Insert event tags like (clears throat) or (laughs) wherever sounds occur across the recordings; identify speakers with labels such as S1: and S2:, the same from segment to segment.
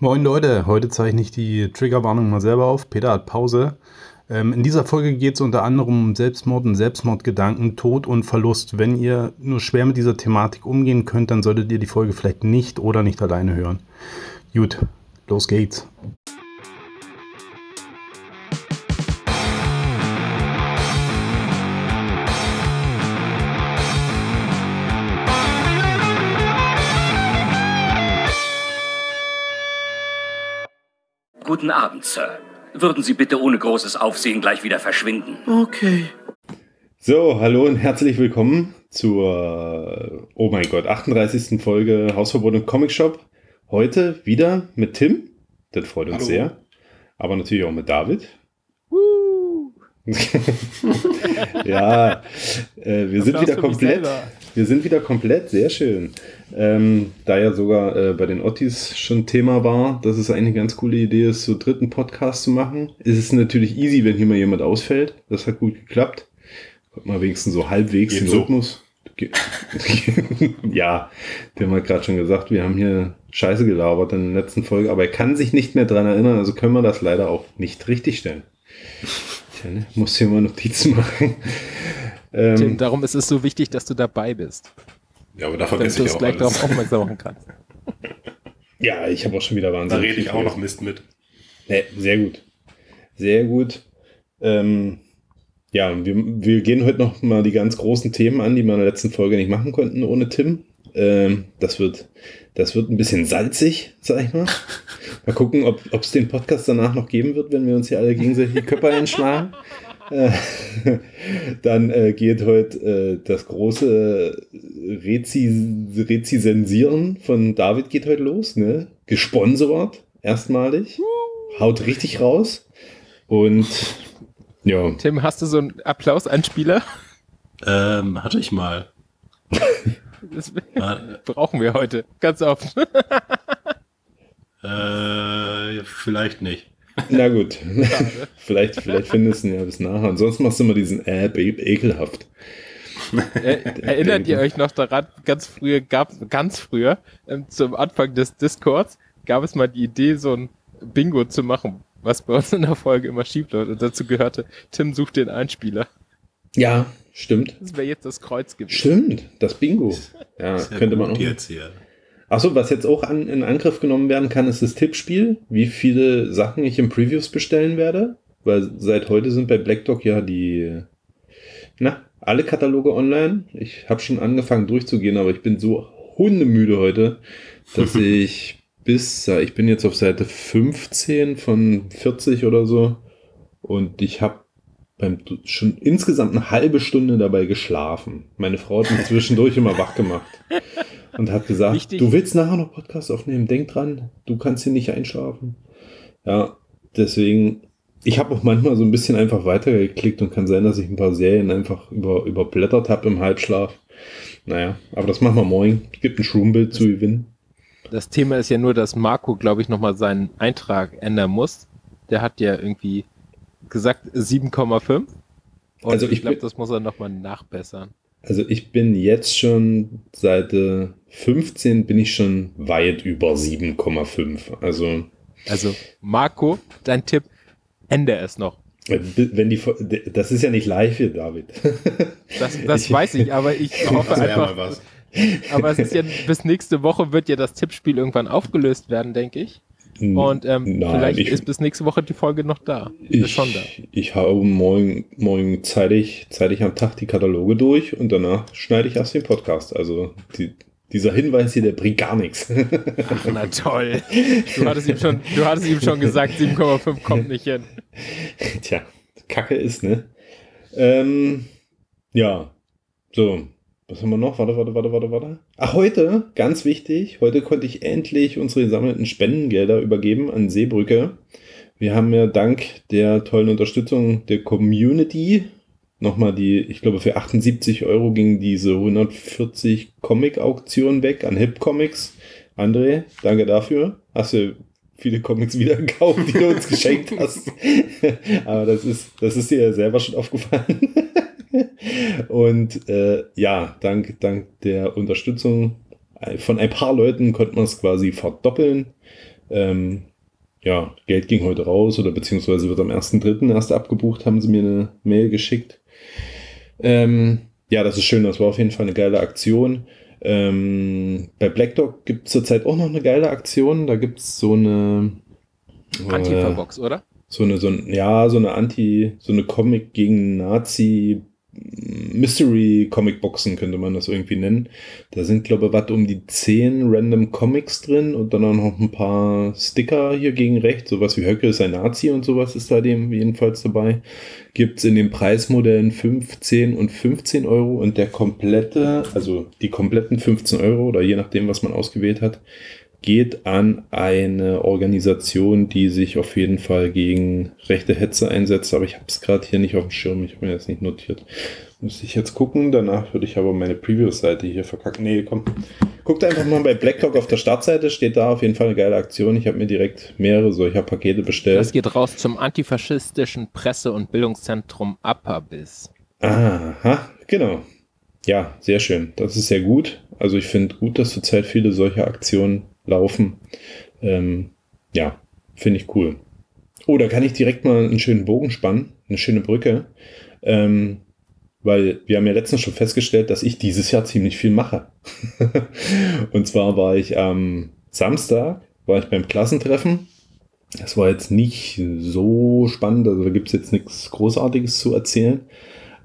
S1: Moin Leute, heute zeichne ich die Triggerwarnung mal selber auf. Peter hat Pause. Ähm, in dieser Folge geht es unter anderem um Selbstmord und Selbstmordgedanken, Tod und Verlust. Wenn ihr nur schwer mit dieser Thematik umgehen könnt, dann solltet ihr die Folge vielleicht nicht oder nicht alleine hören. Gut, los geht's.
S2: Guten Abend, Sir. Würden Sie bitte ohne großes Aufsehen gleich wieder verschwinden?
S3: Okay.
S4: So, hallo und herzlich willkommen zur, oh mein Gott, 38. Folge Hausverbot im Comic Shop. Heute wieder mit Tim. Das freut uns hallo. sehr. Aber natürlich auch mit David. (laughs) ja, äh, wir sind wieder komplett. Wir sind wieder komplett, sehr schön. Ähm, da ja sogar äh, bei den Ottis schon Thema war, dass es eine ganz coole Idee ist, so dritten Podcast zu machen, ist es natürlich easy, wenn hier mal jemand ausfällt. Das hat gut geklappt. Kommt mal wenigstens so halbwegs Geht den so. Rhythmus. (laughs) ja, der hat gerade schon gesagt, wir haben hier Scheiße gelabert in der letzten Folge, aber er kann sich nicht mehr dran erinnern, also können wir das leider auch nicht richtig stellen. Tja, ne? Muss hier mal Notizen machen.
S3: Ähm, Tim, darum ist es so wichtig, dass du dabei bist.
S4: Ja, aber da vergesse ich auch gleich
S3: alles. darauf aufmerksam machen kannst. (laughs)
S4: ja, ich habe auch schon wieder Wahnsinn. Da
S1: rede ich auch noch Mist mit.
S4: Nee, sehr gut. Sehr gut. Ähm, ja, wir, wir gehen heute noch mal die ganz großen Themen an, die wir in der letzten Folge nicht machen konnten ohne Tim. Ähm, das, wird, das wird ein bisschen salzig, sag ich mal. (laughs) Mal gucken, ob es den Podcast danach noch geben wird, wenn wir uns hier alle gegenseitig die Köpfe einschlagen. (laughs) Dann äh, geht heute äh, das große Rezi Rezisensieren von David geht heute los, ne? Gesponsert, erstmalig. Haut richtig raus. Und ja.
S3: Tim, hast du so einen Applaus-Einspieler?
S1: Ähm, hatte ich mal. (laughs)
S3: Das brauchen wir heute, ganz oft. (laughs)
S1: äh, vielleicht nicht.
S4: Na gut. (laughs) vielleicht, vielleicht findest du ihn ja bis nachher. Ansonsten machst du immer diesen äh, ekelhaft.
S3: Erinnert ihr euch noch daran, ganz früher gab ganz früher, ähm, zum Anfang des Discords, gab es mal die Idee, so ein Bingo zu machen, was bei uns in der Folge immer schief läuft. Und dazu gehörte, Tim sucht den Einspieler.
S4: Ja, stimmt.
S3: Das wäre jetzt das Kreuz gewesen.
S4: Stimmt, das Bingo. Ja, könnte man auch.
S1: Jetzt hier.
S4: Achso, was jetzt auch an, in Angriff genommen werden kann, ist das Tippspiel, wie viele Sachen ich im Previews bestellen werde. Weil seit heute sind bei Black Dog ja die, na, alle Kataloge online. Ich habe schon angefangen durchzugehen, aber ich bin so hundemüde heute, dass (laughs) ich bis, ich bin jetzt auf Seite 15 von 40 oder so und ich habe beim schon insgesamt eine halbe Stunde dabei geschlafen. Meine Frau hat mich zwischendurch immer wach gemacht und hat gesagt, Wichtig. du willst nachher noch Podcast aufnehmen, denk dran, du kannst hier nicht einschlafen. Ja, deswegen, ich habe auch manchmal so ein bisschen einfach weitergeklickt und kann sein, dass ich ein paar Serien einfach über, überblättert habe im Halbschlaf. Naja, aber das machen wir morgen. Es gibt ein Shroom-Bild zu gewinnen.
S3: Das Thema ist ja nur, dass Marco, glaube ich, nochmal seinen Eintrag ändern muss. Der hat ja irgendwie gesagt 7,5. Also ich glaube, das muss er nochmal nachbessern.
S4: Also ich bin jetzt schon Seite 15 bin ich schon weit über 7,5. Also
S3: also Marco, dein Tipp, ändere es noch.
S4: Wenn die, das ist ja nicht live hier, David. (laughs)
S3: Das, das (laughs) ich, weiß ich, aber ich (laughs) hoffe einfach. Aber es ist ja bis nächste Woche wird ja das Tippspiel irgendwann aufgelöst werden, denke ich. Und ähm, Nein, vielleicht ich, ist bis nächste Woche die Folge noch da.
S4: Ich, ist schon da. Ich habe morgen, morgen zeitig, zeitig am Tag die Kataloge durch und danach schneide ich erst den Podcast. Also die, dieser Hinweis hier, der bringt gar nichts.
S3: Ach, na toll. (laughs) Du hattest ihm schon, du hattest ihm schon gesagt, 7,5 kommt nicht hin.
S4: Tja, Kacke ist, ne? Ähm, ja, so. Was haben wir noch? Warte, warte, warte, warte, warte. Ach, heute, ganz wichtig, heute konnte ich endlich unsere gesammelten Spendengelder übergeben an Seebrücke. Wir haben ja dank der tollen Unterstützung der Community nochmal die, ich glaube, für 78 Euro ging diese 140 Comic-Auktion weg an Hip Comics. André, danke dafür. Hast du viele Comics wieder gekauft, die du uns (laughs) geschenkt hast. (laughs) Aber das ist, das ist dir selber schon aufgefallen. (laughs) (laughs) Und äh, ja, dank, dank der Unterstützung von ein paar Leuten konnte man es quasi verdoppeln. Ähm, ja, Geld ging heute raus oder beziehungsweise wird am 1.3. erst abgebucht, haben sie mir eine Mail geschickt. Ähm, ja, das ist schön, das war auf jeden Fall eine geile Aktion. Ähm, bei Black Dog gibt es zurzeit auch noch eine geile Aktion. Da gibt es so eine
S3: äh, Antifa-Box, oder?
S4: So eine, so ein, ja, so eine Anti, so eine Comic gegen Nazi Mystery-Comic-Boxen könnte man das irgendwie nennen. Da sind, glaube ich, was um die 10 Random Comics drin und dann auch noch ein paar Sticker hier gegen rechts. Sowas wie Höcke ist ein Nazi und sowas ist da dem jedenfalls dabei. Gibt es in den Preismodellen 15 und 15 Euro und der komplette, also die kompletten 15 Euro oder je nachdem, was man ausgewählt hat, geht an eine Organisation, die sich auf jeden Fall gegen rechte Hetze einsetzt, aber ich habe es gerade hier nicht auf dem Schirm, ich habe mir das nicht notiert. Müsste ich jetzt gucken, danach würde ich aber meine Preview-Seite hier verkacken. Nee, komm. Guckt einfach mal bei Blacklock auf der Startseite, steht da auf jeden Fall eine geile Aktion. Ich habe mir direkt mehrere solcher Pakete bestellt.
S3: Das geht raus zum antifaschistischen Presse- und Bildungszentrum APABIS.
S4: Aha, genau. Ja, sehr schön. Das ist sehr gut. Also ich finde gut, dass zurzeit viele solche Aktionen laufen. Ähm, ja, finde ich cool. Oh, da kann ich direkt mal einen schönen Bogen spannen, eine schöne Brücke. Ähm, weil wir haben ja letztens schon festgestellt, dass ich dieses Jahr ziemlich viel mache. (laughs) und zwar war ich am Samstag, war ich beim Klassentreffen. Das war jetzt nicht so spannend, also da gibt es jetzt nichts Großartiges zu erzählen.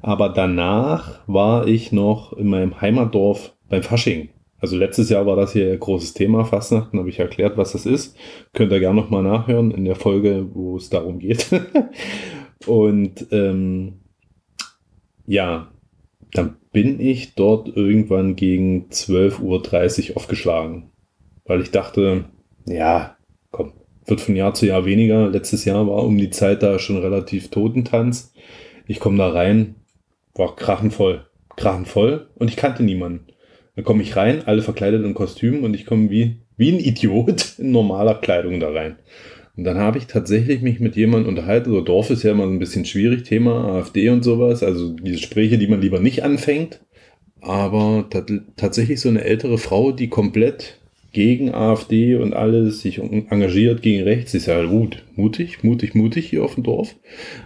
S4: Aber danach war ich noch in meinem Heimatdorf beim Fasching. Also letztes Jahr war das hier ein großes Thema, Fastnachten, habe ich erklärt, was das ist. Könnt ihr gerne nochmal nachhören in der Folge, wo es darum geht. (laughs) und ähm, ja, dann bin ich dort irgendwann gegen 12.30 Uhr aufgeschlagen. Weil ich dachte, ja, komm, wird von Jahr zu Jahr weniger. Letztes Jahr war um die Zeit da schon relativ Totentanz. Ich komme da rein, war krachenvoll, krachenvoll und ich kannte niemanden. Dann komme ich rein, alle verkleidet in Kostümen und ich komme wie, wie ein Idiot (laughs) in normaler Kleidung da rein. Und dann habe ich tatsächlich mich mit jemandem unterhalten. So Dorf ist ja immer ein bisschen schwierig, Thema AfD und sowas. Also diese Gespräche, die man lieber nicht anfängt. Aber tatsächlich so eine ältere Frau, die komplett gegen AfD und alles sich engagiert gegen rechts. Ist ja gut, mutig, mutig, mutig hier auf dem Dorf.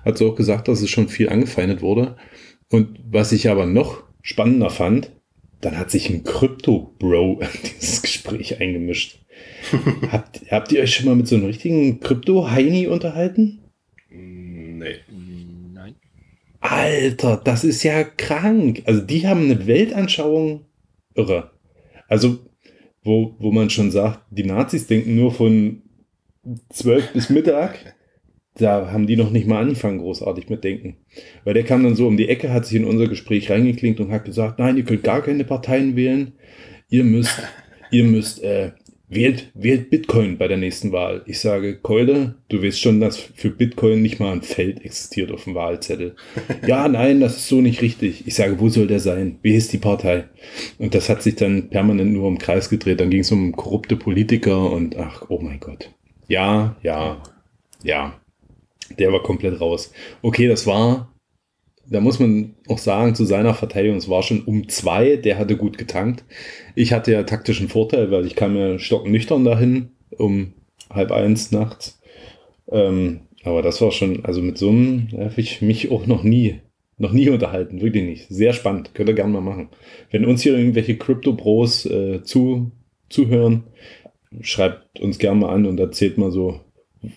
S4: Hat sie auch gesagt, dass es schon viel angefeindet wurde. Und was ich aber noch spannender fand, dann hat sich ein Krypto-Bro (laughs) in dieses Gespräch eingemischt. (laughs) habt, habt ihr euch schon mal mit so einem richtigen Krypto-Heini unterhalten?
S1: Nee.
S3: Nein.
S4: Alter, das ist ja krank. Also die haben eine Weltanschauung irre. Also, wo, wo man schon sagt, die Nazis denken nur von 12 bis Mittag da haben die noch nicht mal angefangen, großartig mit Denken. Weil der kam dann so um die Ecke, hat sich in unser Gespräch reingeklinkt und hat gesagt, nein, ihr könnt gar keine Parteien wählen. Ihr müsst, (laughs) ihr müsst, äh, wählt, wählt Bitcoin bei der nächsten Wahl. Ich sage, Keule, du weißt schon, dass für Bitcoin nicht mal ein Feld existiert auf dem Wahlzettel. (laughs) ja, nein, das ist so nicht richtig. Ich sage, wo soll der sein? Wie ist die Partei? Und das hat sich dann permanent nur im Kreis gedreht. Dann ging es um korrupte Politiker und ach, oh mein Gott. Ja, ja, ja. Der war komplett raus. Okay, das war, da muss man auch sagen, zu seiner Verteidigung, es war schon um zwei, der hatte gut getankt. Ich hatte ja taktischen Vorteil, weil ich kam ja stocknüchtern dahin um halb eins nachts. Ähm, aber das war schon, also mit so einem habe ich mich auch noch nie, noch nie unterhalten, wirklich nicht. Sehr spannend, könnt ihr gerne mal machen. Wenn uns hier irgendwelche Crypto-Bros äh, zu, zuhören, schreibt uns gerne mal an und erzählt mal so,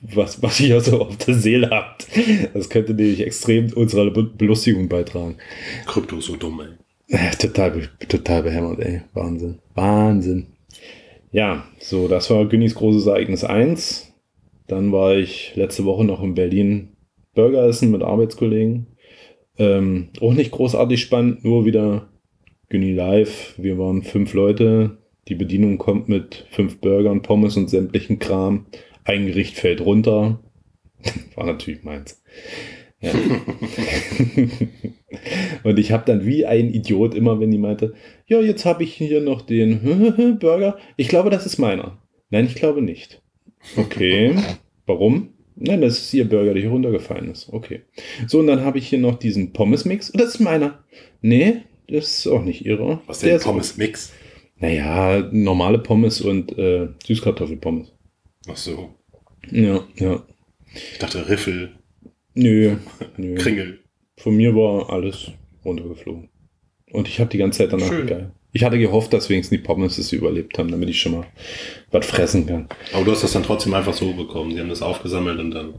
S4: was, was ihr so auf der Seele habt. Das könnte nämlich extrem unserer Belustigung beitragen.
S1: Krypto ist so dumm,
S4: ey. Total, total behämmert, ey. Wahnsinn. Wahnsinn. Ja, so, das war Günnis großes Ereignis 1. Dann war ich letzte Woche noch in Berlin Burger essen mit Arbeitskollegen. Ähm, auch nicht großartig spannend, nur wieder Günni live. Wir waren fünf Leute. Die Bedienung kommt mit fünf Burgern, Pommes und sämtlichen Kram. Ein Gericht fällt runter. (laughs) War natürlich meins. Ja. (laughs) und ich habe dann wie ein Idiot immer, wenn die meinte, ja, jetzt habe ich hier noch den (laughs) Burger. Ich glaube, das ist meiner. Nein, ich glaube nicht. Okay. Warum? Nein, das ist ihr Burger, der hier runtergefallen ist. Okay. So, und dann habe ich hier noch diesen Pommes-Mix. Und das ist meiner. Nee, das ist auch nicht ihrer.
S1: Was ist denn Pommes-Mix?
S4: Naja, normale Pommes und äh, Süßkartoffelpommes.
S5: Ach so.
S4: Ja, ja.
S5: Ich dachte Riffel,
S4: Nö, nö.
S5: Kringel.
S4: Von mir war alles runtergeflogen. Und ich habe die ganze Zeit danach
S5: Schön.
S4: geil. Ich hatte gehofft, dass wenigstens die Pommes es überlebt haben, damit ich schon mal was fressen kann.
S5: Aber du hast das dann trotzdem einfach so bekommen. Die haben das aufgesammelt und dann.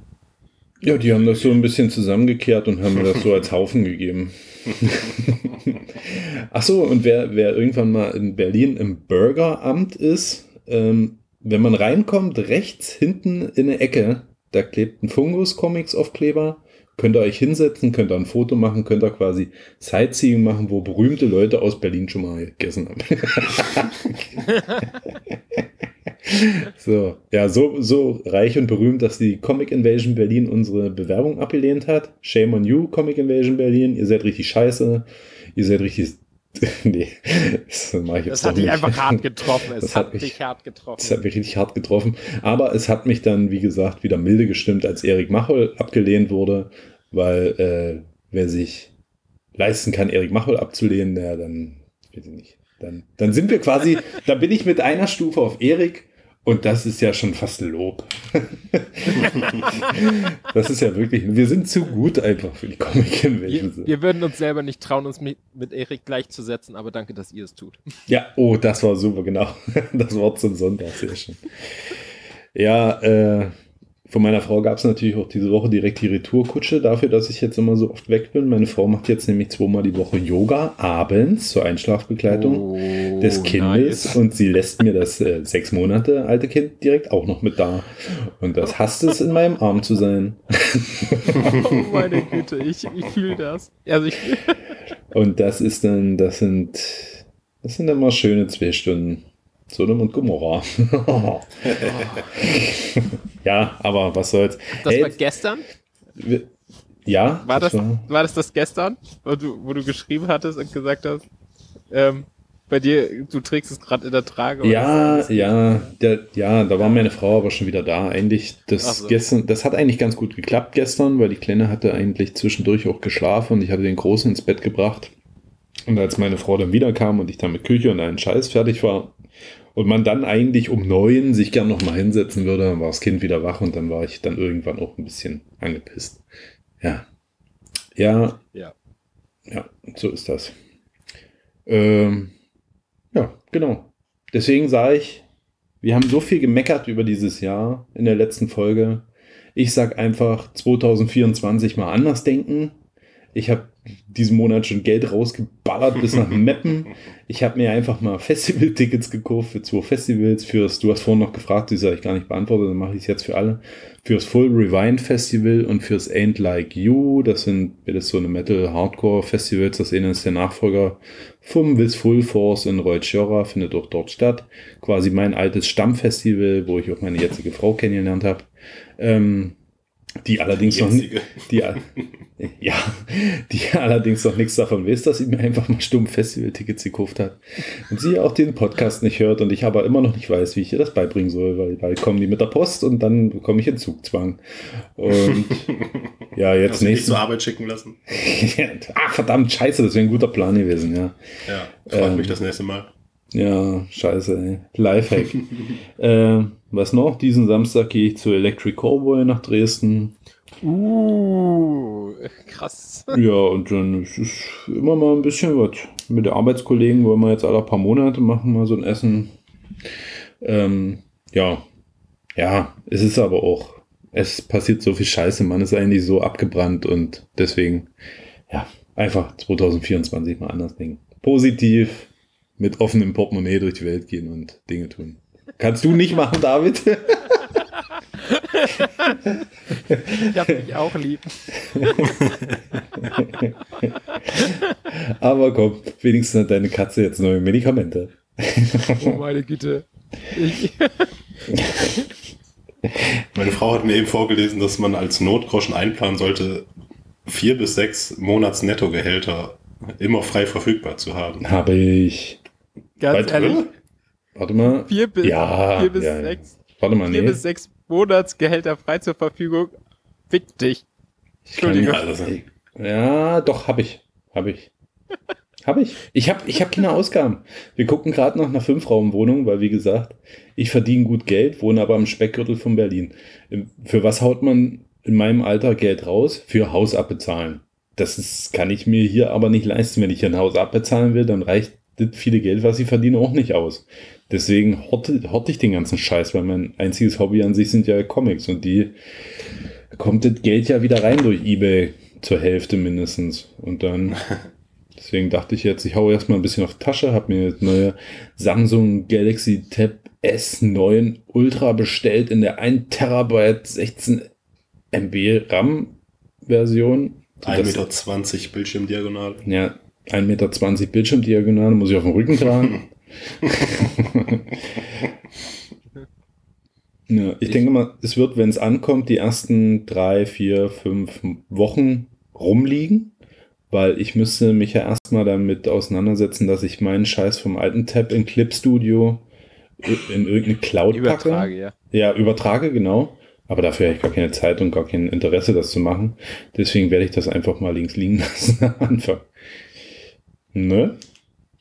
S4: Ja, die haben das so ein bisschen zusammengekehrt und haben mir das so als Haufen gegeben. (laughs) Ach so, und wer, wer irgendwann mal in Berlin im Burgeramt ist, ähm, wenn man reinkommt, rechts hinten in der Ecke, da klebt ein Fungus-Comics-Aufkleber. Könnt ihr euch hinsetzen, könnt ihr ein Foto machen, könnt ihr quasi Sightseeing machen, wo berühmte Leute aus Berlin schon mal gegessen haben. (laughs) so, ja, so, so reich und berühmt, dass die Comic Invasion Berlin unsere Bewerbung abgelehnt hat. Shame on you, Comic Invasion Berlin. Ihr seid richtig scheiße. Ihr seid richtig. (laughs) nee, das mache ich jetzt
S3: Das hat dich
S4: nicht.
S3: einfach hart (laughs) getroffen. Es
S4: Das
S3: hat,
S4: hat mich-
S3: dich hart getroffen.
S4: Das hat mich richtig hart getroffen. Aber es hat mich dann, wie gesagt, wieder milde gestimmt, als Erik Machol abgelehnt wurde, weil äh, wer sich leisten kann, Erik Machol abzulehnen, der dann, ich nicht, dann, dann sind wir quasi, (laughs) da bin ich mit einer Stufe auf Erik und das ist ja schon fast Lob. (laughs) das ist ja wirklich, wir sind zu gut einfach für die Comic Invasion.
S3: wir, wir würden uns selber nicht trauen, uns mit, mit Erik gleichzusetzen, aber danke, dass ihr es tut.
S4: Ja, oh, das war super, genau. (laughs) Das Wort zum Sonntag, sehr schön. Ja, äh, von meiner Frau gab es natürlich auch diese Woche direkt die Retourkutsche dafür, dass ich jetzt immer so oft weg bin. Meine Frau macht jetzt nämlich zweimal die Woche Yoga abends zur Einschlafbegleitung
S3: Oh,
S4: des Kindes und sie lässt mir das äh, sechs Monate alte Kind direkt auch noch mit da. Und das hasst es, in meinem Arm zu sein. (laughs)
S3: Oh meine (laughs) Güte, ich, ich fühle das. Also ich, (laughs)
S4: Und das ist dann, das sind, das sind immer schöne zwei Stunden. Sodom und Gomorra. (laughs) ja, aber was soll's.
S3: das
S4: Hey,
S3: war gestern?
S4: wir- ja,
S3: War das,
S4: war-
S3: war das das gestern, wo du, wo du geschrieben hattest und gesagt hast, ähm, bei dir, du trägst es gerade in der Trage?
S4: Ja,
S3: das-
S4: ja, der, ja, da war meine Frau aber schon wieder da. Eigentlich, das
S3: so.
S4: gestern, das hat eigentlich ganz gut geklappt gestern, weil die Kleine hatte eigentlich zwischendurch auch geschlafen und ich hatte den Großen ins Bett gebracht. Und als meine Frau dann wiederkam und ich dann mit Küche und allen Scheiß fertig war und man dann eigentlich um neun sich gern noch mal hinsetzen würde, dann war das Kind wieder wach und dann war ich dann irgendwann auch ein bisschen angepisst. Ja. Ja,
S3: Ja.
S4: ja, so ist das. Ähm, ja, genau. Deswegen sage ich, wir haben so viel gemeckert über dieses Jahr in der letzten Folge. Ich sag einfach 2024 mal anders denken. Ich habe diesen Monat schon Geld rausgeballert bis nach (laughs) Meppen. Ich habe mir einfach mal Festival-Tickets gekauft für zwei Festivals. Fürs, du hast vorhin noch gefragt, die habe ich gar nicht beantwortet, dann mache ich es jetzt für alle. Fürs Full Rewind Festival und fürs Ain't Like You. Das sind das so eine Metal-Hardcore-Festivals. Das eine ist der Nachfolger vom With Full Force in Reutschjora, findet auch dort statt. Quasi mein altes Stammfestival, wo ich auch meine jetzige Frau kennengelernt habe. Ähm, die allerdings noch nicht,
S5: Jetzige.
S4: die, (laughs) ja, die allerdings noch nichts davon weiß, dass sie mir einfach mal stumm Festival-Tickets gekauft hat. Und sie auch den Podcast nicht hört und ich aber immer noch nicht weiß, wie ich ihr das beibringen soll, weil bald kommen die mit der Post und dann bekomme ich einen Zugzwang. Und (laughs) ja, jetzt
S5: Hast
S4: nächsten.
S5: zur Arbeit schicken lassen? (laughs)
S4: Ach, verdammt, scheiße, das wäre ein guter Plan gewesen, ja.
S5: Ja, freut
S4: Ähm.
S5: mich das nächste Mal.
S4: Ja, scheiße, ey. Lifehack. äh, was noch? Diesen Samstag gehe ich zu Electric Cowboy nach Dresden.
S3: Uh, krass. (laughs)
S4: Ja, und dann ist es immer mal ein bisschen was. Mit den Arbeitskollegen wollen wir jetzt alle paar Monate machen, mal so ein Essen. Ähm, ja. Ja, es ist aber auch, es passiert so viel Scheiße, man ist eigentlich so abgebrannt und deswegen, ja, einfach 2024 mal anders denken. Positiv, mit offenem Portemonnaie durch die Welt gehen und Dinge tun. Kannst du nicht machen, David?
S3: Ich hab dich auch lieb.
S4: aber komm, wenigstens hat deine Katze jetzt neue Medikamente.
S3: Oh meine Güte. Ich,
S5: Meine Frau hat mir eben vorgelesen, dass man als Notgroschen einplanen sollte, vier bis sechs Monats Nettogehälter immer frei verfügbar zu haben.
S4: Habe ich.
S3: ganz
S4: Weit
S3: ehrlich,
S4: drin? Warte mal.
S3: vier bis,
S4: Ja,
S3: vier bis
S4: ja,
S3: sechs,
S4: Warte mal,
S3: vier
S4: nee.
S3: bis sechs Monatsgehälter frei zur Verfügung. Fick dich. Entschuldigung.
S5: Ja,
S4: doch, habe ich. Habe ich. Habe ich. Ich habe ich hab keine (laughs) Ausgaben. Wir gucken gerade noch nach Fünfraumwohnungen, weil wie gesagt, ich verdiene gut Geld, wohne aber am Speckgürtel von Berlin. Für was haut man in meinem Alter Geld raus? Für Haus abbezahlen. Das ist, kann ich mir hier aber nicht leisten. Wenn ich ein Haus abbezahlen will, dann reicht das viele Geld, was ich verdiene, auch nicht aus. Deswegen horte, horte ich den ganzen Scheiß, weil mein einziges Hobby an sich sind ja Comics und die kommt das Geld ja wieder rein durch Ebay zur Hälfte mindestens. Und dann, (laughs) deswegen dachte ich jetzt, ich hau erstmal ein bisschen auf die Tasche, habe mir das neue Samsung Galaxy Tab S9 Ultra bestellt in der 1 Terabyte 16 MB RAM Version.
S5: 1,20 Meter Bildschirmdiagonal.
S4: Ja, 1,20 Meter Bildschirmdiagonal, muss ich auf dem Rücken tragen. (laughs) (laughs) ja, ich, ich denke mal, es wird, wenn es ankommt, die ersten drei, vier, fünf Wochen rumliegen, weil ich müsste mich ja erstmal damit auseinandersetzen, dass ich meinen Scheiß vom alten Tab in Clip Studio in irgendeine Cloud
S3: übertrage,
S4: packe. Ja. ja, übertrage, genau. Aber dafür habe ich gar keine Zeit und gar kein Interesse, das zu machen. Deswegen werde ich das einfach mal links liegen lassen am Anfang. Ne?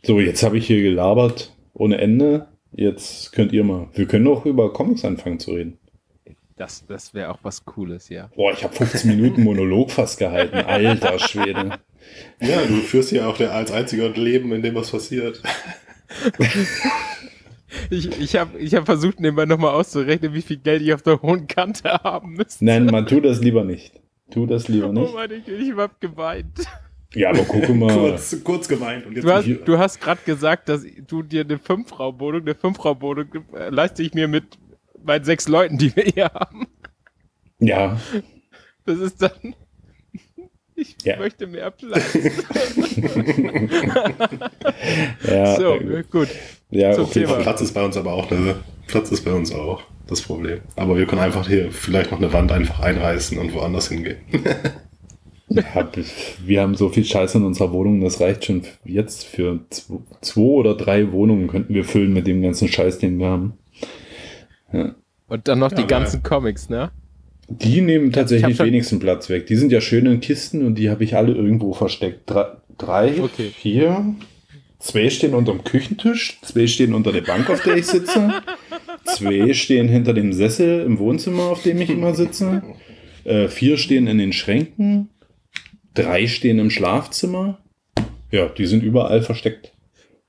S4: So, jetzt habe ich hier gelabert ohne Ende. Jetzt könnt ihr mal. Wir können auch über Comics anfangen zu reden.
S3: Das, das wäre auch was Cooles, ja.
S4: Boah, ich habe 15 Minuten Monolog fast gehalten. Alter Schwede.
S5: Ja, du führst ja auch der, als einziger Leben, in dem was passiert. (laughs)
S3: Ich, ich habe ich hab versucht, nebenbei nochmal auszurechnen, wie viel Geld ich auf der hohen Kante haben müsste.
S4: Nein, man tu das lieber nicht. Tu das lieber oh nicht.
S3: Oh Mann, ich, ich hab geweint.
S4: Ja, aber guck (laughs) mal.
S5: kurz, kurz geweint. Und
S3: jetzt du hast, du hast gerade gesagt, dass du dir eine Fünfraumwohnung, eine Fünfraumwohnung äh, leiste ich mir mit meinen sechs Leuten, die wir hier haben.
S4: Ja.
S3: Das ist dann. Ich ja. möchte mehr Platz. (laughs) (laughs)
S4: ja,
S3: so, gut.
S5: Ja, Zum okay. Thema. Platz ist bei uns aber auch eine, Platz ist bei uns auch das Problem. Aber wir können einfach hier vielleicht noch eine Wand einfach einreißen und woanders hingehen.
S4: Wir haben so viel Scheiße in unserer Wohnung, das reicht schon jetzt für zwei oder drei Wohnungen könnten wir füllen mit dem ganzen Scheiß, den wir haben.
S3: Ja. Und dann noch ja, die ganzen Comics, ne?
S4: Die nehmen tatsächlich wenigsten Platz weg. Die sind ja schön in Kisten und die habe ich alle irgendwo versteckt. Drei, drei okay. vier, zwei stehen unter dem Küchentisch, zwei stehen unter der Bank, auf der ich sitze, zwei stehen hinter dem Sessel im Wohnzimmer, auf dem ich immer sitze, äh, vier stehen in den Schränken, drei stehen im Schlafzimmer. Ja, die sind überall versteckt.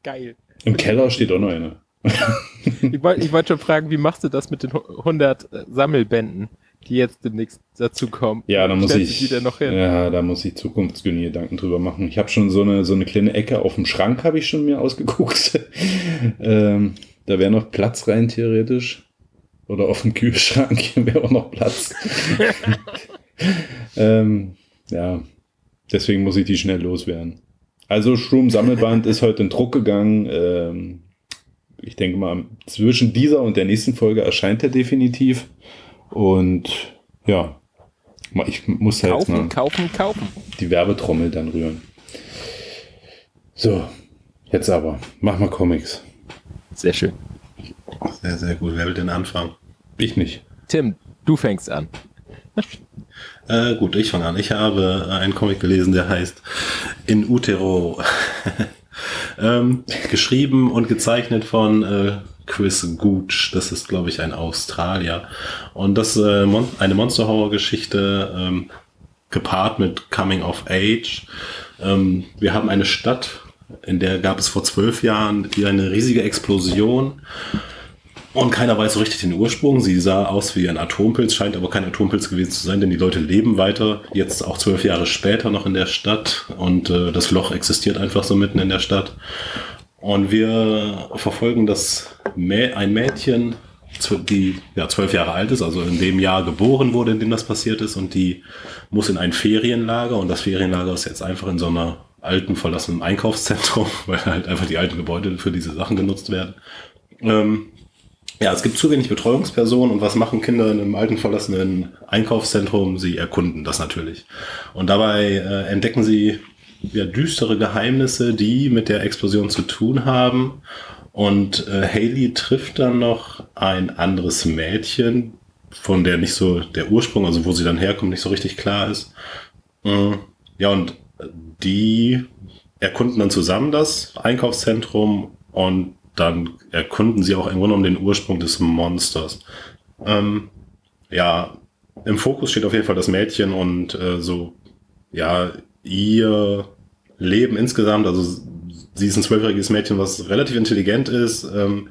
S3: Geil.
S4: Im Keller steht auch noch eine.
S3: ich wollte wollt schon fragen, wie machst du das mit den 100 Sammelbänden? die jetzt demnächst dazu kommen.
S4: Ja, da muss ich, ja, da muss ich zukunftsgünige Gedanken drüber machen. Ich habe schon so eine, so eine kleine Ecke auf dem Schrank, habe ich schon mir ausgeguckt. (laughs) ähm, da wäre noch Platz rein, theoretisch. Oder auf dem Kühlschrank (laughs) wäre auch noch Platz. (laughs) ähm, ja, deswegen muss ich die schnell loswerden. Also Shroom Sammelband ist heute in Druck gegangen. Ähm, ich denke mal, zwischen dieser und der nächsten Folge erscheint er definitiv. Und ja, ich muss halt
S3: kaufen, kaufen, kaufen.
S4: die Werbetrommel dann rühren. So, jetzt aber, mach mal Comics.
S3: Sehr schön.
S5: Sehr, sehr gut. Wer will denn anfangen?
S4: Ich nicht.
S3: Tim, du fängst an. (laughs)
S5: äh, gut, ich fange an. Ich habe einen Comic gelesen, der heißt In Utero. (laughs) ähm, geschrieben und gezeichnet von äh, Chris Gooch. Das ist, glaube ich, ein Australier. Und das ist äh, Mon eine Monster-Horror-Geschichte ähm, gepaart mit Coming of Age. Ähm, wir haben eine Stadt, in der gab es vor zwölf Jahren eine riesige Explosion. Und keiner weiß so richtig den Ursprung. Sie sah aus wie ein Atompilz, scheint aber kein Atompilz gewesen zu sein, denn die Leute leben weiter, jetzt auch zwölf Jahre später noch in der Stadt und äh, das Loch existiert einfach so mitten in der Stadt. Und wir verfolgen das Mä ein Mädchen, die ja zwölf Jahre alt ist, also in dem Jahr geboren wurde, in dem das passiert ist, und die muss in ein Ferienlager und das Ferienlager ist jetzt einfach in so einer alten verlassenen Einkaufszentrum, (laughs) weil halt einfach die alten Gebäude für diese Sachen genutzt werden. Ähm, ja, es gibt zu wenig Betreuungspersonen und was machen Kinder in einem alten verlassenen Einkaufszentrum? Sie erkunden das natürlich. Und dabei äh, entdecken sie ja, düstere Geheimnisse, die mit der Explosion zu tun haben. Und äh, Haley trifft dann noch ein anderes Mädchen, von der nicht so der Ursprung, also wo sie dann herkommt, nicht so richtig klar ist. Mhm. Ja, und die erkunden dann zusammen das Einkaufszentrum und dann erkunden sie auch im Grunde genommen den Ursprung des Monsters. Ähm, ja, im Fokus steht auf jeden Fall das Mädchen und äh, so, ja, ihr Leben insgesamt. Also sie ist ein zwölfjähriges Mädchen, was relativ intelligent ist, ähm,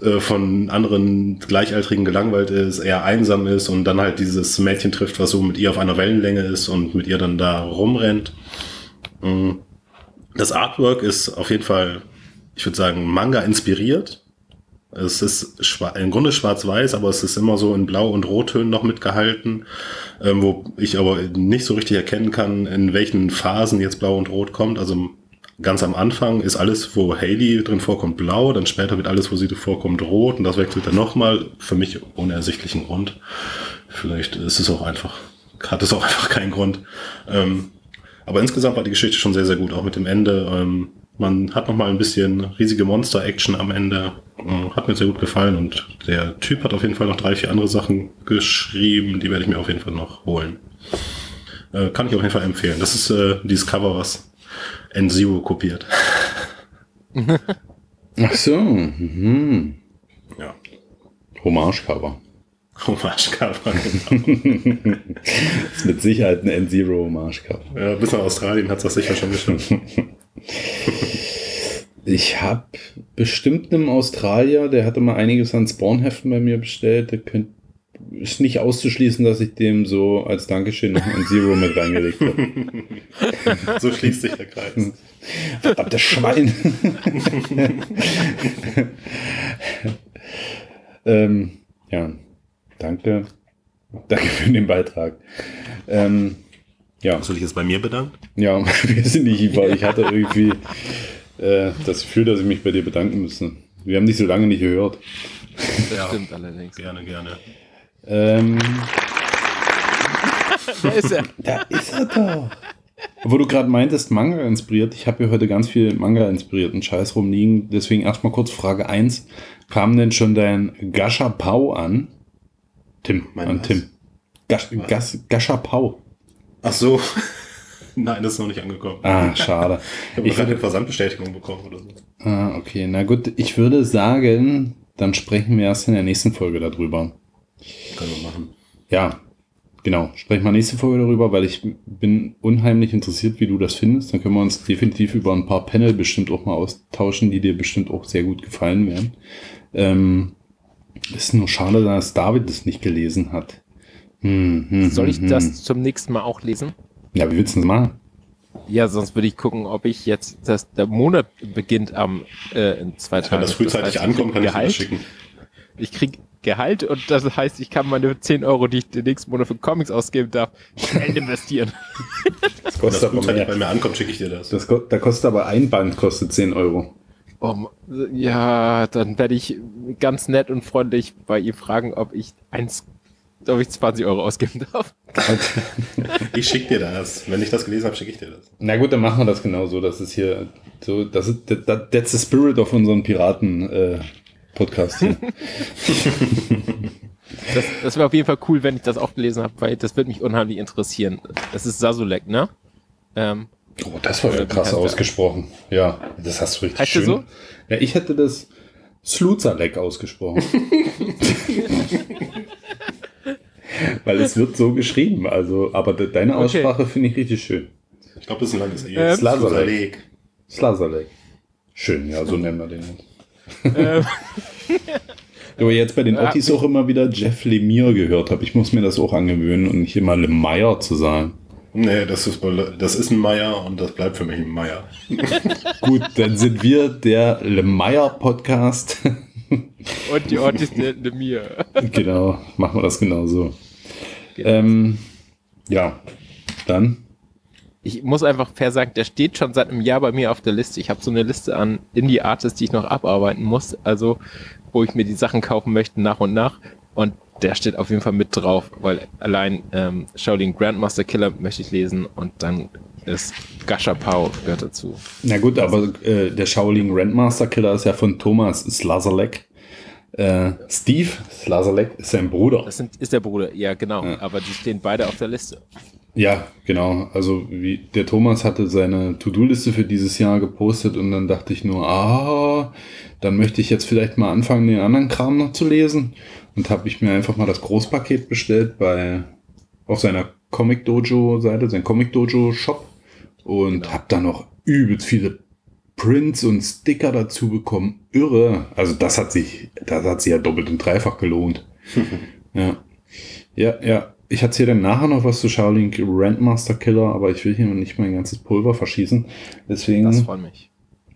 S5: äh, von anderen Gleichaltrigen gelangweilt ist, eher einsam ist und dann halt dieses Mädchen trifft, was so mit ihr auf einer Wellenlänge ist und mit ihr dann da rumrennt. Mhm. Das Artwork ist auf jeden Fall, ich würde sagen, Manga inspiriert. Es ist im Grunde schwarz-weiß, aber es ist immer so in Blau- und Rottönen noch mitgehalten, ähm, wo ich aber nicht so richtig erkennen kann, in welchen Phasen jetzt Blau und Rot kommt. Also ganz am Anfang ist alles, wo Haley drin vorkommt, blau, dann später wird alles, wo sie vorkommt, rot und das wechselt dann nochmal. Für mich ohne ersichtlichen Grund. Vielleicht ist es auch einfach, hat es auch (laughs) einfach keinen Grund. Ähm, aber insgesamt war die Geschichte schon sehr, sehr gut, auch mit dem Ende. Ähm, man hat noch mal ein bisschen riesige Monster-Action am Ende. Äh, hat mir sehr gut gefallen und der Typ hat auf jeden Fall noch drei, vier andere Sachen geschrieben. Die werde ich mir auf jeden Fall noch holen. Äh, kann ich auf jeden Fall empfehlen. Das ist äh, dieses Cover, was N-Zero kopiert. (laughs)
S4: Ach so. Mhm.
S5: Ja.
S4: Hommage-Cover.
S5: Hommage-Cover, (laughs) genau.
S4: ist mit Sicherheit ein N-Zero Hommage-Cover.
S5: Ja, bis nach Australien hat es das sicher schon geschafft. (laughs)
S4: Ich habe bestimmt einen Australier, der hatte mal einiges an Spawnheften bei mir bestellt. Der könnt, ist nicht auszuschließen, dass ich dem so als Dankeschön noch ein Zero mit reingelegt habe. (laughs)
S5: so schließt sich der Kreis.
S4: Verdammtes Schwein. (laughs) ähm, ja, danke. Danke für den Beitrag. Ähm, ja.
S5: Hast du dich jetzt bei mir bedankt?
S4: Ja, (laughs) wir sind nicht, ich hatte irgendwie äh, das Gefühl, dass ich mich bei dir bedanken müsste. Wir haben dich so lange nicht gehört.
S3: Das
S5: Ja.
S3: stimmt allerdings.
S5: Gerne, gerne.
S4: Ähm,
S3: Da ist er.
S4: da ist er doch. Wo du gerade meintest, Manga inspiriert, ich habe hier heute ganz viel Manga inspirierten Scheiß rumliegen. Deswegen erstmal kurz Frage 1. Kam denn schon dein Gasha Pau an? Tim,
S5: Mein
S4: an
S5: was?
S4: Tim. Gas, Gas, Gasha Pau.
S5: Ach so. (laughs) Nein, das ist noch nicht angekommen.
S4: Ah, schade.
S5: ich habe
S4: ich
S5: gerade eine Versandbestätigung bekommen oder so.
S4: Ah, okay. Na gut, ich würde sagen, dann sprechen wir erst in der nächsten Folge darüber.
S5: Können wir machen.
S4: Ja, genau. Sprechen wir nächste Folge darüber, weil ich bin unheimlich interessiert, wie du das findest. Dann können wir uns definitiv über ein paar Panel bestimmt auch mal austauschen, die dir bestimmt auch sehr gut gefallen werden. Ähm, ist nur schade, dass David das nicht gelesen hat. Hm, hm,
S3: Soll ich
S4: hm,
S3: das
S4: hm.
S3: zum nächsten Mal auch lesen?
S4: Ja, wie willst du das machen?
S3: Ja, sonst würde ich gucken, ob ich jetzt, das, der Monat beginnt am äh, in zwei Tagen.
S5: Wenn das frühzeitig
S3: heißt,
S5: ankommt, kann ich
S3: Gehalt,
S5: das schicken.
S3: Ich krieg Gehalt und das heißt, ich kann meine 10 Euro, die ich den nächsten Monat für Comics ausgeben darf, schnell investieren. (laughs)
S4: Das
S5: Wenn
S4: kostet
S5: das
S4: aber
S5: frühzeitig bei
S4: mehr.
S5: mir ankommt, schicke ich dir das.
S4: Das, da kostet aber ein Band kostet 10 Euro.
S3: Oh, ja, dann werde ich ganz nett und freundlich bei ihr fragen, ob ich eins, ob ich 20 Euro ausgeben darf. (laughs)
S5: Ich schicke dir das. Wenn ich das gelesen habe, schicke ich dir das.
S4: Na gut, dann machen wir das genau so. Das ist hier so, das ist that, that- that's the spirit of unseren Piraten äh, Podcast. Hier. (laughs)
S3: Das, das wäre auf jeden Fall cool, wenn ich das auch gelesen habe, weil das würde mich unheimlich interessieren. Das ist Sasulek, ne? Ähm,
S4: oh, das war ja krass
S3: der?
S4: ausgesprochen. Ja, das hast du richtig
S3: Heißt
S4: schön.
S3: so?
S4: Ja, ich hätte das Sluzalek ausgesprochen. (laughs) Weil es wird so geschrieben, also, aber de deine
S3: Okay.
S4: Aussprache finde ich richtig schön.
S5: Ich glaube, das ist ein langes E.
S3: Ähm,
S5: Slazalek.
S4: Slazalek. Schön, ja, so nennen wir den
S3: ähm, (laughs)
S4: Aber jetzt bei den
S3: Ja,
S4: Ottis auch immer wieder Jeff Lemire gehört habe. Ich muss mir das auch angewöhnen und nicht immer Lemire zu sagen.
S5: Nee, das ist, das ist ein Meier und das bleibt für mich ein Meier. (laughs) (laughs)
S4: Gut, dann sind wir der Lemire Podcast.
S3: und die Ortis der mir.
S4: genau, machen wir das genauso. Ähm, ja, dann.
S3: Ich muss einfach fair sagen, der steht schon seit einem Jahr bei mir auf der Liste. Ich habe so eine Liste an Indie-Artists, die ich noch abarbeiten muss, also wo ich mir die Sachen kaufen möchte nach und nach. Und der steht auf jeden Fall mit drauf, weil allein ähm, Shaolin Grandmaster Killer möchte ich lesen und dann ist Gasha Pau gehört dazu.
S4: Na gut, aber äh, der Shaolin Grandmaster Killer ist ja von Thomas Slazalek. Äh, Steve Slazalek ist sein Bruder.
S3: Das sind, ist der Bruder, ja genau,
S4: Ja.
S3: aber die stehen beide auf der Liste.
S4: Ja, genau. Also wie der Thomas hatte seine To-Do-Liste für dieses Jahr gepostet und dann dachte ich nur, ah, dann möchte ich jetzt vielleicht mal anfangen, den anderen Kram noch zu lesen. Und habe ich mir einfach mal das Großpaket bestellt bei auf seiner Comic Dojo Seite, sein Comic Dojo Shop und genau. habe da noch übelst viele Prints und Sticker dazu bekommen. Irre. Also das hat sich, das hat sich ja doppelt und dreifach gelohnt. (laughs) ja. Ja, ja. Ich erzähle dann nachher noch was zu Shaolin Randmaster Killer, aber ich will hier nicht mein ganzes Pulver verschießen. Deswegen.
S3: Das freut mich.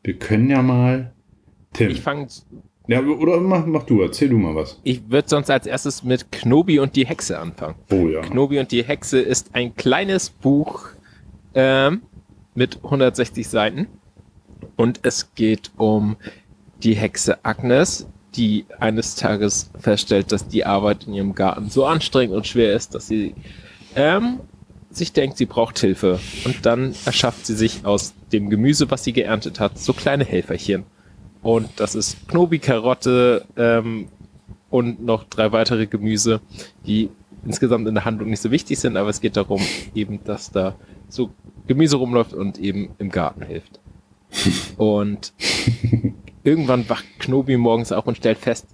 S4: Wir können ja mal.
S3: Tim. Ich fange.
S4: Ja, oder mach, mach du, erzähl du mal was.
S3: Ich würde sonst als erstes mit Knobi und die Hexe anfangen.
S4: Oh ja.
S3: Knobi und die Hexe ist ein kleines Buch ähm, mit 160 Seiten. Und es geht um die Hexe Agnes, die eines Tages feststellt, dass die Arbeit in ihrem Garten so anstrengend und schwer ist, dass sie ähm, sich denkt, sie braucht Hilfe. Und dann erschafft sie sich aus dem Gemüse, was sie geerntet hat, so kleine Helferchen. Und das ist Knobi, Karotte ähm, und noch drei weitere Gemüse, die insgesamt in der Handlung nicht so wichtig sind, aber es geht darum, eben, dass da so Gemüse rumläuft und eben im Garten hilft. Und irgendwann wacht Knobi morgens auf und stellt fest,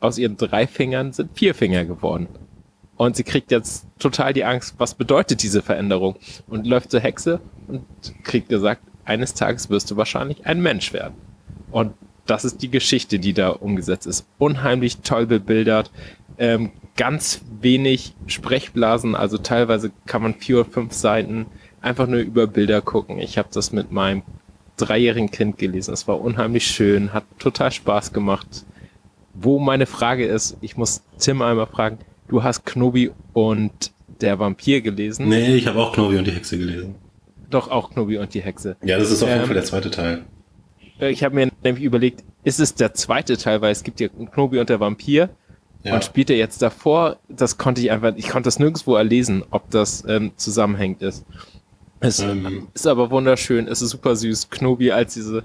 S3: aus ihren drei Fingern sind vier Finger geworden. Und sie kriegt jetzt total die Angst, was bedeutet diese Veränderung? Und läuft zur Hexe und kriegt gesagt, eines Tages wirst du wahrscheinlich ein Mensch werden. Und das ist die Geschichte, die da umgesetzt ist. Unheimlich toll bebildert, ähm, ganz wenig Sprechblasen, also teilweise kann man vier oder fünf Seiten einfach nur über Bilder gucken. Ich habe das mit meinem dreijährigen Kind gelesen. Es war unheimlich schön, hat total Spaß gemacht. Wo meine Frage ist, ich muss Tim einmal fragen, du hast Knobi und der Vampir gelesen?
S5: Nee, ich habe auch Knobi und die Hexe gelesen.
S3: Doch, auch Knobi und die Hexe.
S5: Ja, das ist auf jeden ähm, Fall der zweite Teil.
S3: Äh, ich habe mir nämlich überlegt, ist es der zweite Teil, weil es gibt ja Knobi und der Vampir. Ja. Und spielt er jetzt davor? Das konnte ich einfach, ich konnte das nirgendwo erlesen, ob das ähm, zusammenhängt ist. Es ähm, ist aber wunderschön, es ist super süß. Knobi als diese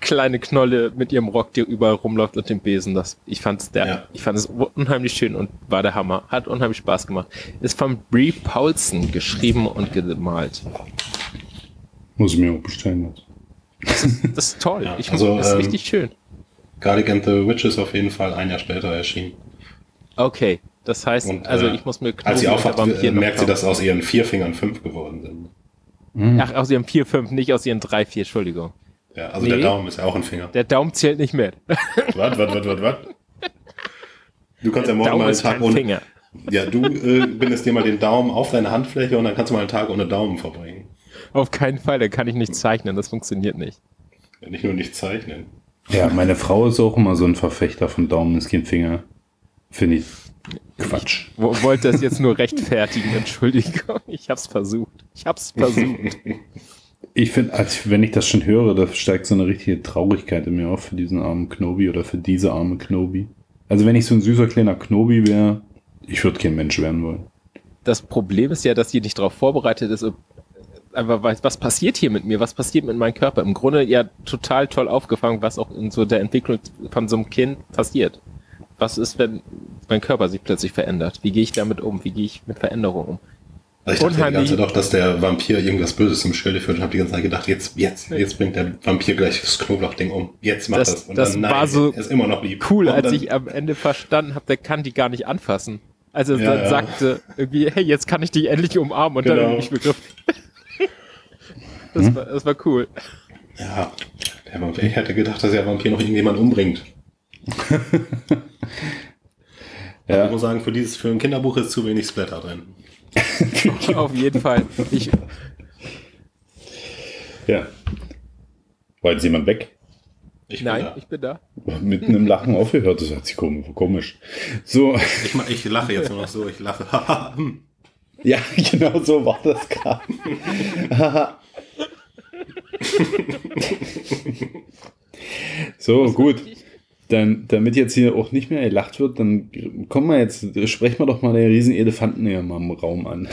S3: kleine Knolle mit ihrem Rock, die überall rumläuft und dem Besen. Das, ich fand's der, ja. ich fand es unheimlich schön und war der Hammer. Hat unheimlich Spaß gemacht. Ist von Brie Paulson geschrieben und gemalt.
S4: Muss ich mir auch bestellen.
S3: Das (laughs) ist, das ist toll. Ja, ich also, das ist ähm, richtig schön.
S5: Garlic and the Witch ist auf jeden Fall ein Jahr später erschienen.
S3: Okay, das heißt, und, also äh, ich muss mir
S5: Knobi Als sie aufwacht, merkt sie, dass aus ihren vier Fingern fünf geworden sind.
S3: Mhm. Ach, aus ihren vier, fünf, nicht aus ihren drei, vier, Entschuldigung.
S5: Ja, also nee, der Daumen ist ja auch ein Finger.
S3: Der Daumen zählt nicht mit.
S5: Was, was, was, was, was? Du kannst ja morgen Daumen mal einen Tag ohne. Finger. Ja, du äh, bindest dir mal den Daumen auf deine Handfläche und dann kannst du mal einen Tag ohne Daumen verbringen.
S3: Auf keinen Fall, da kann ich nicht zeichnen, das funktioniert nicht.
S5: Ja, nicht nur nicht zeichnen.
S4: Ja, meine Frau ist auch immer so ein Verfechter von Daumen ist kein Finger. Finde ich Quatsch.
S3: Ich wollte das jetzt nur rechtfertigen, Entschuldigung. Ich hab's versucht. Ich hab's versucht.
S4: Ich finde, als wenn ich das schon höre, da steigt so eine richtige Traurigkeit in mir auf für diesen armen Knobi oder für diese arme Knobi. Also wenn ich so ein süßer kleiner Knobi wäre, ich würde kein Mensch werden wollen.
S3: Das Problem ist ja, dass sie nicht darauf vorbereitet ist, einfach weiß, was passiert hier mit mir, was passiert mit meinem Körper. Im Grunde ja total toll aufgefangen, was auch in so der Entwicklung von so einem Kind passiert. Was ist, wenn mein Körper sich plötzlich verändert? Wie gehe ich damit um? Wie gehe ich mit Veränderungen um?
S5: Also ich dachte die ganze Zeit auch, dass der Vampir irgendwas Böses im Schilde führt und habe die ganze Zeit gedacht, jetzt, jetzt, jetzt bringt der Vampir gleich das Knoblauchding um. Jetzt macht das. das.
S3: Und das dann, nein, war so ist immer noch lieb. cool, als ich am Ende verstanden habe, der kann die gar nicht anfassen. Also ja, dann ja. sagte irgendwie, hey, jetzt kann ich dich endlich umarmen und genau. dann habe ich begriffen. das, hm? war, das war cool.
S5: Ja, der Vampir, ich hätte gedacht, dass der Vampir noch irgendjemand umbringt. (laughs) ja. Ich muss sagen, für dieses für ein Kinderbuch ist zu wenig Splatter drin. (laughs)
S3: Auf jeden Fall. Ich
S4: ja. War jetzt jemand weg?
S3: Ich Nein, da. ich bin da.
S4: Mitten im Lachen aufgehört, das hat sich komisch. So.
S5: Ich, ich lache jetzt nur noch so, ich lache. (laughs)
S4: ja, genau so war das gerade. so, gut. Dann, damit jetzt hier auch nicht mehr gelacht wird, dann kommen wir jetzt, sprechen wir doch mal den riesen Elefanten hier mal im Raum an.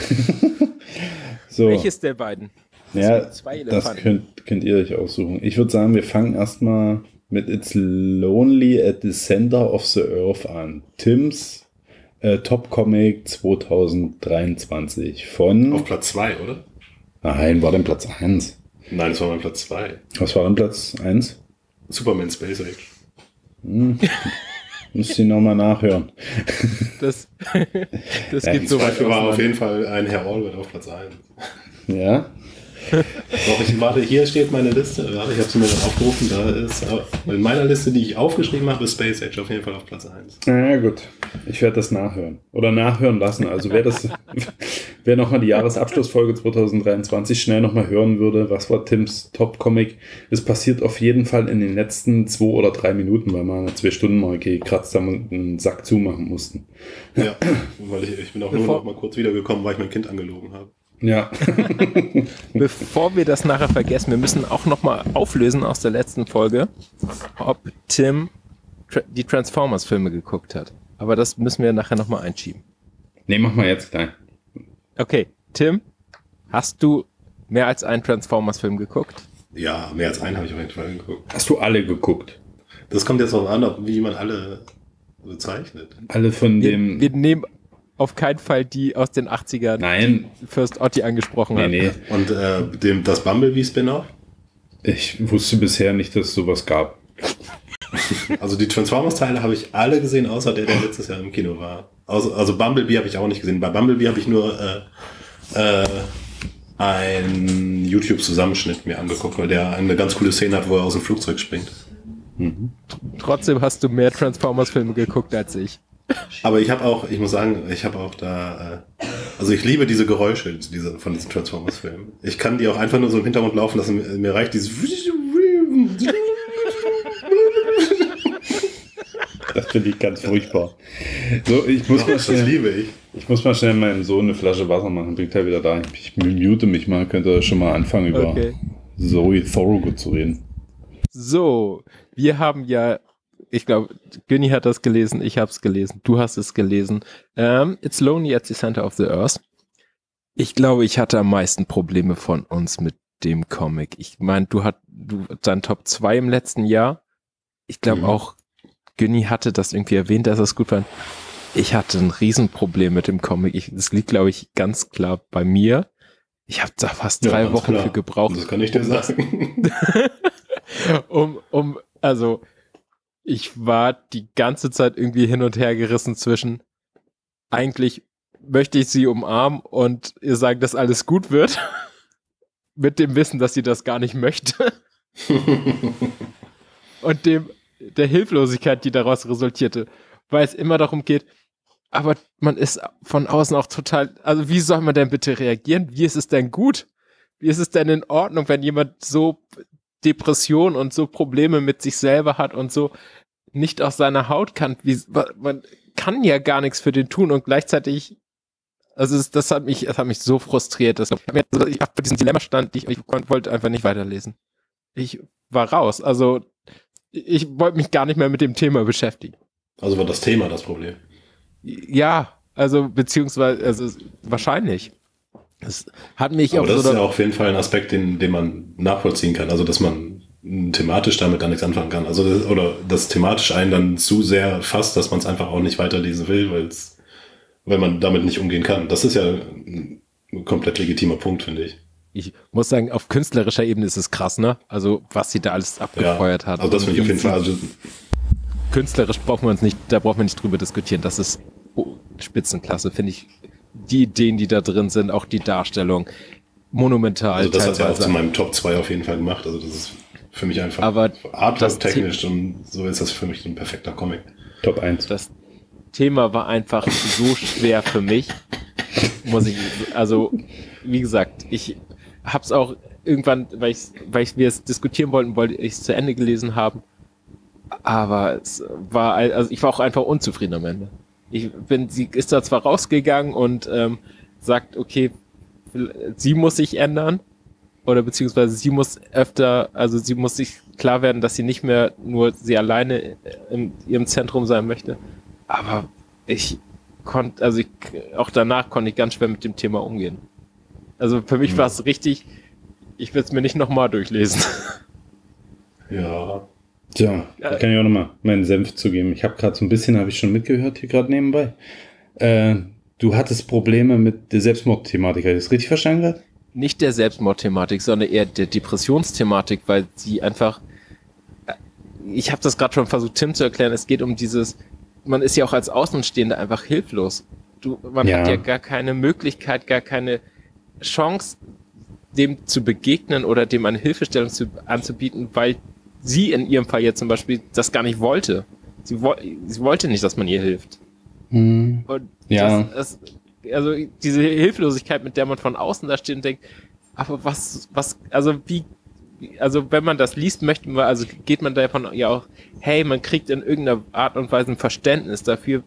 S4: (laughs)
S3: so. Welches der beiden?
S4: Das ja, das könnt, könnt ihr euch aussuchen. Ich würde sagen, wir fangen erstmal mit It's Lonely at the Center of the Earth an. Tims Äh, Top Comic 2023 von.
S5: Auf Platz 2, oder?
S4: Nein, war denn Platz 1?
S5: Nein, das war mein Platz 2.
S4: Was war denn Platz 1?
S5: Superman Space Age.
S4: Hm. Müsst ihr nochmal nachhören.
S3: Das, das
S4: Ja,
S3: geht so weit
S5: Dafür war auf jeden Fall ein Herr Albert auf Platz 1.
S4: Ja?
S5: Doch, ich, warte, hier steht meine Liste. Warte, ich habe sie mir dann aufgerufen. Da ist äh, in meiner Liste, die ich aufgeschrieben habe, ist Space Age auf jeden Fall auf Platz 1.
S4: Na ja, gut. Ich werde das nachhören. Oder nachhören lassen. Also wer das, (laughs) wer nochmal die Jahresabschlussfolge 2023 schnell nochmal hören würde, was war Tims Top-Comic? Es passiert auf jeden Fall in den letzten zwei oder drei Minuten, weil wir eine Zwei-Stunden-Marke gekratzt haben und einen Sack zumachen mussten.
S5: Ja, weil ich, ich bin auch nur
S3: Bevor-
S5: noch mal kurz wiedergekommen, weil ich mein Kind angelogen habe.
S4: Ja. (laughs)
S3: Bevor wir das nachher vergessen, wir müssen auch nochmal auflösen aus der letzten Folge, ob Tim die Transformers-Filme geguckt hat. Aber das müssen wir nachher nochmal einschieben.
S4: nee, mach mal jetzt gleich.
S3: Okay, Tim, hast du mehr als einen Transformers-Film geguckt?
S5: Ja, mehr als einen habe ich auf jeden Fall geguckt.
S4: Hast du alle geguckt?
S5: Das kommt jetzt darauf an, ob, wie man alle bezeichnet.
S4: Alle von
S3: Wir,
S4: dem.
S3: wir nehmen auf keinen Fall die aus den 80ern,
S4: Nein,
S3: die First Otti angesprochen
S4: nee,
S3: hat.
S4: nee.
S5: Und äh, dem, das Bumblebee-Spin-Off.
S4: Ich wusste bisher nicht, dass es sowas gab.
S5: Also die Transformers-Teile habe ich alle gesehen, außer der, der letztes Jahr im Kino war. Also, also Bumblebee habe ich auch nicht gesehen. Bei Bumblebee habe ich nur äh, äh, einen YouTube-Zusammenschnitt mir angeguckt, weil der eine ganz coole Szene hat, wo er aus dem Flugzeug springt.
S3: Trotzdem hast du mehr Transformers-Filme geguckt als ich.
S5: Aber ich habe auch, ich muss sagen, ich habe auch da, äh, also ich liebe diese Geräusche diese, von diesen Transformers-Filmen. Ich kann die auch einfach nur so im Hintergrund laufen lassen. Mir, mir reicht dieses.
S4: Das finde ich ganz furchtbar. So, ich muss mal
S5: Das
S4: schnell.
S5: liebe ich.
S4: Ich muss mal schnell meinem Sohn eine Flasche Wasser machen. Bringt er wieder da. Ich mute mich mal. Könnt ihr schon mal anfangen, über
S3: Okay.
S4: Zoe Thorogood zu reden.
S3: So, wir haben ja, ich glaube, Günni hat das gelesen, ich habe es gelesen, du hast es gelesen. Ähm, It's Lonely at the Center of the Earth. Ich glaube, ich hatte am meisten Probleme von uns mit dem Comic. Ich meine, du hat du dein Top 2 im letzten Jahr. Ich glaube
S5: Mhm.
S3: auch, Günni hatte das irgendwie erwähnt, dass er es gut fand. Ich hatte ein Riesenproblem mit dem Comic. Ich, das liegt, glaube ich, ganz klar bei mir. Ich habe da fast
S5: Ja,
S3: drei Wochen
S5: klar.
S3: für gebraucht.
S5: Das kann ich dir
S3: um
S5: sagen. (laughs)
S3: um, um, also, ich war die ganze Zeit irgendwie hin und her gerissen zwischen, eigentlich möchte ich sie umarmen und ihr sagen, dass alles gut wird, (laughs) mit dem Wissen, dass sie das gar nicht möchte (laughs) und dem, der Hilflosigkeit, die daraus resultierte, weil es immer darum geht, aber man ist von außen auch total, also wie soll man denn bitte reagieren? Wie ist es denn gut? Wie ist es denn in Ordnung, wenn jemand so Depression und so Probleme mit sich selber hat und so nicht aus seiner Haut kann? Wie, man kann ja gar nichts für den tun und gleichzeitig, also das hat mich, das hat mich so frustriert, dass ich also ich habe diesen Dilemma stand, ich, ich wollte einfach nicht weiterlesen. Ich war raus, also ich wollte mich gar nicht mehr mit dem Thema beschäftigen.
S5: Also war das Thema das Problem.
S3: Ja, also beziehungsweise, also wahrscheinlich. Es hat mich
S5: Aber
S3: auch
S5: das
S3: so
S5: ist ja auf jeden Fall ein Aspekt, den, den man nachvollziehen kann. Also, dass man thematisch damit gar nichts anfangen kann. Also, das, oder das thematisch einen dann zu sehr fasst, dass man es einfach auch nicht weiterlesen will, weil's, weil man damit nicht umgehen kann. Das ist ja ein komplett legitimer Punkt, finde ich.
S3: ich muss sagen, auf künstlerischer Ebene ist es krass, ne? Also was sie da alles
S5: Ja,
S3: abgefeuert hat.
S5: also das finde ich auf jeden Fall. Also,
S3: künstlerisch brauchen wir uns nicht, da brauchen wir nicht drüber diskutieren. Das ist Spitzenklasse, finde ich. Die Ideen, die da drin sind, auch die Darstellung, monumental
S5: also das hat ja auch zu meinem Top 2 auf jeden Fall gemacht. Also, das ist für mich einfach
S3: Aber das
S5: artwork-technisch und so ist das für mich ein perfekter Comic.
S4: Top 1.
S3: das Thema war einfach so schwer für mich. Muss ich, also, wie gesagt, ich hab's auch irgendwann, weil ich, weil ich wir es diskutieren wollten, wollte ich es zu Ende gelesen haben. Aber es war, also ich war auch einfach unzufrieden am Ende. Ich bin, sie ist da zwar rausgegangen und ähm, sagt, okay, sie muss sich ändern oder beziehungsweise sie muss öfter, also sie muss sich klar werden, dass sie nicht mehr nur sie alleine in ihrem Zentrum sein möchte. Aber ich konnte, also ich, auch danach konnte ich ganz schwer mit dem Thema umgehen. Also für mich war es richtig, ich will es mir nicht nochmal durchlesen.
S5: Ja.
S4: Tja, da kann ich auch nochmal meinen Senf zugeben. Ich habe gerade so ein bisschen, habe ich schon mitgehört hier gerade nebenbei. Äh, du hattest Probleme mit der Selbstmordthematik. Habe ich das richtig verstanden gerade?
S3: Nicht der Selbstmordthematik, sondern eher der Depressionsthematik, weil sie einfach. äh, Ich habe das gerade schon versucht, Tim zu erklären. Es geht um dieses. Man ist ja auch als Außenstehender einfach hilflos. Du, man
S4: Ja.
S3: hat ja gar keine Möglichkeit, gar keine Chance, dem zu begegnen oder dem eine Hilfestellung zu, anzubieten, weil sie in ihrem Fall jetzt zum Beispiel das gar nicht wollte. Sie, wo, sie wollte nicht, dass man ihr hilft. Und
S4: Ja.
S3: das, das, also diese Hilflosigkeit, mit der man von außen da steht und denkt, aber was, was, also wie, also wenn man das liest, möchte man, also geht man davon ja auch, hey, man kriegt in irgendeiner Art und Weise ein Verständnis dafür,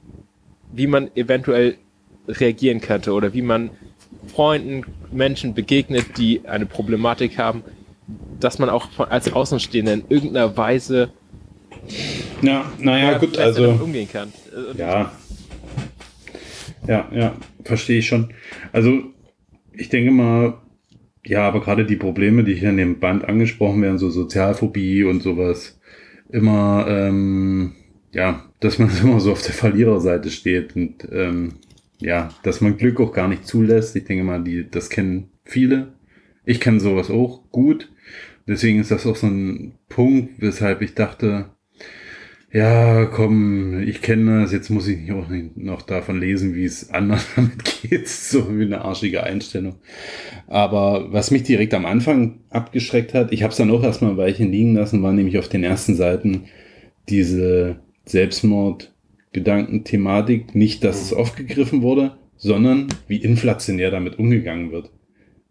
S3: wie man eventuell reagieren könnte oder wie man Freunden, Menschen begegnet, die eine Problematik haben, dass man auch von, als Außenstehender in irgendeiner Weise
S4: Ja, naja,
S3: ja,
S4: gut, also.
S3: umgehen kann.
S4: Ja. Ja, ja, verstehe ich schon. Also, ich denke mal, ja, aber gerade die Probleme, die hier in dem Band angesprochen werden, so Sozialphobie und sowas, immer, ähm, ja, dass man (laughs) immer so auf der Verliererseite steht und ähm, ja, dass man Glück auch gar nicht zulässt. Ich denke mal, die, das kennen viele. Ich kenne sowas auch gut. Deswegen ist das auch so ein Punkt, weshalb ich dachte, ja, komm, ich kenne das, jetzt muss ich nicht auch noch davon lesen, wie es anderen (laughs) damit geht. So wie eine arschige Einstellung. Aber was mich direkt am Anfang abgeschreckt hat, ich habe es dann auch erstmal ein Weilchen liegen lassen, war nämlich auf den ersten Seiten diese Selbstmord-Gedanken-Thematik. Nicht, dass es aufgegriffen wurde, sondern wie inflationär damit umgegangen wird.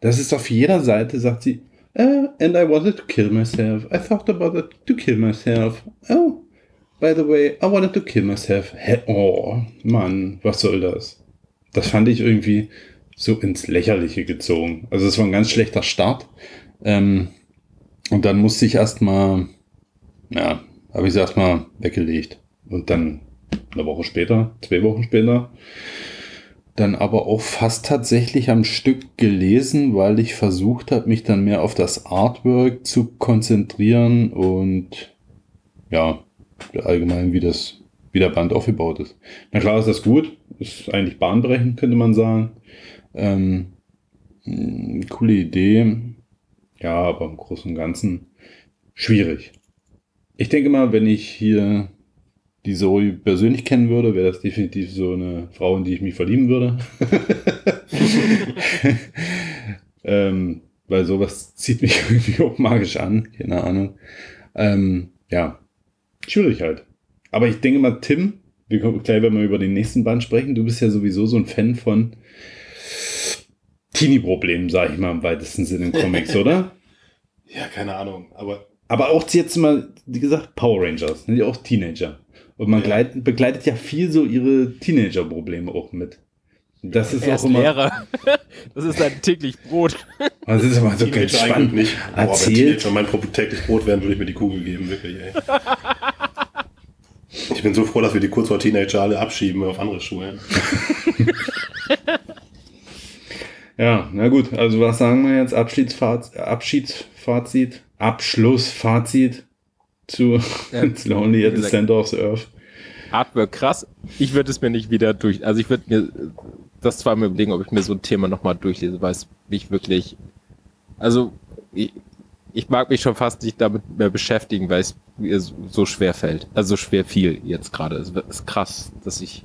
S4: Das ist auf jeder Seite, sagt sie, "Uh, and I wanted to kill myself. I thought about it to kill myself. Oh, by the way, I wanted to kill myself. Oh, Mann, was soll das? Das fand ich irgendwie so ins Lächerliche gezogen. Also es war ein ganz schlechter Start. Ähm, und dann musste ich erstmal, ja, habe ich es erstmal weggelegt. Und dann eine Woche später, zwei Wochen später, dann aber auch fast tatsächlich am Stück gelesen, weil ich versucht habe, mich dann mehr auf das Artwork zu konzentrieren und ja, allgemein, wie das, wie der Band aufgebaut ist. Na klar ist das gut, ist eigentlich bahnbrechend, könnte man sagen. Ähm, mh, coole Idee. Ja, aber im Großen und Ganzen schwierig. Ich denke mal, wenn ich hier die Zoe persönlich kennen würde, wäre das definitiv so eine Frau, in die ich mich verlieben würde. (laughs) ähm, weil sowas zieht mich (laughs) irgendwie auch magisch an, keine Ahnung. Ähm, ja, schwierig halt. Aber ich denke mal, Tim, wir kommen gleich, wenn wir über den nächsten Band sprechen, du bist ja sowieso so ein Fan von Teenie-Problemen, sage ich mal im weitesten Sinne in Comics, oder? (laughs)
S5: Ja, keine Ahnung. Aber
S4: Aber auch jetzt mal, wie gesagt, Power Rangers, sind ja auch Teenager. Und man
S5: Ja.
S4: gleit, begleitet ja viel so ihre Teenager-Probleme auch mit. Das ist
S3: er
S4: auch
S3: ist
S4: immer.
S3: Lehrer. (laughs) Das ist sein täglich Brot.
S4: Das ist immer so ganz spannend.
S5: nicht. Boah, wenn
S4: Erzählt.
S5: Teenager mein täglich Brot wären, würde ich mir die Kugel geben, wirklich, ey. (laughs) Ich bin so froh, dass wir die kurz vor Teenager alle abschieben auf andere Schulen. (laughs)
S4: Ja, na gut. Also was sagen wir jetzt? Abschiedsfazit, Abschiedsfazit, Abschlussfazit zu
S3: Ja, (laughs)
S4: It's Lonely at the Center of the Earth.
S3: Artwork krass. Ich würde es mir nicht wieder durch, also ich würde mir das zweimal überlegen, ob ich mir so ein Thema nochmal durchlese, weil es mich wirklich, also ich, ich mag mich schon fast nicht damit mehr beschäftigen, weil es mir so schwer fällt. Also so schwer viel jetzt gerade. Es ist krass, dass ich,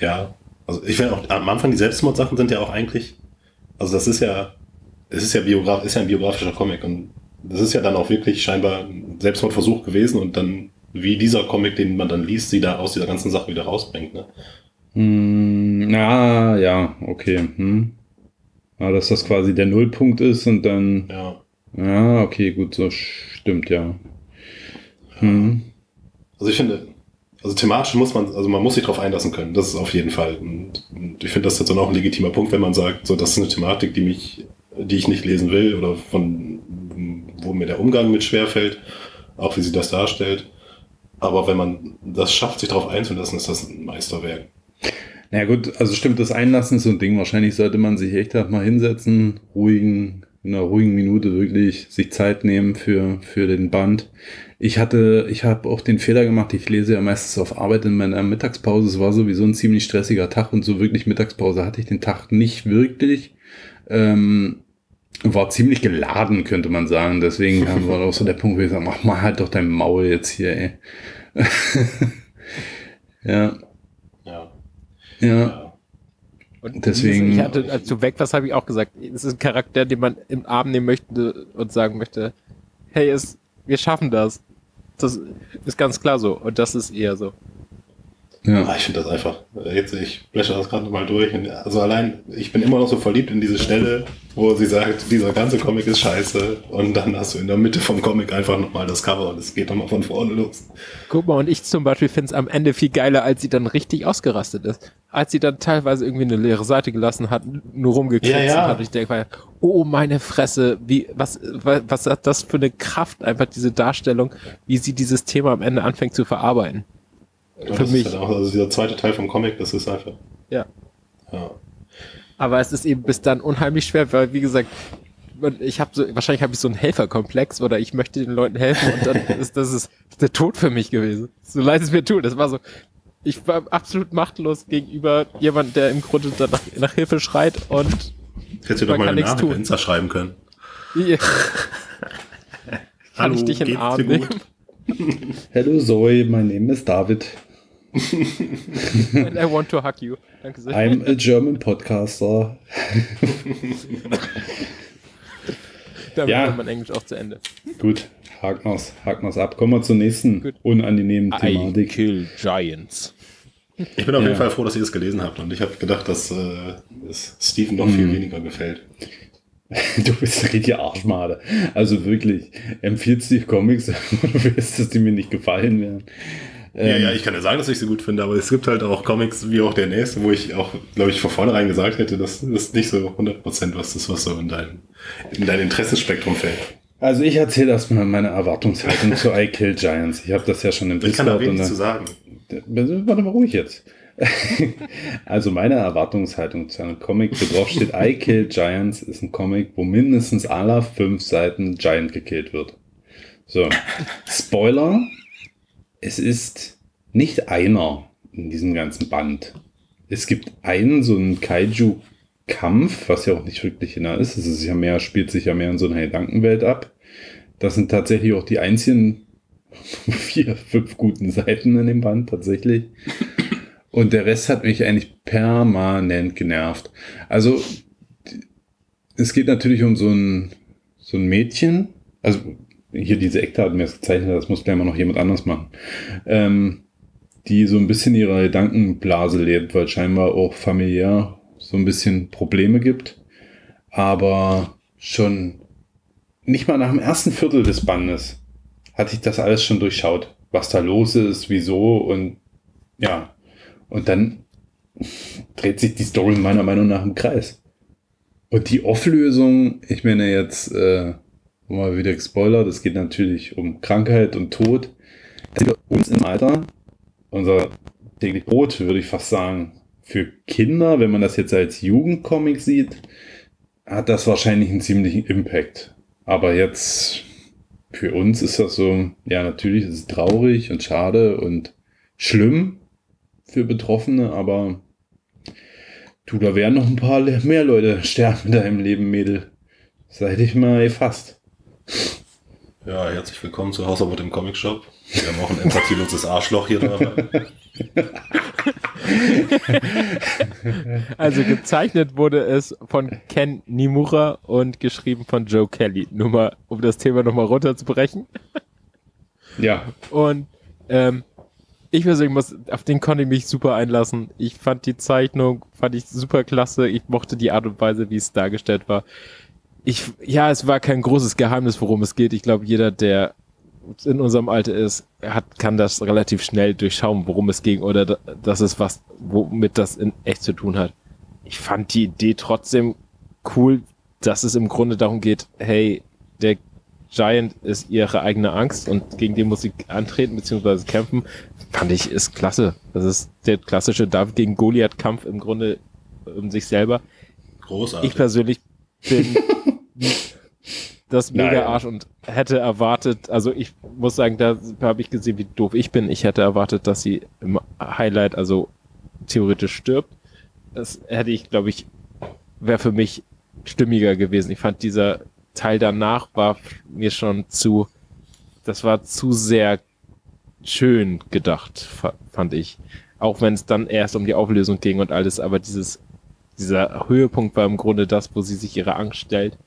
S5: Ja, also ich finde auch am Anfang die Selbstmordsachen sind ja auch eigentlich, also das ist ja, es ist ja Biograf, ist ja ein biografischer Comic und das ist ja dann auch wirklich scheinbar ein Selbstmordversuch gewesen und dann wie dieser Comic, den man dann liest, sie da aus dieser ganzen Sache wieder rausbringt. Ne?
S4: Hm, na, ja, okay. Hm. Ja, dass das quasi der Nullpunkt ist und dann.
S5: Ja.
S4: Ja, okay, gut, so stimmt, ja. Hm.
S5: Also ich finde, also thematisch muss man, also man muss sich darauf einlassen können. Das ist auf jeden Fall. Und, ich finde, das ist jetzt dann auch ein legitimer Punkt, wenn man sagt, so das ist eine Thematik, die mich, die ich nicht lesen will oder von wo mir der Umgang mit schwerfällt, auch wie sie das darstellt. Aber wenn man das schafft, sich darauf einzulassen, ist das ein Meisterwerk.
S4: Na ja, gut, also stimmt, das Einlassen ist so ein Ding. Wahrscheinlich sollte man sich echt mal hinsetzen, ruhigen in einer ruhigen Minute wirklich sich Zeit nehmen für, für den Band. Ich hatte, ich habe auch den Fehler gemacht, ich lese ja meistens auf Arbeit in meiner Mittagspause. Es war sowieso ein ziemlich stressiger Tag und so wirklich Mittagspause hatte ich den Tag nicht wirklich. Ähm, war ziemlich geladen, könnte man sagen. Deswegen (laughs) war auch so der Punkt, wo ich sage, mach mal halt doch dein Maul jetzt hier, ey. (laughs) ja.
S5: Ja.
S4: Ja.
S3: Und
S4: Deswegen-
S3: Ich hatte, als du weg warst, habe ich auch gesagt, es ist ein Charakter, den man im Arm nehmen möchte und sagen möchte, hey, es, wir schaffen das. Das ist ganz klar so. Und das ist eher so.
S4: Ja.
S5: Ah, ich finde das einfach. Jetzt, ich blätter das gerade mal durch. Und Also allein, ich bin immer noch so verliebt in diese Stelle, wo sie sagt, dieser ganze Comic ist scheiße. Und dann hast du in der Mitte vom Comic einfach nochmal das Cover und es geht nochmal von vorne los.
S3: Guck mal, und ich zum Beispiel finde es am Ende viel geiler, als sie dann richtig ausgerastet ist. Als sie dann teilweise irgendwie eine leere Seite gelassen hat, nur rumgekriegt
S5: Ja, ja.
S3: hat. Ich denke, oh meine Fresse, wie, was, was, was hat das für eine Kraft, einfach diese Darstellung, wie sie dieses Thema am Ende anfängt zu verarbeiten. Für
S5: das
S3: mich.
S5: Ist halt auch, also dieser zweite Teil vom Comic, das ist einfach.
S3: Ja.
S5: Ja.
S3: Aber es ist eben bis dann unheimlich schwer, weil wie gesagt, ich habe so, wahrscheinlich habe ich so einen Helferkomplex oder ich möchte den Leuten helfen und dann (laughs) ist das ist der Tod für mich gewesen. So leid es mir tut. Das war so, ich war absolut machtlos gegenüber jemand, der im Grunde dann nach, Hilfe schreit und
S5: Hättest du doch mal
S3: nichts
S5: Namen
S3: tun.
S5: Insta schreiben können. (laughs)
S3: kann
S5: Hallo,
S3: ich dich in den Arm nehmen. (laughs)
S5: gut?
S4: Hello Zoe, my name is David.
S3: And I want to hug you. Danke sehr.
S4: I'm a German podcaster.
S3: Damit
S4: Ja.
S3: mein Englisch auch zu Ende.
S4: Gut, haken wir's, haken wir's ab. Kommen wir zur nächsten
S3: Gut.
S4: unangenehmen Thematik.
S3: kill giants.
S5: Ich bin auf
S4: Ja.
S5: jeden Fall froh, dass ihr es gelesen habt. Und ich habe gedacht, dass äh, es Steven doch viel
S4: Mhm.
S5: weniger gefällt. (laughs)
S4: Du bist eine richtige Arschmade. Also wirklich, empfiehlst (laughs) du die Comics, du weißt, dass die mir nicht gefallen werden.
S5: Ja,
S4: Ähm,
S5: ja, ich kann ja sagen, dass ich sie gut finde, aber es gibt halt auch Comics, wie auch der nächste, wo ich auch, glaube ich, von vornherein gesagt hätte, dass das nicht so 100% was ist, was so in dein, in dein Interessenspektrum fällt.
S4: Also ich erzähle erstmal meine Erwartungshaltung zu I Kill Giants. Ich habe das ja schon im
S5: Ich kann da
S4: Discord und
S5: wenig
S4: dann-
S5: zu sagen.
S4: Warte mal ruhig jetzt. (laughs) also meine Erwartungshaltung zu einem Comic, wo drauf steht I Kill Giants, ist ein Comic, wo mindestens aller fünf Seiten Giant gekillt wird. So, Spoiler, es ist nicht einer in diesem ganzen Band. Es gibt einen, so einen Kaiju-Kampf, was ja auch nicht wirklich nah ist. Es ist ja mehr, spielt sich ja mehr in so einer Gedankenwelt ab. Das sind tatsächlich auch die einzigen (laughs) vier, fünf guten Seiten in dem Band tatsächlich. Und der Rest hat mich eigentlich permanent genervt. Also, es geht natürlich um so ein, so ein Mädchen. Also, hier diese hat mir das gezeichnet, das muss gleich mal noch jemand anders machen. Ähm, die so ein bisschen ihrer Gedankenblase lebt, weil scheinbar auch familiär so ein bisschen Probleme gibt. Aber schon nicht mal nach dem ersten Viertel des Bandes hatte ich das alles schon durchschaut, was da los ist, wieso und ja. Und dann dreht sich die Story meiner Meinung nach im Kreis. Und die Auflösung, ich meine jetzt, äh, mal wieder gespoilert, es geht natürlich um Krankheit und Tod. Uns im Alter unser täglich Brot, würde ich fast sagen. Für Kinder, wenn man das jetzt als Jugendcomic sieht, hat das wahrscheinlich einen ziemlichen Impact. Aber jetzt für uns ist das so, ja, natürlich ist es traurig und schade und schlimm für Betroffene, aber du, da werden noch ein paar mehr Leute (laughs) sterben in deinem Leben, Mädel. Sei dich mal gefasst.
S5: Ja, herzlich willkommen zu Hausarbeit im Comic Shop. Wir haben auch ein empathieloses Arschloch hier dabei. (laughs)
S3: Also gezeichnet wurde es von Ken Nimura und geschrieben von Joe Kelly. Nur mal, um das Thema nochmal runterzubrechen.
S4: Ja,
S3: Und ähm, ich persönlich muss, auf den konnte ich mich super einlassen. Ich fand die Zeichnung, fand ich super klasse. Ich mochte die Art und Weise, wie es dargestellt war. Ich, ja, es war kein großes Geheimnis, worum es geht. Ich glaube, jeder, der in unserem Alter ist, hat, kann das relativ schnell durchschauen, worum es ging oder da- dass es was, womit das in echt zu tun hat. Ich fand die Idee trotzdem cool, dass es im Grunde darum geht, hey, der Giant ist ihre eigene Angst und gegen den muss sie antreten bzw. kämpfen, fand ich ist klasse. Das ist der klassische David gegen Goliath-Kampf im Grunde um sich selber.
S5: Großartig.
S3: Ich persönlich bin (laughs) das mega. Arsch und hätte erwartet, also ich muss sagen, da habe ich gesehen, wie doof ich bin. Ich hätte erwartet, dass sie im Highlight, also theoretisch stirbt. Das hätte ich, glaube ich, wäre für mich stimmiger gewesen. Ich fand dieser Teil danach war mir schon zu, das war zu sehr schön gedacht, fa- fand ich. Auch wenn es dann erst um die Auflösung ging und alles, aber dieses, dieser Höhepunkt war im Grunde das, wo sie sich ihre Angst stellt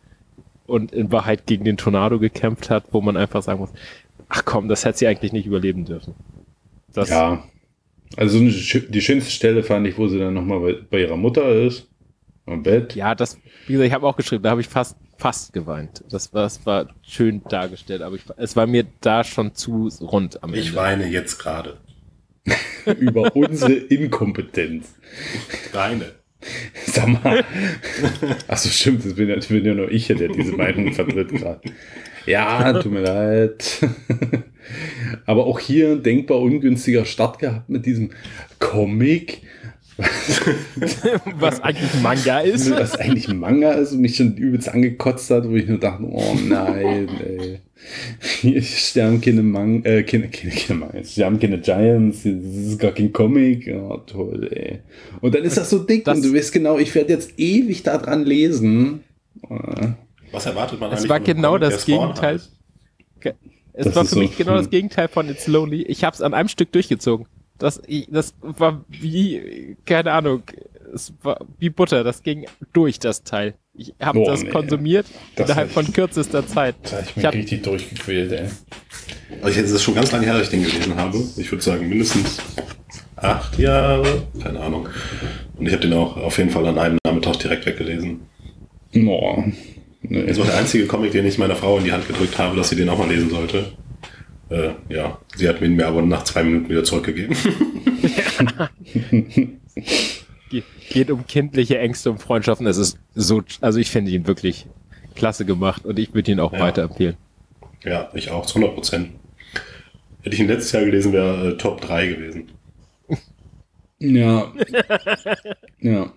S3: und in Wahrheit gegen den Tornado gekämpft hat, wo man einfach sagen muss, ach komm, das hätte sie eigentlich nicht überleben dürfen. Das,
S4: Ja. Also die schönste Stelle fand ich, wo sie dann nochmal bei, bei ihrer Mutter ist. Am Bett.
S3: ja, das, wie gesagt, ich habe auch geschrieben, da habe ich fast, fast geweint. Das war, das war schön dargestellt, aber ich, es war mir da schon zu rund am
S5: Ich
S3: Ende.
S5: weine jetzt gerade. (laughs)
S4: über unsere Inkompetenz.
S5: Deine. (laughs)
S4: Sag mal. Achso, stimmt, das bin ja, das bin ja nur ich, der diese Meinung (laughs) vertritt gerade. Ja, tut mir leid. (laughs) Aber auch hier ein denkbar ungünstiger Start gehabt mit diesem Comic,
S3: Was eigentlich Manga ist.
S4: was eigentlich Manga ist und mich schon übelst angekotzt hat, wo ich nur dachte, oh nein, ey. (laughs) Hier sterben keine Mang äh, keine, keine, keine Manga, es sterben keine Giants, das ist gar kein Comic. Oh, toll, ey. Und dann ist das so dick
S3: Das-
S4: und du weißt genau, ich werde jetzt ewig daran lesen. Äh,
S5: Was erwartet man
S3: Es
S5: eigentlich
S3: war
S5: von einem
S3: genau
S5: Comic,
S3: das Gegenteil.
S5: heißt?
S3: Es
S4: Das
S3: war für
S4: so-
S3: mich genau das. Gegenteil von It's Lonely. Ich habe es an einem Stück durchgezogen. Das, ich, das war wie, keine Ahnung, es war wie Butter. Das ging durch, das Teil. Ich habe
S4: Oh,
S3: das
S4: nee.
S3: konsumiert
S4: Das
S3: innerhalb von
S4: ich-
S3: kürzester Zeit.
S4: Da ich
S3: Ich
S4: mich
S3: hab-
S4: richtig durchgequält, ey.
S5: Also ich, es ist schon ganz lange her, dass ich den gelesen habe. Ich würde sagen mindestens acht Jahre, keine Ahnung. Und ich habe den auch auf jeden Fall an einem Nachmittag direkt weggelesen.
S4: Boah. Nee.
S5: Das war der einzige Comic, den ich meiner Frau in die Hand gedrückt habe, dass sie den auch mal lesen sollte. Äh, ja, sie hat mir ihn mir aber nach zwei Minuten wieder zurückgegeben. (laughs) (laughs) (laughs)
S3: Ge geht um kindliche Ängste, um Freundschaften. Es ist so, also ich finde ihn wirklich klasse gemacht und ich würde ihn auch
S5: Ja.
S3: weiterempfehlen.
S5: ja, ich auch, zu 100 Prozent. Hätte ich ihn letztes Jahr gelesen, wäre äh, Top 3 gewesen. (laughs)
S4: Ja. ja.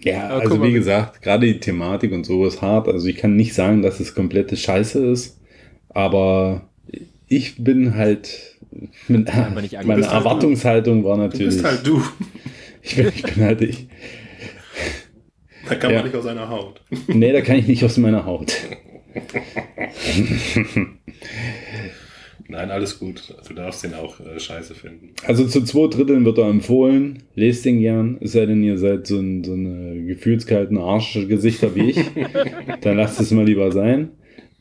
S4: Ja,
S3: Aber
S4: also wie gesagt, gerade die Thematik und so ist hart. Also ich kann nicht sagen, dass es komplette Scheiße ist, aber ich bin halt, mit, (laughs)
S3: aber nicht angepisst.
S4: meine
S5: bist halt du.
S4: Erwartungshaltung war
S5: Du
S4: natürlich,
S5: bist halt du.
S4: Ich, bin, ich bin halt ich.
S5: Da kann
S4: Ja.
S5: man nicht aus seiner Haut.
S4: Nee, da kann ich nicht aus meiner Haut.
S5: Nein, alles gut. Du darfst den auch äh, scheiße finden.
S4: Also zu zwei Dritteln wird er empfohlen. Lest den gern. Es sei denn, ihr seid so, ein, so eine gefühlskalten Arschgesichter wie ich. (laughs) Dann lasst es mal lieber sein.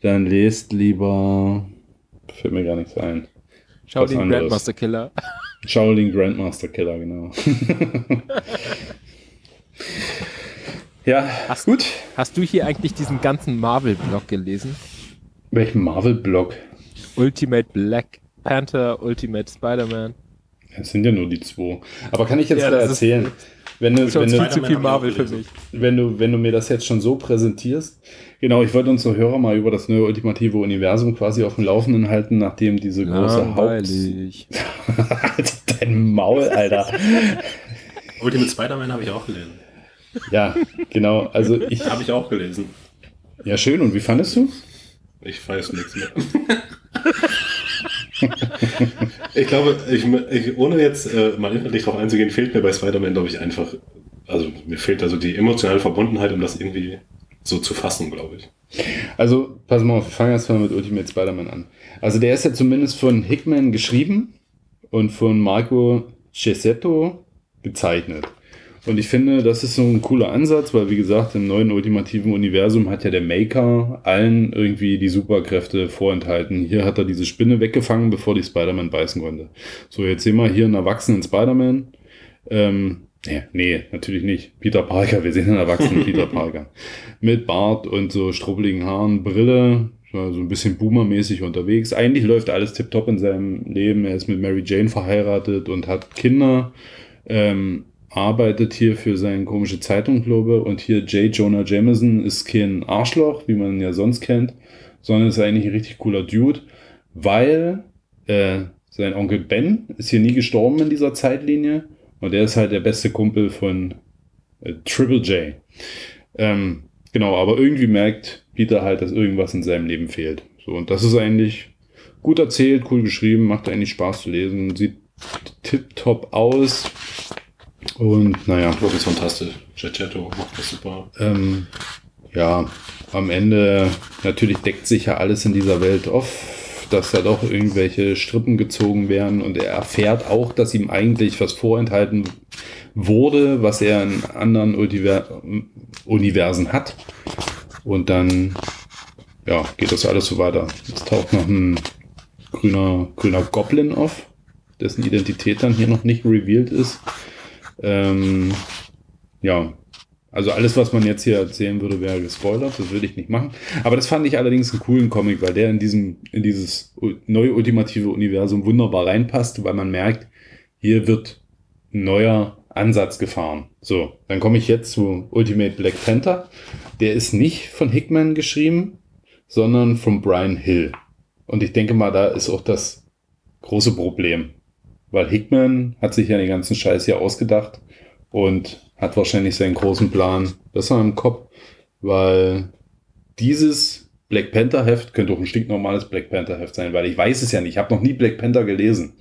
S4: Dann lest lieber. Fällt mir gar nichts ein.
S3: Schau
S4: Was
S3: den
S4: anderes.
S3: Grandmaster Killer.
S4: Shaolin Grandmaster Killer, genau. (laughs) ja,
S3: Hast-
S4: gut.
S3: Hast du hier eigentlich diesen ganzen Marvel-Blog gelesen?
S4: Welchen Marvel-Blog?
S3: Ultimate Black Panther, Ultimate Spider-Man.
S4: Es sind ja nur die zwei. Aber kann ich jetzt
S3: Ja,
S4: da
S3: das ist-
S4: erzählen? Wenn du, wenn,
S3: viel
S4: du,
S3: zu viel Marvel für mich.
S4: wenn, du, wenn du mir das jetzt schon so präsentierst. Genau, ich wollte unsere Hörer mal über das neue ultimative Universum quasi auf dem Laufenden halten, nachdem diese große Haupt...
S3: Langweilig. (laughs)
S4: Halt Dein Maul, Alter.
S5: Ultimate Spider-Man habe ich auch gelesen.
S4: Ja, genau. Also ich...
S5: Habe ich auch gelesen.
S4: Ja, schön. Und wie fandest du?
S5: Ich weiß nichts mehr. (laughs) ich glaube, ich, ich, ohne jetzt äh, mal inhaltlich drauf einzugehen, fehlt mir bei Spider-Man, glaube ich, einfach, also mir fehlt also die emotionale Verbundenheit, um das irgendwie so zu fassen, glaube ich.
S4: Also, pass mal auf, wir fangen erstmal mit Ultimate Spider-Man an. Also, der ist ja zumindest von Hickman geschrieben und von Marco Cesetto gezeichnet. Und ich finde, das ist so ein cooler Ansatz, weil, wie gesagt, im neuen ultimativen Universum hat ja der Maker allen irgendwie die Superkräfte vorenthalten. Hier hat er diese Spinne weggefangen, bevor die Spider-Man beißen konnte. So, jetzt sehen wir hier einen erwachsenen Spider-Man. Ähm, nee, nee, natürlich nicht. Peter Parker, wir sehen einen erwachsenen (laughs) Peter Parker. Mit Bart und so strubbeligen Haaren, Brille, so so ein bisschen boomermäßig unterwegs. Eigentlich läuft alles tipptopp in seinem Leben. Er ist mit Mary Jane verheiratet und hat Kinder. Ähm, arbeitet hier für seine komische Zeitung, glaube. Und hier J. Jonah Jameson ist kein Arschloch, wie man ihn ja sonst kennt, sondern ist eigentlich ein richtig cooler Dude, weil äh, sein Onkel Ben ist hier nie gestorben in dieser Zeitlinie und er ist halt der beste Kumpel von äh, Triple J. Ähm, genau, aber irgendwie merkt Peter halt, dass irgendwas in seinem Leben fehlt. So, und das ist eigentlich gut erzählt, cool geschrieben, macht eigentlich Spaß zu lesen, sieht tipptopp aus. Und naja.
S5: Wirklich ist fantastisch. Giacchetto macht das super.
S4: Ähm, ja, am Ende natürlich deckt sich ja alles in dieser Welt auf, dass da doch irgendwelche Strippen gezogen werden und er erfährt auch, dass ihm eigentlich was vorenthalten wurde, was er in anderen Univer Universen hat. Und dann ja, geht das alles so weiter. Es taucht noch ein grüner, grüner Goblin auf, dessen Identität dann hier noch nicht revealed ist. Ähm, ja, also alles, was man jetzt hier erzählen würde, wäre gespoilert. Das würde ich nicht machen. Aber das fand ich allerdings einen coolen Comic, weil der in diesem, in dieses neue ultimative Universum wunderbar reinpasst, weil man merkt, hier wird ein neuer Ansatz gefahren. So, dann komme ich jetzt zu Ultimate Black Panther. Der ist nicht von Hickman geschrieben, sondern von Brian Hill. Und ich denke mal, da ist auch das große Problem. Weil Hickman hat sich ja den ganzen Scheiß hier ausgedacht und hat wahrscheinlich seinen großen Plan besser im Kopf, weil dieses Black Panther Heft könnte auch ein stinknormales Black Panther Heft sein, weil ich weiß es ja nicht. Ich habe noch nie Black Panther gelesen.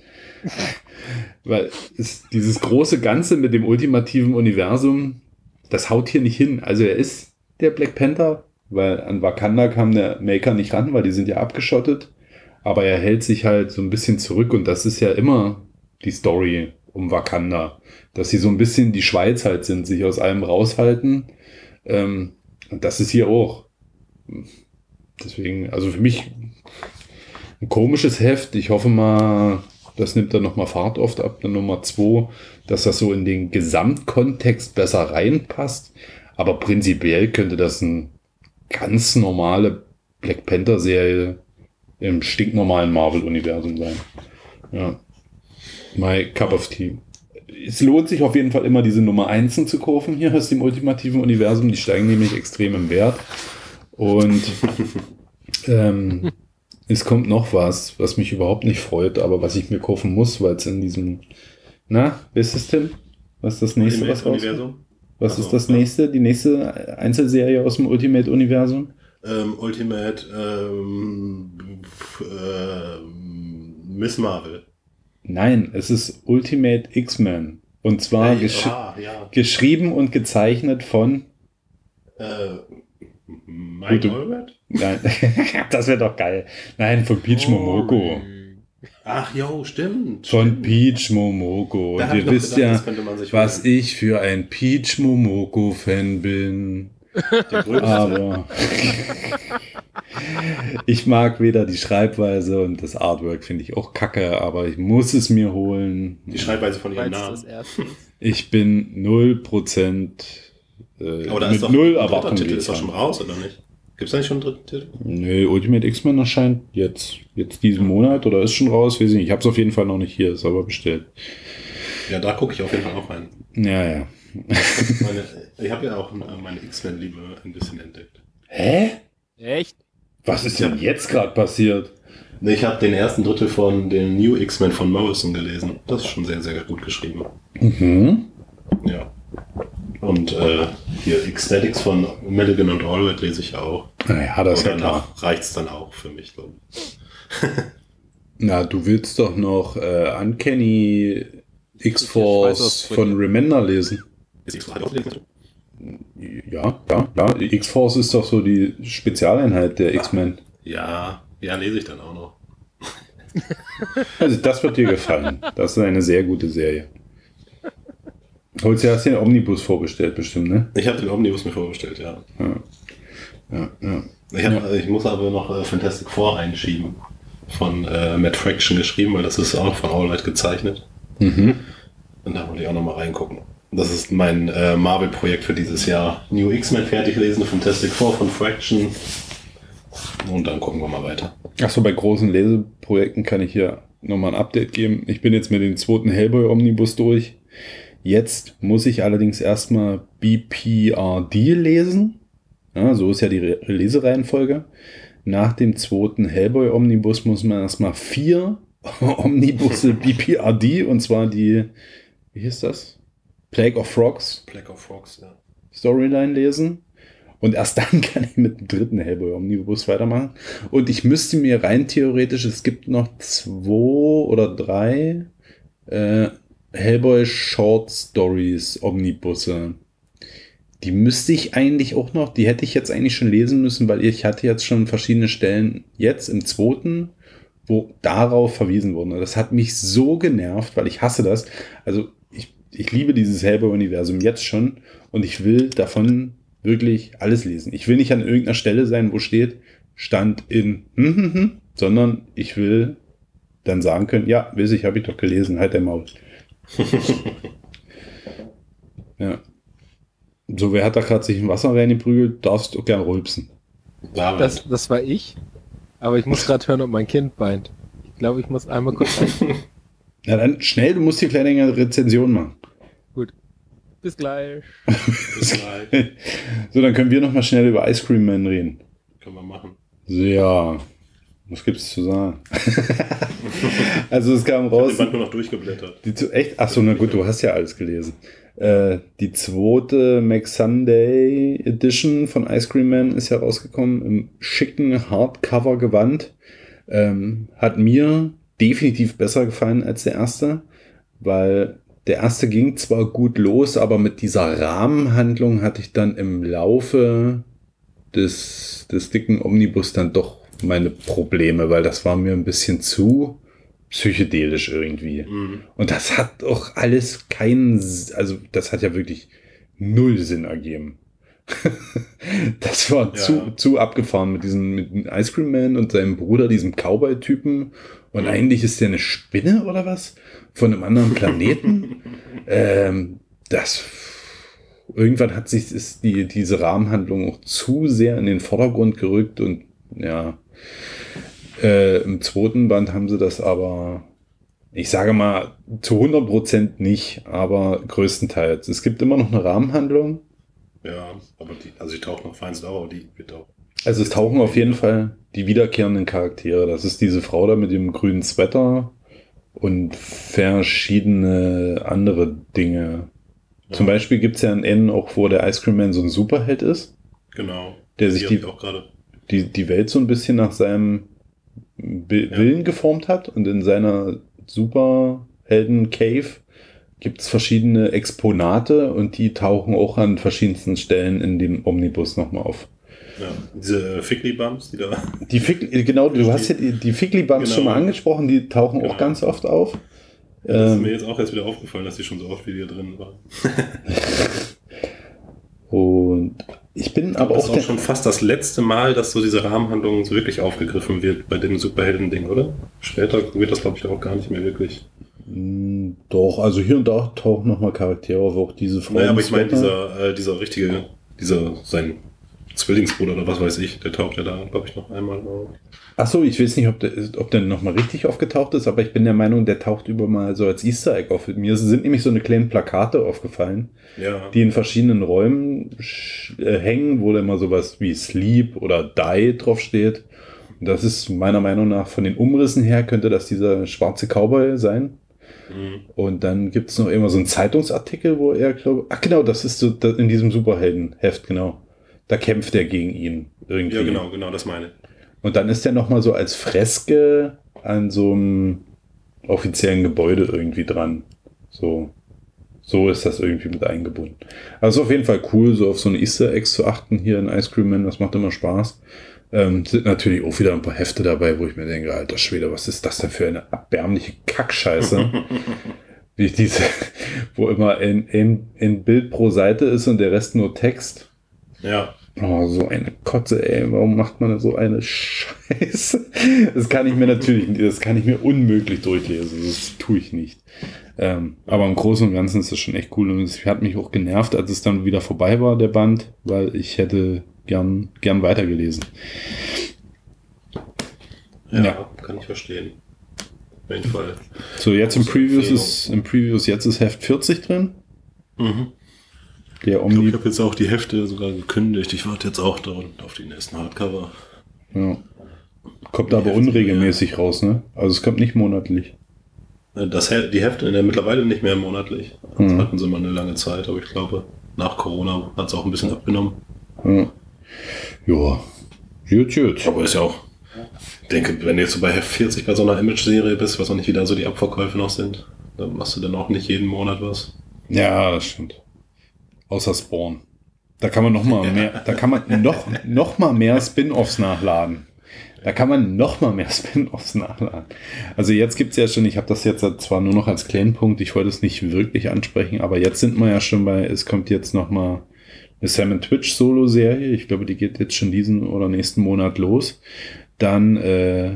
S4: (laughs) weil es, dieses große Ganze mit dem ultimativen Universum, das haut hier nicht hin. Also er ist der Black Panther, weil an Wakanda kam der Maker nicht ran, weil die sind ja abgeschottet. Aber er hält sich halt so ein bisschen zurück und das ist ja immer die Story um Wakanda. Dass sie so ein bisschen die Schweiz halt sind, sich aus allem raushalten. Ähm, und das ist hier auch. Deswegen, also für mich ein komisches Heft. Ich hoffe mal, das nimmt dann nochmal Fahrt oft ab, dann Nummer zwei, dass das so in den Gesamtkontext besser reinpasst. Aber prinzipiell könnte das ein ganz normale Black Panther-Serie im stinknormalen Marvel-Universum sein. Ja. My Cup of Tea. Es lohnt sich auf jeden Fall immer, diese Nummer 1 zu kaufen hier aus dem ultimativen Universum. Die steigen nämlich extrem im Wert. Und (laughs) ähm, es kommt noch was, was mich überhaupt nicht freut, aber was ich mir kaufen muss, weil es in diesem. Na, wer ist Tim? Was ist das nächste, was rauskommt? Was ist das nächste? Die nächste Einzelserie aus dem Ultimate-Universum?
S5: Ähm, Ultimate ähm, äh, Miss Marvel.
S4: Nein, es ist Ultimate X-Men. Und zwar hey, gesch ah, ja. geschrieben und gezeichnet von
S5: äh, Mike Albert?
S4: Nein, (laughs) das wäre doch geil. Nein, von Peach oh, Momoko.
S5: Ach jo, stimmt.
S4: Von. Peach Momoko. Und ihr wisst gedacht, ja, was holen. ich für ein Peach Momoko-Fan bin. Aber (laughs) ich mag weder die Schreibweise und das Artwork finde ich auch kacke, aber ich muss es mir holen.
S5: Die Schreibweise von ihrem Namen.
S4: Ich bin 0%
S5: äh, aber da mit ist doch null Erwartungen. Titel ist doch schon raus, oder nicht? Gibt es da nicht schon einen dritten Titel?
S4: Nee, Ultimate X-Men erscheint jetzt, jetzt diesen Monat oder ist schon raus, weiß ich nicht. Ich habe es auf jeden Fall noch nicht hier, ist aber bestellt.
S5: Ja, da gucke ich auf jeden Fall auch rein.
S4: Ja, ja.
S5: meine, ich habe ja auch meine X-Men-Liebe ein bisschen entdeckt.
S4: Hä?
S3: Echt?
S4: Was ist denn jetzt gerade passiert?
S5: Ich habe den ersten Drittel von den New X-Men von Morrison gelesen. Das ist schon sehr, sehr gut geschrieben.
S4: Mhm.
S5: Ja. Und äh, hier Ecstatics von Milligan und Allred lese ich auch.
S4: Naja, das
S5: ist ja klar. reicht es dann auch für mich, glaube ich. (laughs)
S4: Na, du willst doch noch äh, Uncanny X-Force von Remender lesen. Ist X-Force halt Ja, ja, ja. X-Force ist doch so die Spezialeinheit der X-Men.
S5: Ja, ja, lese ich dann auch noch. (laughs)
S4: Also das wird dir gefallen. Das ist eine sehr gute Serie. Du hast den Omnibus vorbestellt, bestimmt, ne?
S5: Ich habe den Omnibus mir vorbestellt, ja.
S4: Ja, ja. ja.
S5: Ich, hab, ich muss aber noch äh, Fantastic Four einschieben. Von äh, Matt Fraction geschrieben, weil das ist auch von All Light gezeichnet.
S4: Mhm.
S5: Und da wollte ich auch noch mal reingucken. Das ist mein äh, Marvel-Projekt für dieses Jahr. New X-Men fertig lesen, Fantastic Four von Fraction. Und dann gucken wir mal weiter.
S4: Achso, bei großen Leseprojekten kann ich hier nochmal ein Update geben. Ich bin jetzt mit dem zweiten Hellboy-Omnibus durch. Jetzt muss ich allerdings erstmal BPRD lesen. Ja, so ist ja die Lesereihenfolge. Nach dem zweiten Hellboy-Omnibus muss man erstmal vier (laughs) Omnibusse BPRD und zwar die, wie hieß das? Plague of Frogs.
S5: Plague of Frogs, ja.
S4: Storyline lesen. Und erst dann (laughs) kann ich mit dem dritten Hellboy Omnibus weitermachen. Und ich müsste mir rein theoretisch, es gibt noch zwei oder drei äh, Hellboy Short Stories Omnibusse. Die müsste ich eigentlich auch noch, die hätte ich jetzt eigentlich schon lesen müssen, weil ich hatte jetzt schon verschiedene Stellen jetzt im zweiten, wo darauf verwiesen wurden. Das hat mich so genervt, weil ich hasse das. Also ich, liebe dieses Hellboy-Universum jetzt schon und ich will davon wirklich alles lesen. Ich will nicht an irgendeiner Stelle sein, wo steht, stand in, hm, hm, hm, sondern ich will dann sagen können, ja, weiß ich, habe ich doch gelesen, halt der Maul. (laughs) ja. So, wer hat da gerade sich ein Wasser reingeprügelt, darfst du gern rülpsen.
S3: Das, das war ich, aber ich muss (laughs) gerade hören, ob mein Kind weint. Ich glaube, ich muss einmal kurz. (laughs)
S4: Na dann schnell, du musst hier kleine Rezension machen.
S3: Bis gleich. (laughs)
S5: Bis gleich.
S4: So, dann können wir noch mal schnell über Ice Cream Man reden.
S5: Können wir machen.
S4: Ja, was gibt's zu sagen? (laughs) also es kam
S5: Ich habe
S4: raus.
S5: den Band nur noch durchgeblättert.
S4: Die zu, echt? Achso, na gut, du hast ja alles gelesen. Äh, die zweite Mac Sunday Edition von Ice Cream Man ist ja rausgekommen im schicken Hardcover-Gewand. Ähm, hat mir definitiv besser gefallen als der erste, weil der erste ging zwar gut los, aber mit dieser Rahmenhandlung hatte ich dann im Laufe des, des dicken Omnibus dann doch meine Probleme, weil das war mir ein bisschen zu psychedelisch irgendwie.
S5: Mhm.
S4: Und das hat doch alles keinen, also das hat ja wirklich null Sinn ergeben. (laughs) das war
S5: Ja.
S4: zu, zu abgefahren mit diesem mit dem Ice Cream Man und seinem Bruder, diesem Cowboy-Typen. Und
S5: Mhm.
S4: eigentlich ist der eine Spinne oder was? Von einem anderen Planeten. (laughs) ähm, das irgendwann hat sich ist die, diese Rahmenhandlung auch zu sehr in den Vordergrund gerückt und ja, äh, im zweiten Band haben sie das aber, ich sage mal, zu 100% nicht, aber größtenteils. Es gibt immer noch eine Rahmenhandlung.
S5: Ja, aber die, also die taucht noch feinst auf, aber die wird auch.
S4: Also es tauchen auf jeden Fall die wiederkehrenden Charaktere. Das ist diese Frau da mit dem grünen Sweater und verschiedene andere Dinge. Zum Beispiel gibt es ja ein Ende auch, wo der Ice Cream Man so ein Superheld ist,
S5: Genau.
S4: Der sich die- die die Welt so ein bisschen nach seinem Bi-
S5: Ja.
S4: Willen geformt hat und in seiner Superhelden-Cave gibt es verschiedene Exponate und die tauchen auch an verschiedensten Stellen in dem Omnibus nochmal auf.
S5: Ja, diese Fickly-Bumps, die da.
S4: Die Fick, genau, du hast ja die, die Fickly-Bumps
S5: Genau.
S4: schon mal angesprochen, die tauchen auch
S5: Genau.
S4: ganz oft auf.
S5: Das ist
S4: Ähm,
S5: mir jetzt auch erst wieder aufgefallen, dass die schon so oft wie die drin waren. (laughs)
S4: und ich bin aber
S5: Aber das
S4: auch,
S5: ist auch schon fast das letzte Mal, dass so diese Rahmenhandlung so wirklich aufgegriffen wird bei dem Superhelden-Ding, oder? Später wird das, glaube ich, auch gar nicht mehr wirklich.
S4: Mm, doch, also hier und da tauchen nochmal Charaktere auf, auch diese Frau.
S5: Naja, aber ich meine, dieser, äh, dieser richtige, dieser, sein Zwillingsbruder oder was weiß ich, der taucht ja da, glaube ich, noch einmal auf.
S4: Achso, ich weiß nicht, ob der, ob der nochmal richtig aufgetaucht ist, aber ich bin der Meinung, der taucht über mal so als Easter Egg auf. Mir sind nämlich so eine kleine Plakate aufgefallen,
S5: Ja.
S4: die in verschiedenen Räumen äh, hängen, wo da immer sowas wie Sleep oder Die draufsteht. Und das ist meiner Meinung nach von den Umrissen her, könnte das dieser schwarze Cowboy sein.
S5: Mhm.
S4: Und dann gibt es noch immer so einen Zeitungsartikel, wo er, glaube ach genau, das ist so in diesem Superheldenheft, genau. Da kämpft er gegen ihn irgendwie.
S5: Ja, genau, genau, das meine ich.
S4: Und dann ist er nochmal so als Freske an so einem offiziellen Gebäude irgendwie dran. So, so ist das irgendwie mit eingebunden. Also auf jeden Fall cool, so auf so eine Easter Eggs zu achten hier in Ice Cream Man, das macht immer Spaß. Ähm, sind natürlich auch wieder ein paar Hefte dabei, wo ich mir denke, alter Schwede, was ist das denn für eine erbärmliche Kackscheiße? (laughs) Wie diese, wo immer ein, ein, ein Bild pro Seite ist und der Rest nur Text.
S5: Ja,
S4: Oh, so eine Kotze, ey. Warum macht man so eine Scheiße? Das kann ich mir natürlich, das kann ich mir unmöglich durchlesen. Das tue ich nicht. Ähm, aber im Großen und Ganzen ist das schon echt cool. Und es hat mich auch genervt, als es dann wieder vorbei war, der Band, weil ich hätte gern, gern weitergelesen.
S5: ja,
S4: Ja.
S5: kann ich verstehen. Auf jeden Fall.
S4: So, jetzt im Previews ist, im Previews jetzt ist Heft 40 drin.
S5: Mhm.
S4: Der
S5: Ich
S4: Omni.
S5: ich habe jetzt auch die Hefte sogar gekündigt. Ich warte jetzt auch da auf die nächsten Hardcover.
S4: Ja. Kommt aber
S5: Hefte,
S4: unregelmäßig raus, ne? Also es kommt nicht monatlich.
S5: Äh, Das, die Hefte in der mittlerweile nicht mehr monatlich. Das
S4: Mhm.
S5: hatten sie mal eine lange Zeit, aber ich glaube, nach Corona hat es auch ein bisschen abgenommen.
S4: Ja. Ja, gut, gut.
S5: Aber ist ja auch, ich denke, wenn du jetzt so bei Heft 40 bei so einer Image-Serie bist, was auch nicht wieder so die Abverkäufe noch sind, dann machst du dann auch nicht jeden Monat was.
S4: Ja, das stimmt. Außer Spawn. Da kann man noch mal mehr, (laughs) da kann man noch, noch mal mehr Spin-offs nachladen. Da kann man noch mal mehr (laughs) Spin-offs nachladen. Also jetzt gibt's ja schon, ich habe das jetzt zwar nur noch als kleinen Punkt, ich wollte es nicht wirklich ansprechen, aber jetzt sind wir ja schon bei, es kommt jetzt noch mal eine Sam Twitch Solo-Serie. Ich glaube, die geht jetzt schon diesen oder nächsten Monat los. Dann äh,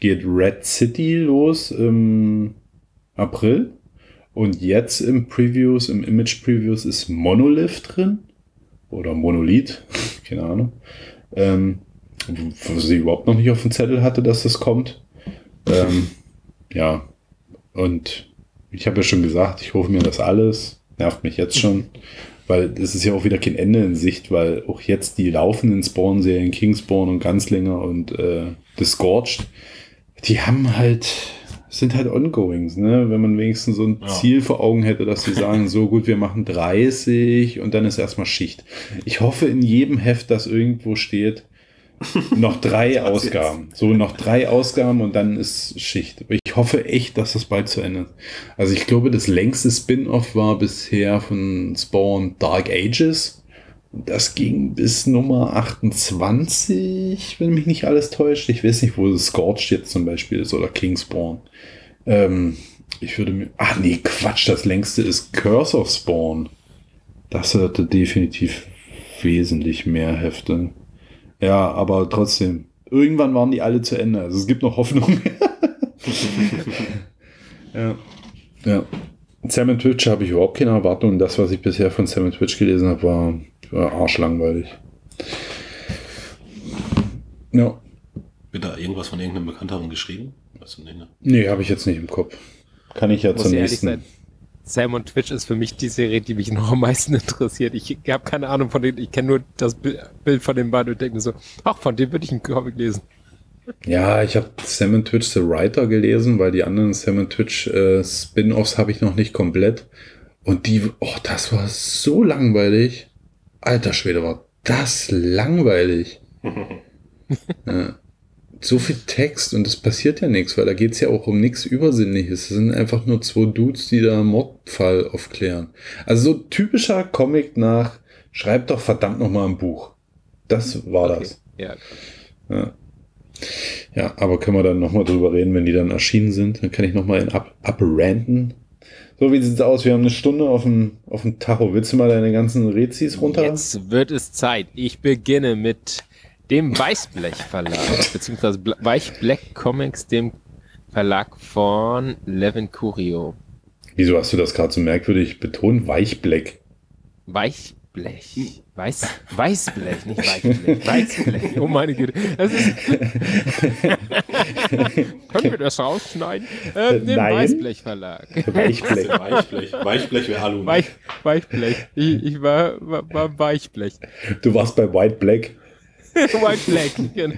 S4: geht Red City los im April. Und jetzt im Previews, im Image Previews ist Monolith drin. Oder Monolith, (laughs) keine Ahnung. Ähm, was ich überhaupt noch nicht auf dem Zettel hatte, dass das kommt. Ähm, ja, und ich habe ja schon gesagt, ich rufe mir das alles. Nervt mich jetzt schon. Weil es ist ja auch wieder kein Ende in Sicht, weil auch jetzt die laufenden Spawn-Serien, Kingspawn und Ganzlinger und äh, Scorched, die haben halt, sind halt Ongoings, ne? Wenn man wenigstens so ein ja. Ziel vor Augen hätte, dass sie sagen, so gut, wir machen 30 und dann ist erstmal Schicht. Ich hoffe in jedem Heft, dass irgendwo steht, noch drei (laughs) Ausgaben. So noch drei Ausgaben und dann ist Schicht. Ich hoffe echt, dass das bald zu Ende ist. Also ich glaube, das längste Spin-off war bisher von Spawn Dark Ages. Das ging bis Nummer 28, wenn mich nicht alles täuscht. Ich weiß nicht, wo Scorched jetzt zum Beispiel ist oder Kingspawn. Ähm, ich würde mir. Ach nee, Quatsch, das längste ist Curse of Spawn. Das hatte definitiv wesentlich mehr Hefte. Ja, aber trotzdem. Irgendwann waren die alle zu Ende. Also es gibt noch Hoffnung. (laughs) ja. Ja. Sam Twitch habe ich überhaupt keine Erwartungen. Das, was ich bisher von Sam Twitch gelesen habe, war, war arschlangweilig.
S5: Ja. Wird da irgendwas von irgendeinem Bekannteren geschrieben?
S4: Weißt du, nee, ne? nee habe ich jetzt nicht im Kopf. Kann ich ja Muss zum nächsten. Sein.
S3: Sam und Twitch ist für mich die Serie, die mich (laughs) noch am meisten interessiert. Ich habe keine Ahnung von denen, ich kenne nur das Bild von den beiden und denke mir so, ach, von dem würde ich einen Comic lesen.
S4: Ja, ich habe Sam Twitch The Writer gelesen, weil die anderen Sam Twitch äh, Spin-offs habe ich noch nicht komplett. Und die, oh, das war so langweilig. Alter Schwede, war das langweilig. (laughs) ja so viel Text und es passiert ja nichts, weil da geht es ja auch um nichts Übersinnliches. Es sind einfach nur zwei Dudes, die da einen Mordfall aufklären. Also so typischer Comic nach, schreib doch verdammt nochmal ein Buch. Das war okay. das. Ja. ja. Ja, aber können wir dann nochmal drüber reden, wenn die dann erschienen sind. Dann kann ich nochmal in ab, abranten. So, wie sieht's aus? Wir haben eine Stunde auf dem, auf dem Tacho. Willst du mal deine ganzen Rezis runter?
S3: Jetzt wird es Zeit. Ich beginne mit dem Weißblech Verlag, (laughs) beziehungsweise Weichblech Comics, dem Verlag von Levin Curio.
S4: Wieso hast du das gerade so merkwürdig betont? Weichblech.
S3: Weichblech. Weiß, Weißblech, nicht Weichblech. (laughs) Weißblech. Oh meine Güte. Das ist (laughs) (laughs) Können wir das rausschneiden? Äh, den Nein. Weißblech Verlag. (laughs)
S5: Weichblech. Weichblech. Weichblech wäre Alu.
S3: Weich, Weichblech. Ich, ich war, war, war Weichblech.
S4: Du warst bei White Black. (laughs)
S3: White Black, genau.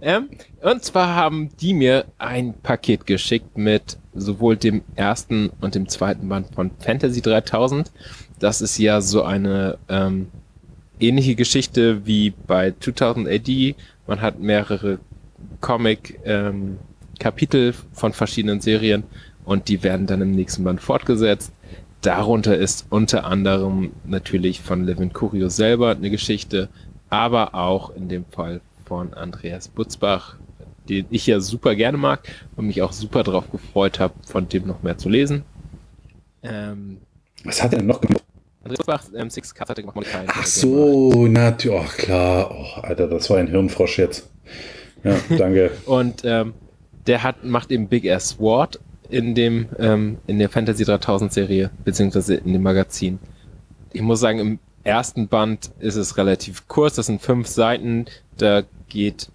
S3: Ähm, und zwar haben die mir ein Paket geschickt mit sowohl dem ersten und dem zweiten Band von Fantasy 3000. Das ist ja so eine ähm, ähnliche Geschichte wie bei 2000 AD. Man hat mehrere Comic-Kapitel ähm, von verschiedenen Serien und die werden dann im nächsten Band fortgesetzt. Darunter ist unter anderem natürlich von Levin Curio selber eine Geschichte, aber auch in dem Fall von Andreas Butzbach, den ich ja super gerne mag und mich auch super darauf gefreut habe, von dem noch mehr zu lesen.
S4: Ähm, Was hat er noch gemacht?
S3: Andreas Butzbach, ähm, Six Cuts hat er gemacht.
S4: Ach so, natürlich, oh, klar. Oh, Alter, das war ein Hirnfrosch jetzt. Ja, danke. (laughs)
S3: und ähm, der hat, macht eben Big Ass Sword in dem, ähm, in der Fantasy 3000 Serie, beziehungsweise in dem Magazin. Ich muss sagen, im ersten Band ist es relativ kurz, das sind fünf Seiten, da geht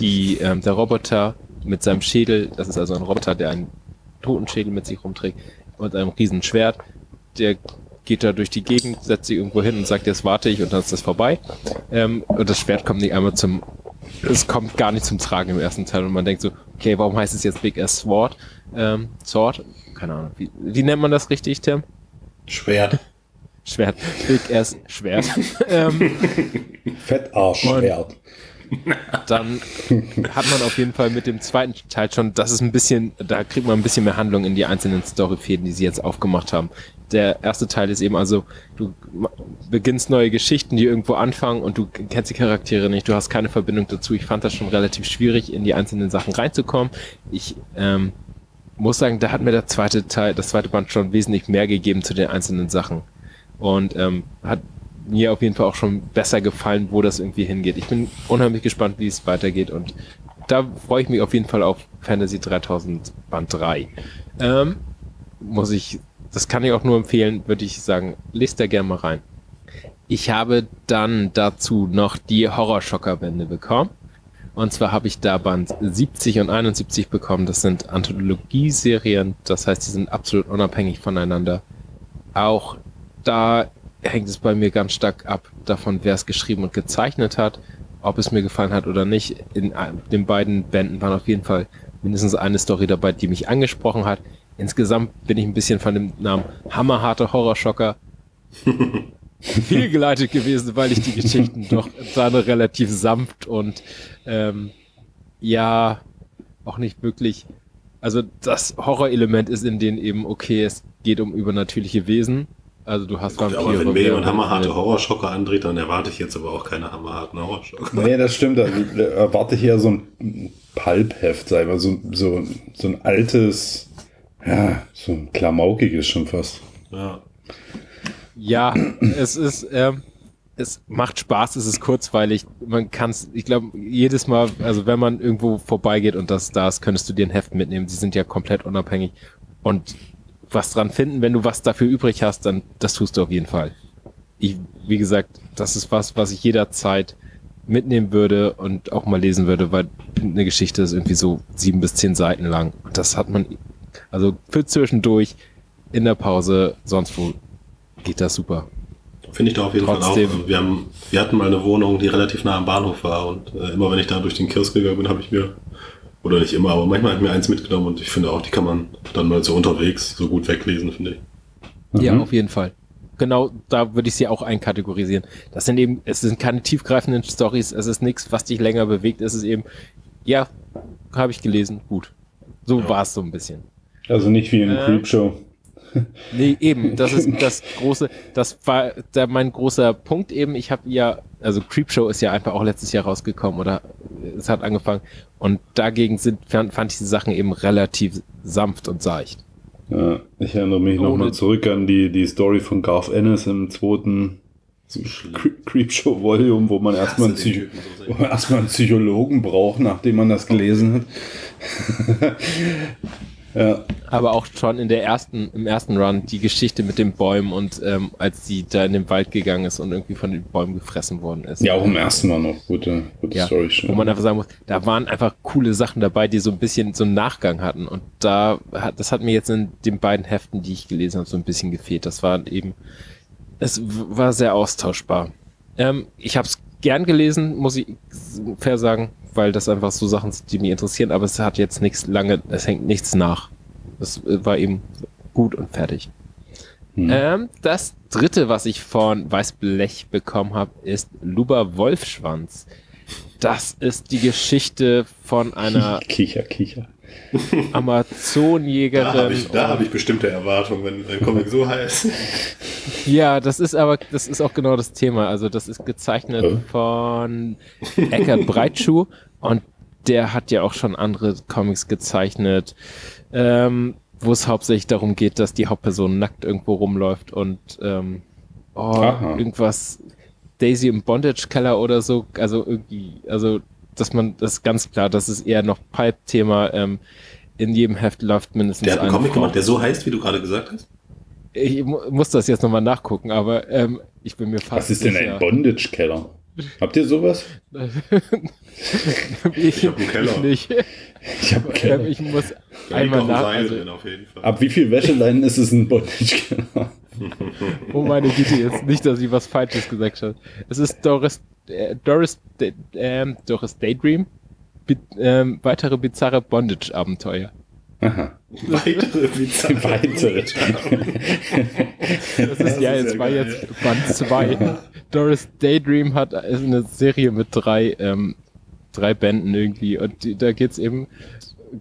S3: die, ähm, der Roboter mit seinem Schädel, das ist also ein Roboter, der einen Totenschädel mit sich rumträgt und einem riesen Schwert, der geht da durch die Gegend, setzt sich irgendwo hin und sagt, jetzt warte ich und dann ist das vorbei. Ähm, und das Schwert kommt nicht einmal zum, es kommt gar nicht zum Tragen im ersten Teil und man denkt so, okay, warum heißt es jetzt Big Ass Sword? Ähm, Sword? Keine Ahnung. Wie, wie nennt man das richtig, Tim?
S5: Schwert.
S3: Schwert. Big Ass Schwert. (laughs) ähm,
S4: Fettarsch-Schwert. (laughs)
S3: dann hat man auf jeden Fall mit dem zweiten Teil schon, das ist ein bisschen, da kriegt man ein bisschen mehr Handlung in die einzelnen Storyfäden, die sie jetzt aufgemacht haben. Der erste Teil ist eben also, du beginnst neue Geschichten, die irgendwo anfangen und du kennst die Charaktere nicht, du hast keine Verbindung dazu. Ich fand das schon relativ schwierig, in die einzelnen Sachen reinzukommen. Ich ähm, muss sagen, da hat mir der zweite Teil, das zweite Band schon wesentlich mehr gegeben zu den einzelnen Sachen. Und ähm, hat mir auf jeden Fall auch schon besser gefallen, wo das irgendwie hingeht. Ich bin unheimlich gespannt, wie es weitergeht und da freue ich mich auf jeden Fall auf Fantasy 3000 Band 3. Ähm, muss ich, das kann ich auch nur empfehlen, würde ich sagen, lest da gerne mal rein. Ich habe dann dazu noch die Horrorschocker-Bände bekommen. Und zwar habe ich da Band 70 und 71 bekommen. Das sind Anthologieserien, das heißt, die sind absolut unabhängig voneinander. Auch da hängt es bei mir ganz stark ab davon, wer es geschrieben und gezeichnet hat, ob es mir gefallen hat oder nicht. In den beiden Bänden waren auf jeden Fall mindestens eine Story dabei, die mich angesprochen hat. Insgesamt bin ich ein bisschen von dem Namen Hammerharte Horrorschocker (laughs) fehlgeleitet gewesen, weil ich die Geschichten doch dann relativ sanft und ähm, ja auch nicht wirklich. Also das Horrorelement ist in denen eben okay, es geht um übernatürliche Wesen also du hast
S5: Gut, Aber wenn mir jemand hammerharte Horrorschocker andreht, dann erwarte ich jetzt aber auch keine hammerharten Horrorschocker.
S4: Nee, das stimmt. Also, erwarte ich eher so ein Pulpheft, sei mal so, so, so ein altes, ja, so ein klamaukiges schon fast.
S5: Ja.
S3: Ja, es ist, ähm, es macht Spaß, es ist kurzweilig. Man kann es, ich glaube, jedes Mal, also wenn man irgendwo vorbeigeht und das da ist, könntest du dir ein Heft mitnehmen. Sie sind ja komplett unabhängig. Und was dran finden. Wenn du was dafür übrig hast, dann das tust du auf jeden Fall. Ich, wie gesagt, das ist was, was ich jederzeit mitnehmen würde und auch mal lesen würde, weil eine Geschichte ist irgendwie so sieben bis zehn Seiten lang. Und das hat man, also für zwischendurch, in der Pause, sonst wo geht das super.
S5: Finde ich da auf jeden Trotzdem. Fall auch. Wir, haben, wir hatten mal eine Wohnung, die relativ nah am Bahnhof war und äh, immer wenn ich da durch den Kiosk gegangen bin, habe ich mir oder nicht immer, aber manchmal hat mir eins mitgenommen und ich finde auch, die kann man dann mal so unterwegs so gut weglesen, finde ich.
S3: Ja, mhm. auf jeden Fall. Genau, da würde ich sie auch einkategorisieren. Das sind eben, es sind keine tiefgreifenden Stories, es ist nichts, was dich länger bewegt, es ist eben, ja, habe ich gelesen, gut. So ja. war es so ein bisschen.
S4: Also nicht wie in äh, Creepshow.
S3: Nee, eben, das ist (laughs) das große, das war da mein großer Punkt eben. Ich habe ja, also Creepshow ist ja einfach auch letztes Jahr rausgekommen oder es hat angefangen und dagegen sind, fand, fand ich die Sachen eben relativ sanft und seicht.
S4: Ja, ich erinnere mich nochmal zurück an die, die Story von Garth Ennis im zweiten Creepshow Volume, wo man erstmal einen, Psych so erstmal einen Psychologen braucht, nachdem man das gelesen hat.
S3: Ja. Aber auch schon in der ersten, im ersten Run die Geschichte mit den Bäumen und ähm, als sie da in den Wald gegangen ist und irgendwie von den Bäumen gefressen worden ist.
S4: Ja, auch im ersten Mal noch gute, gute
S3: ja, Story. Schon. Wo man einfach sagen muss, da waren einfach coole Sachen dabei, die so ein bisschen so einen Nachgang hatten. Und da hat, das hat mir jetzt in den beiden Heften, die ich gelesen habe, so ein bisschen gefehlt. Das war eben, es war sehr austauschbar. Ähm, ich habe es gern gelesen, muss ich fair sagen weil das einfach so Sachen sind, die mich interessieren, aber es hat jetzt nichts lange, es hängt nichts nach. Es war eben gut und fertig. Hm. Ähm, das dritte, was ich von Weißblech bekommen habe, ist Luba Wolfschwanz. Das ist die Geschichte von einer (laughs)
S4: Kicher, Kicher. (laughs)
S3: Amazonjägerin.
S5: Da habe ich, hab ich bestimmte Erwartungen, wenn ein Comic so heißt. (laughs)
S3: Ja, das ist aber, das ist auch genau das Thema. Also das ist gezeichnet äh? von Eckert Breitschuh und der hat ja auch schon andere Comics gezeichnet, ähm, wo es hauptsächlich darum geht, dass die Hauptperson nackt irgendwo rumläuft und ähm, oh, irgendwas Daisy im Bondage-Keller oder so, also irgendwie, also dass man, das ganz klar, das ist eher noch Pipe-Thema. Ähm, in jedem Heft läuft mindestens
S5: Der hat einen Comic gemacht, der so heißt, wie du gerade gesagt hast?
S3: Ich muss das jetzt nochmal nachgucken, aber ähm, ich bin mir fast.
S4: Was ist denn ein Bondage-Keller? Habt ihr sowas? (laughs)
S3: ich, ich habe einen Keller. Ich, (laughs) nicht.
S4: Ich habe Keller.
S3: Ähm, ich muss ja, einmal nach. Also,
S4: Ab wie viel Wäscheleinen ist es ein Bondage-Keller? (laughs)
S3: oh meine Güte, jetzt nicht, dass ich was Falsches gesagt habe. Es ist Doris, äh, Doris, äh, Doris Daydream. Bi ähm, weitere bizarre Bondage-Abenteuer.
S4: Aha.
S5: Weitere (laughs) bizarre
S4: Weitere.
S3: Das ist ja, jetzt war jetzt Band 2. Doris Daydream hat ist eine Serie mit drei, ähm, drei Bänden irgendwie und die, da geht's eben,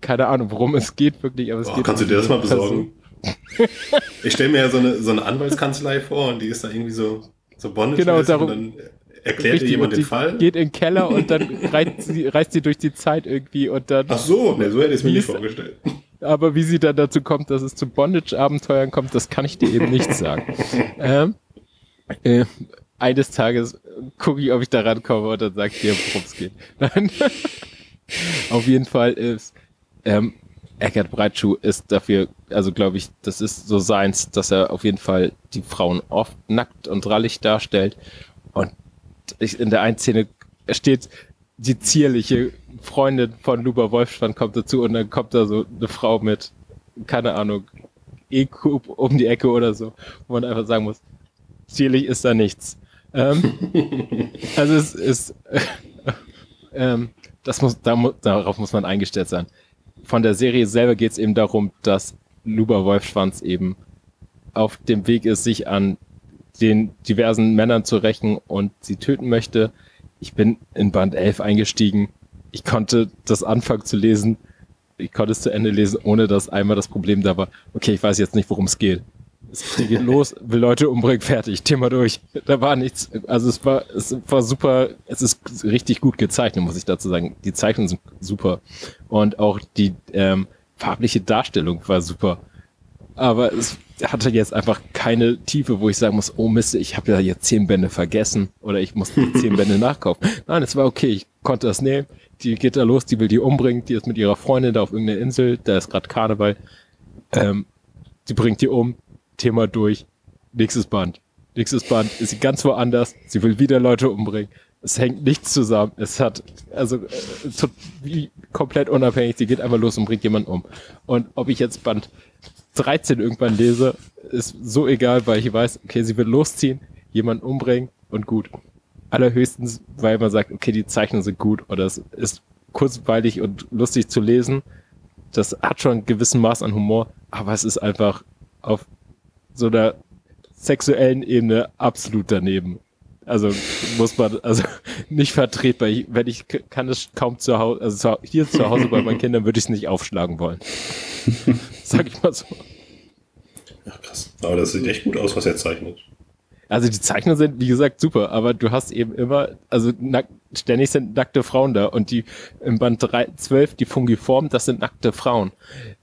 S3: keine Ahnung, worum es geht wirklich, aber es
S5: Oh,
S3: geht
S5: kannst du
S3: um
S5: dir das mal besorgen? Ich stelle mir ja so eine, so eine Anwaltskanzlei vor und die ist da irgendwie so, so bondage
S3: Genau, darum-
S5: und dann erklärt dir
S3: Richtig,
S5: jemand den Fall.
S3: geht in den Keller und dann reist sie, reist sie durch die Zeit irgendwie und dann,
S5: Ach so, ne, so hätte ich es mir nicht vorgestellt.
S3: aber wie sie dann dazu kommt, dass es zu Bondage-Abenteuern kommt, das kann ich dir eben nicht sagen. (laughs) ähm, äh, eines Tages gucke ich, ob ich da rankomme und dann sag ich dir, worum es geht. (laughs) Nein. Auf jeden Fall ist, ähm, Eckert Breitschuh ist dafür, also glaube ich, das ist so seins, dass er auf jeden Fall die Frauen oft nackt und rallig darstellt. Und ich, in der einen Szene steht die zierliche Freundin von Luba Wolfspann kommt dazu und dann kommt da so eine Frau mit, keine Ahnung, E-Cube um die Ecke oder so, wo man einfach sagen muss, zierlich ist da nichts. Ähm, (laughs) also es ist, (laughs) ähm, das muss, da, mu- darauf muss man eingestellt sein. Von der Serie selber geht es eben darum, dass Luba Wolfschwanz eben auf dem Weg ist, sich an den diversen Männern zu rächen und sie töten möchte. Ich bin in Band 11 eingestiegen. Ich konnte das anfangen zu lesen. Ich konnte es zu Ende lesen, ohne dass einmal das Problem da war. Okay, ich weiß jetzt nicht, worum es geht. Es geht los, will Leute umbringen, fertig, Thema durch. Da war nichts. Also es war, es war super, es ist richtig gut gezeichnet, muss ich dazu sagen. Die Zeichnungen sind super. Und auch die ähm, farbliche Darstellung war super. Aber es hatte jetzt einfach keine Tiefe, wo ich sagen muss, oh Mist, ich habe ja jetzt zehn Bände vergessen oder ich muss die zehn Bände nachkaufen. (laughs) Nein, es war okay, ich konnte das nehmen. Die geht da los, die will die umbringen, die ist mit ihrer Freundin da auf irgendeiner Insel, da ist gerade Karneval. Ähm, die bringt die um, Thema durch, nächstes Band. Nächstes Band ist sie ganz woanders, sie will wieder Leute umbringen. Es hängt nichts zusammen. Es hat, also, äh, wie komplett unabhängig, sie geht einfach los und bringt jemanden um. Und ob ich jetzt Band 13 irgendwann lese, ist so egal, weil ich weiß, okay, sie wird losziehen, jemanden umbringen und gut. Allerhöchstens, weil man sagt, okay, die Zeichnungen sind gut oder es ist kurzweilig und lustig zu lesen. Das hat schon einen gewissen Maß an Humor, aber es ist einfach auf so einer sexuellen Ebene absolut daneben. Also muss man, also (laughs) nicht vertretbar. Ich, wenn ich kann es kaum zu Hause, also zu, hier zu Hause bei meinen Kindern würde ich es nicht aufschlagen wollen. (laughs) Sag ich mal so.
S5: Ja, krass. Aber das sieht echt gut aus, was er zeichnet.
S3: Also die Zeichnungen sind, wie gesagt, super, aber du hast eben immer, also nack, ständig sind nackte Frauen da und die im Band 3, 12, die Fungiform, das sind nackte Frauen,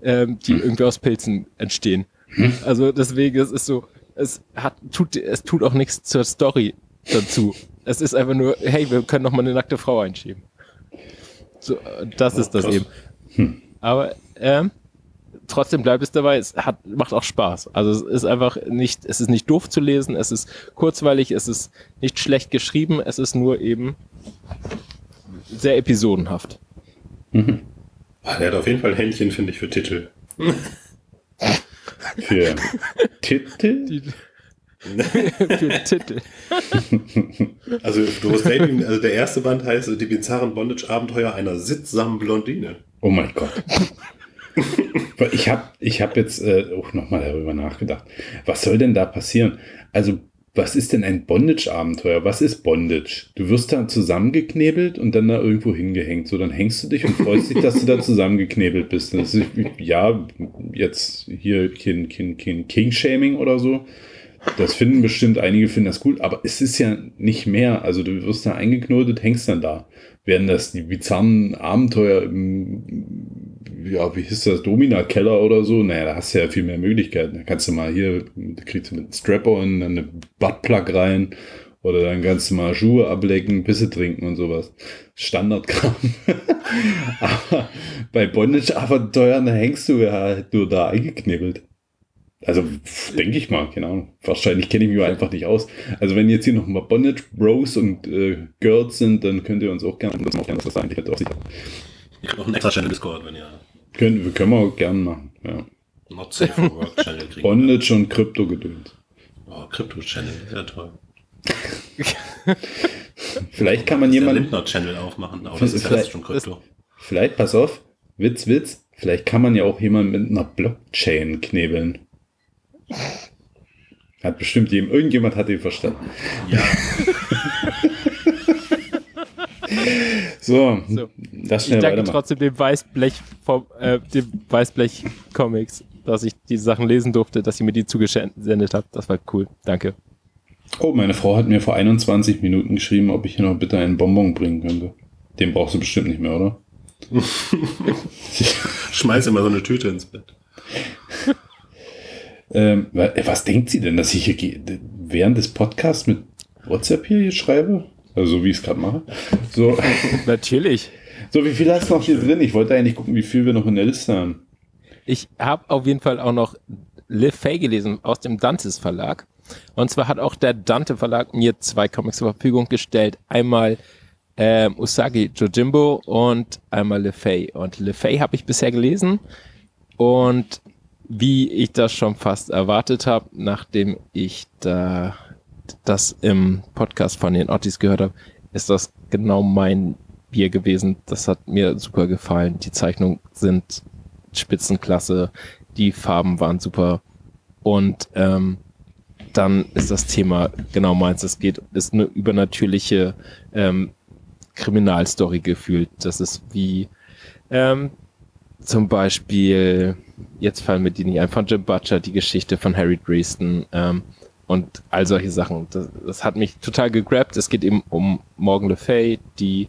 S3: ähm, die irgendwie aus Pilzen entstehen. Also deswegen, es ist so, es hat, tut, es tut auch nichts zur Story dazu. Es ist einfach nur, hey, wir können noch mal eine nackte Frau einschieben. So, das ist das
S5: krass.
S3: eben. Aber ähm, trotzdem bleibt es dabei, es hat, macht auch Spaß. Also es ist einfach nicht, es ist nicht doof zu lesen, es ist kurzweilig, es ist nicht schlecht geschrieben, es ist nur eben sehr episodenhaft.
S5: Ah, Der hat auf jeden Fall Händchen, finde ich, für Titel. (laughs)
S4: Für Titel?
S3: Die, für Titel. (laughs)
S5: Also, Doris Daydream, also der erste Band heißt Die bizarren Bondage-Abenteuer einer sittsamen Blondine.
S4: Oh mein Gott. Ich habe ich hab jetzt äh, auch nochmal darüber nachgedacht. Was soll denn da passieren? Also, was ist denn ein Bondage-Abenteuer? Was ist Bondage? Du wirst da zusammengeknebelt und dann da irgendwo hingehängt. So, dann hängst du dich und freust dich, dass du da zusammengeknebelt bist. Ist, ja, jetzt hier kein, kein, kein King-Shaming oder so. Das finden bestimmt einige finden das gut, aber es ist ja nicht mehr. Also du wirst da eingeknotet, hängst dann da. Werden das die bizarren Abenteuer im, ja, wie hieß das, Domina-Keller oder so? Naja, da hast du ja viel mehr Möglichkeiten. Da kannst du mal hier, da kriegst du mit Strap-on dann eine Buttplug rein oder dann kannst du mal Schuhe ablecken, Pisse trinken und sowas. Standardkram. (laughs) aber bei Bondage-Abenteuern da hängst du ja halt nur da eingeknebelt. Also denke ich mal, Ahnung. Wahrscheinlich kenne ich mich einfach nicht aus. Also wenn jetzt hier noch mal Bondage Bros und äh, Girls sind, dann könnt ihr uns auch gerne das gerne was sagen. Ich hätte auch sicher.
S5: Ich habe noch einen extra Channel Discord, wenn ihr
S4: Können, können wir auch gerne machen. Ja.
S5: Not Safe for Work Channel kriegt.
S4: Bondage und Krypto-Gedöns.
S5: Oh, Crypto-Channel, ja toll. (laughs)
S4: Vielleicht kann man jemanden,
S5: Lindner-Channel aufmachen, aber das ist ja schon Krypto.
S4: vielleicht, pass auf, Witz, Witz, Vielleicht kann man ja auch jemanden mit einer Blockchain knebeln. Hat bestimmt jemand, irgendjemand hat ihn verstanden.
S5: Ja. (laughs)
S4: So,
S3: So.
S4: das
S3: Ich
S4: schnell
S3: danke
S4: weitermachen.
S3: trotzdem dem Weißblech vom, äh, dem Weißblech Comics, dass ich die Sachen lesen durfte, dass ihr mir die zugesendet habt. Das war cool. Danke.
S4: Oh, meine Frau hat mir vor 21 Minuten geschrieben, ob ich hier noch bitte einen Bonbon bringen könnte. Den brauchst du bestimmt nicht mehr, oder? (laughs)
S5: Schmeiß immer so eine Tüte ins Bett. (laughs)
S4: Ähm, wa- äh, was denkt sie denn, dass ich hier während des Podcasts mit WhatsApp hier, hier schreibe? Also so wie ich es gerade mache. So, (laughs)
S3: Natürlich.
S4: so, wie viel hast du noch hier drin? Ich wollte eigentlich gucken, wie viel wir noch in der Liste haben.
S3: Ich habe auf jeden Fall auch noch Le Fay gelesen aus dem Dantes Verlag. Und zwar hat auch der Dante Verlag mir zwei Comics zur Verfügung gestellt. Einmal ähm, Usagi Jojimbo und einmal Le Fay. Und Le Fay habe ich bisher gelesen. Und wie ich das schon fast erwartet habe, nachdem ich da das im Podcast von den Ottis gehört habe, ist das genau mein Bier gewesen. Das hat mir super gefallen. Die Zeichnungen sind Spitzenklasse, die Farben waren super und ähm, dann ist das Thema genau meins. Es geht, ist eine übernatürliche ähm, Kriminalstory gefühlt. Das ist wie ähm, zum Beispiel, jetzt fallen mir die nicht ein, von Jim Butcher, die Geschichte von Harry Dresden ähm, und all solche Sachen. Das, das hat mich total gegrabt. Es geht eben um Morgan Le Fay, die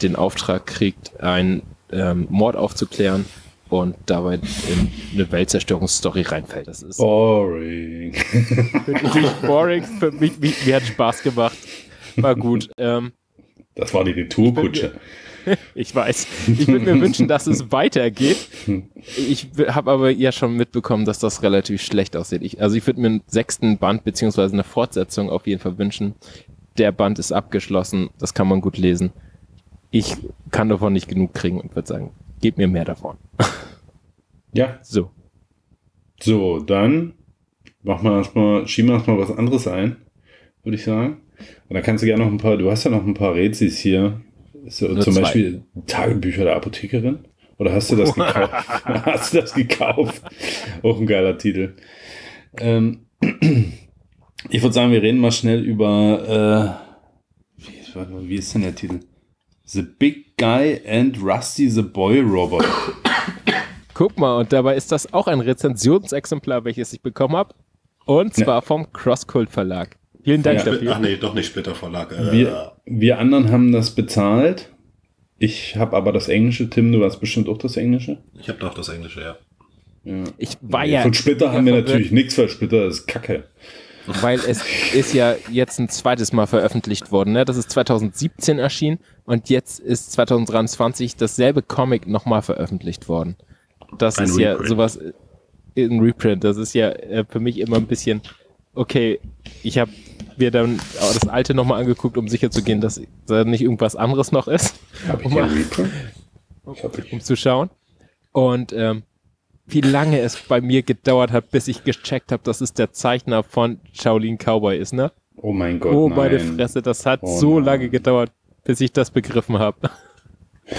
S3: den Auftrag kriegt, einen ähm, Mord aufzuklären und dabei in eine Weltzerstörungsstory reinfällt. Das ist
S4: Boring.
S3: wirklich boring. Für mich, mich, mir hat Spaß gemacht. War gut. Ähm,
S4: Das war die Retourkutsche. (laughs)
S3: ich weiß. Ich würde mir wünschen, dass es weitergeht. Ich habe aber ja schon mitbekommen, dass das relativ schlecht aussieht. Ich, also ich würde mir einen sechsten Band beziehungsweise eine Fortsetzung auf jeden Fall wünschen. Der Band ist abgeschlossen. Das kann man gut lesen. Ich kann davon nicht genug kriegen und würde sagen, gebt mir mehr davon. (laughs)
S4: Ja,
S3: So.
S4: so, dann machen wir erstmal, schieben wir erstmal was anderes ein, würde ich sagen. Und dann kannst du gerne noch ein paar, du hast ja noch ein paar Rätsels hier. So,
S3: Nur
S4: zum
S3: zwei.
S4: Beispiel Tagebücher der Apothekerin. Oder hast du das (laughs) gekauft? (laughs) hast du das gekauft? Auch ein geiler Titel. Ähm, (clears throat) ich würde sagen, wir reden mal schnell über, äh, wie, wie ist denn der Titel? The Big Guy and Rusty the Boy Robot. (coughs)
S3: Guck mal, und dabei ist das auch ein Rezensionsexemplar, welches ich bekommen habe. Und
S4: Ja.
S3: zwar vom Crosscult Verlag. Vielen Dank
S4: Ja.
S3: dafür.
S5: Ach nee, doch nicht Splitter Verlag. Äh,
S4: Wir, wir anderen haben das bezahlt. Ich habe aber das Englische. Tim, du hast bestimmt auch das Englische.
S5: ich habe doch das Englische, ja.
S4: Ja.
S3: Ich war ja.
S4: Von Splitter
S3: ja
S4: haben wir natürlich nichts, weil Splitter ist Kacke.
S3: Weil es ist ja jetzt ein zweites Mal veröffentlicht worden. Ne? Das ist 2017 erschienen und jetzt ist 2023 dasselbe Comic nochmal veröffentlicht worden. Das
S5: Ein
S3: ist ja
S5: Reprint.
S3: sowas, äh, ein Reprint. Das ist ja äh, für mich immer ein bisschen, okay, ich habe mir dann auch das alte nochmal angeguckt, um sicher zu gehen, dass da nicht irgendwas anderes noch ist.
S4: Ich
S3: Um
S4: hier
S3: mal-
S4: einen Reprint? Ich hab ich.
S3: um zu schauen. Und ähm, wie lange es bei mir gedauert hat, bis ich gecheckt habe, dass es der Zeichner von Shaolin Cowboy ist, ne?
S4: Oh mein Gott.
S3: oh,
S4: nein.
S3: meine Fresse, das hat
S4: Oh
S3: so
S4: nein.
S3: lange gedauert, bis ich das begriffen habe. (laughs)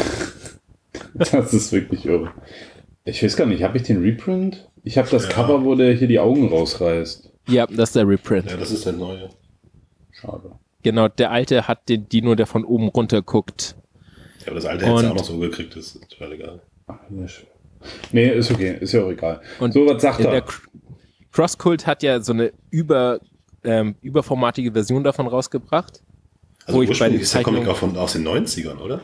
S4: Das ist wirklich irre. Ich weiß gar nicht, habe ich den Reprint? Ich habe das
S5: Ja.
S4: Cover, wo der hier die Augen rausreißt.
S3: Ja, das ist der Reprint.
S5: Ja, das ist der neue.
S4: Schade.
S3: Genau, der alte hat den Dino, der von oben runter guckt.
S5: Ja, aber das alte hätte auch noch so gekriegt, das ist total egal.
S4: Ach, nicht. Nee, ist okay, ist ja auch egal.
S3: Und
S4: so, was sagt
S3: Der
S4: er?
S3: Cr- Crosscult hat ja so eine über, ähm, überformatige Version davon rausgebracht.
S5: Also
S3: Wo ich bei
S5: ist der Comic auch von, aus den 90ern, oder?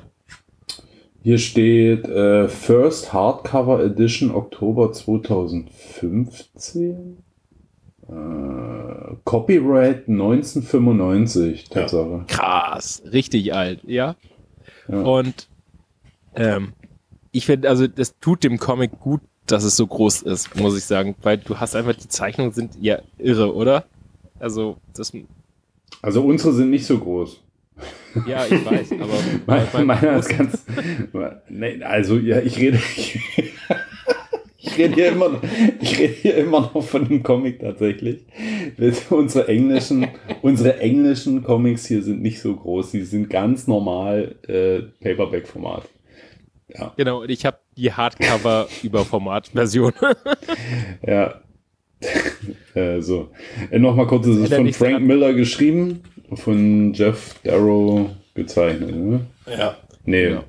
S4: Hier steht äh, First Hardcover Edition Oktober 2015. Äh, Copyright 1995, Tatsache.
S3: Krass, richtig alt, ja.
S4: Ja.
S3: Und ähm, ich finde, also das tut dem Comic gut, dass es so groß ist, muss ich sagen, weil du hast einfach, die Zeichnungen sind ja irre, oder? Also, das,
S4: Also unsere sind nicht so groß.
S3: ja, ich weiß, aber
S4: Meine, (laughs) meiner ist ganz. (laughs) Nee, also ja, ich rede. Ich rede hier immer noch, ich rede hier immer noch von dem Comic tatsächlich. Unsere englischen, unsere englischen Comics hier sind nicht so groß. Die sind ganz normal äh, Paperback-Format.
S3: genau, und ich habe die Hardcover-Überformat-Version. (laughs) (laughs)
S4: Ja. äh, so. Äh, Nochmal kurz, es ist von Frank. Miller geschrieben, von Jeff Darrow gezeichnet, ne?
S5: Ja,
S4: Nee,
S3: Ja.
S4: ja,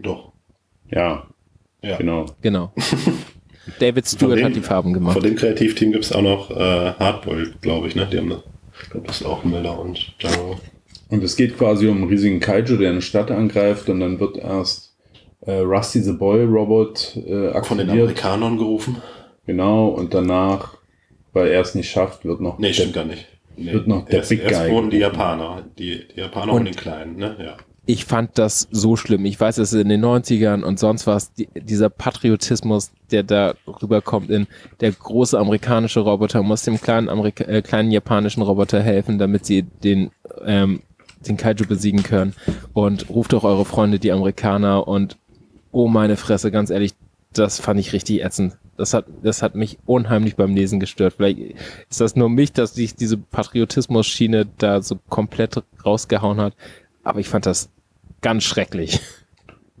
S5: doch.
S4: ja
S5: Ja.
S4: genau.
S3: genau. (laughs) David Stewart
S5: dem-
S3: hat die Farben gemacht.
S5: Von dem Kreativteam gibt es auch noch äh, Hardboiled, glaube ich, ne? Die haben das, ich glaube, das ist auch Miller und Jarrow.
S4: Und es geht quasi um einen riesigen Kaiju, der eine Stadt angreift und dann wird erst äh, Rusty the Boy Robot äh,
S5: Von den
S4: aktiviert.
S5: Amerikanern gerufen.
S4: Genau, und danach, weil er es nicht schafft, wird noch
S5: Nee,
S4: der-
S5: stimmt gar nicht. Nee.
S4: Wird noch der
S5: erst,
S4: Big
S5: erst
S4: Guy
S5: wurden die. Japaner. Die, die Japaner
S3: Und-
S5: und, den Kleinen, ne? Ja.
S3: Ich fand das so schlimm. Ich weiß, es ist in den 90ern und sonst was, die, dieser Patriotismus, der da rüberkommt in der große amerikanische Roboter muss dem kleinen, Amerika äh, kleinen japanischen Roboter helfen, damit sie den, ähm, den Kaiju besiegen können. Und ruft doch eure Freunde, die Amerikaner und oh meine Fresse, ganz ehrlich, das fand ich richtig ätzend. Das hat, das hat mich unheimlich beim Lesen gestört. Vielleicht ist das nur mich, dass sich diese Patriotismus-Schiene da so komplett rausgehauen hat. Aber ich fand das ganz schrecklich.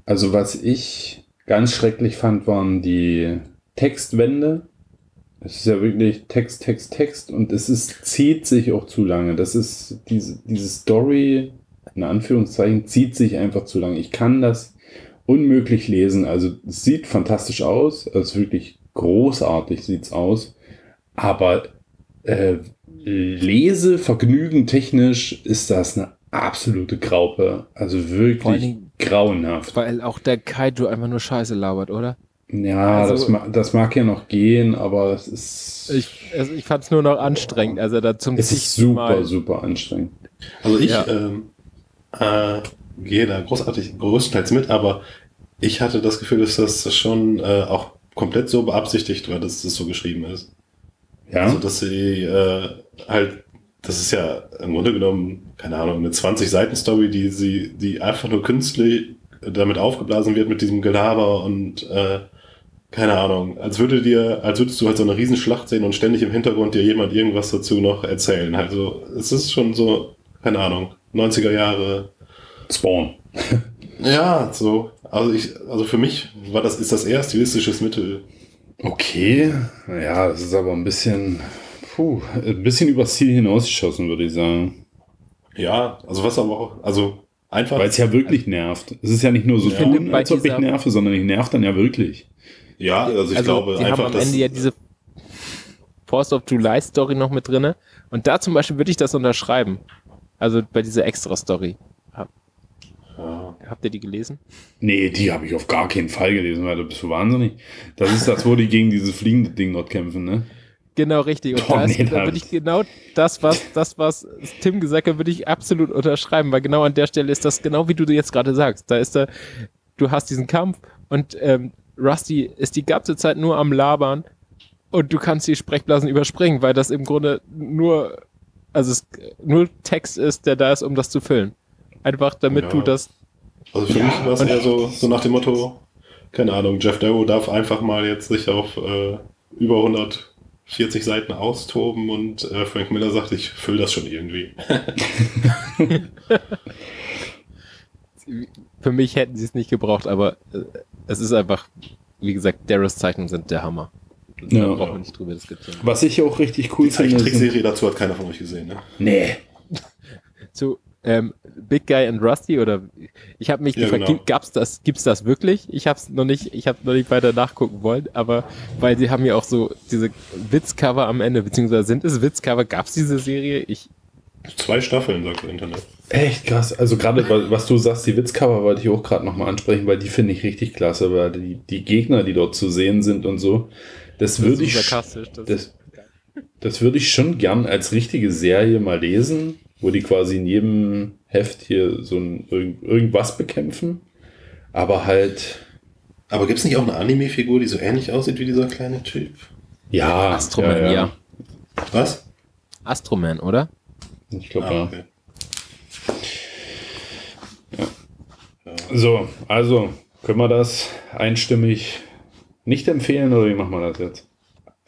S4: Also was ich ganz schrecklich fand, waren die Textwände. Es ist ja wirklich Text, Text, Text und es ist, zieht sich auch zu lange. Das ist diese, diese Story, in Anführungszeichen, zieht sich einfach zu lange. Ich kann das unmöglich lesen. Also es sieht fantastisch aus, es ist wirklich großartig sieht's aus, aber äh, Lesevergnügen technisch ist das eine absolute Graupe. Also wirklich
S3: Dingen-
S4: grauenhaft.
S3: Weil auch der Kaiju einfach nur Scheiße labert, oder?
S4: Ja,
S3: Also-
S4: das, ma das mag ja noch gehen, aber es ist,
S3: Ich, also ich fand es nur noch anstrengend, also da zum
S4: es ist super,
S3: Mal-
S4: super anstrengend.
S5: Also ich
S3: Ja.
S5: ähm, äh, gehe da großartig größtenteils mit, aber ich hatte das Gefühl, dass das schon äh, auch komplett so beabsichtigt war, dass das so geschrieben ist.
S4: Ja,
S5: Also dass sie äh, halt, das ist ja im Grunde genommen, keine Ahnung, eine 20-Seiten-Story, die sie, die einfach nur künstlich damit aufgeblasen wird mit diesem Gelaber und äh, keine Ahnung, als würde dir, als würdest du halt so eine Riesenschlacht sehen und ständig im Hintergrund dir jemand irgendwas dazu noch erzählen. Also es ist schon so, keine Ahnung, 90er Jahre.
S4: Spawn. (laughs)
S5: Ja, so. Also ich, also für mich war das, ist das eher stilistisches Mittel.
S4: Okay, ja, das ist aber ein bisschen, puh, ein bisschen übers Ziel hinausgeschossen, würde ich sagen.
S5: Ja, also was aber auch, also einfach.
S4: Weil es ja wirklich nervt. Es ist ja nicht nur so
S5: Ja.
S4: tun, als ob ich nerve, sondern ich nerv dann ja wirklich.
S5: Ja, also ich
S3: also
S5: glaube
S3: die haben
S5: einfach,
S3: am
S5: dass.
S3: Ende ja diese Force of July Story noch mit drinne. Und da zum Beispiel würde ich das unterschreiben. Also bei dieser Extra-Story. Hab,
S5: ja.
S3: habt ihr die gelesen?
S4: Nee, die habe ich auf gar keinen Fall gelesen, weil du bist so wahnsinnig. Das ist das, wo die gegen dieses fliegende Ding dort kämpfen, ne?
S3: Genau, richtig. Und
S4: Boah,
S3: da, ist,
S4: nee,
S3: da würde ich genau das, was, das, was Tim gesagt hat, würde ich absolut unterschreiben, weil genau an der Stelle ist das genau wie du jetzt gerade sagst. Da ist da, du hast diesen Kampf und ähm, Rusty ist die ganze Zeit nur am Labern und du kannst die Sprechblasen überspringen, weil das im Grunde nur, also es nur Text ist, der da ist, um das zu füllen. Einfach damit
S5: Ja.
S3: du das,
S5: Also für
S4: Ja,
S5: mich war es eher so, so nach dem Motto, keine Ahnung, Jeff Darrow darf einfach mal jetzt sich auf äh, über 140 Seiten austoben und äh, Frank Miller sagt, ich fülle das schon irgendwie. (laughs)
S3: für mich hätten sie es nicht gebraucht, aber äh, es ist einfach, wie gesagt, Darrows Zeichnungen sind der Hammer. Da
S4: Ja.
S3: brauchen wir nicht drüber diskutieren.
S4: Was ich auch richtig cool
S5: Die
S4: finde. sind-
S5: Zeichentrickserie dazu hat keiner von euch gesehen, ne?
S4: Nee. (laughs)
S3: zu ähm, Big Guy and Rusty oder ich habe mich
S5: Ja,
S3: gefragt,
S5: genau.
S3: gibt, gab's das, gibt's das wirklich? Ich habe es noch nicht, ich habe noch nicht weiter nachgucken wollen, aber weil sie haben ja auch so diese Witzcover am Ende, beziehungsweise sind es Witzcover? Gab's diese Serie? Ich
S5: Zwei Staffeln, sagt das Internet.
S4: Echt krass. Also gerade, wa- was du sagst, die Witzcover wollte ich auch gerade nochmal ansprechen, weil die finde ich richtig klasse, weil die, die Gegner, die dort zu sehen sind und so, das würde ich.
S3: Das,
S4: das, das würde ich schon gern als richtige Serie mal lesen, wo die quasi in jedem Heft hier so ein, irgend, irgendwas bekämpfen. Aber halt,
S5: Aber gibt es nicht auch eine Anime-Figur, die so ähnlich aussieht wie dieser kleine Typ?
S4: ja.
S3: Astroman, ja,
S5: Was?
S3: Astroman, oder?
S4: Ich glaube,
S5: Ah,
S4: ja.
S5: okay.
S4: So, also können wir das einstimmig nicht empfehlen oder wie machen wir das jetzt?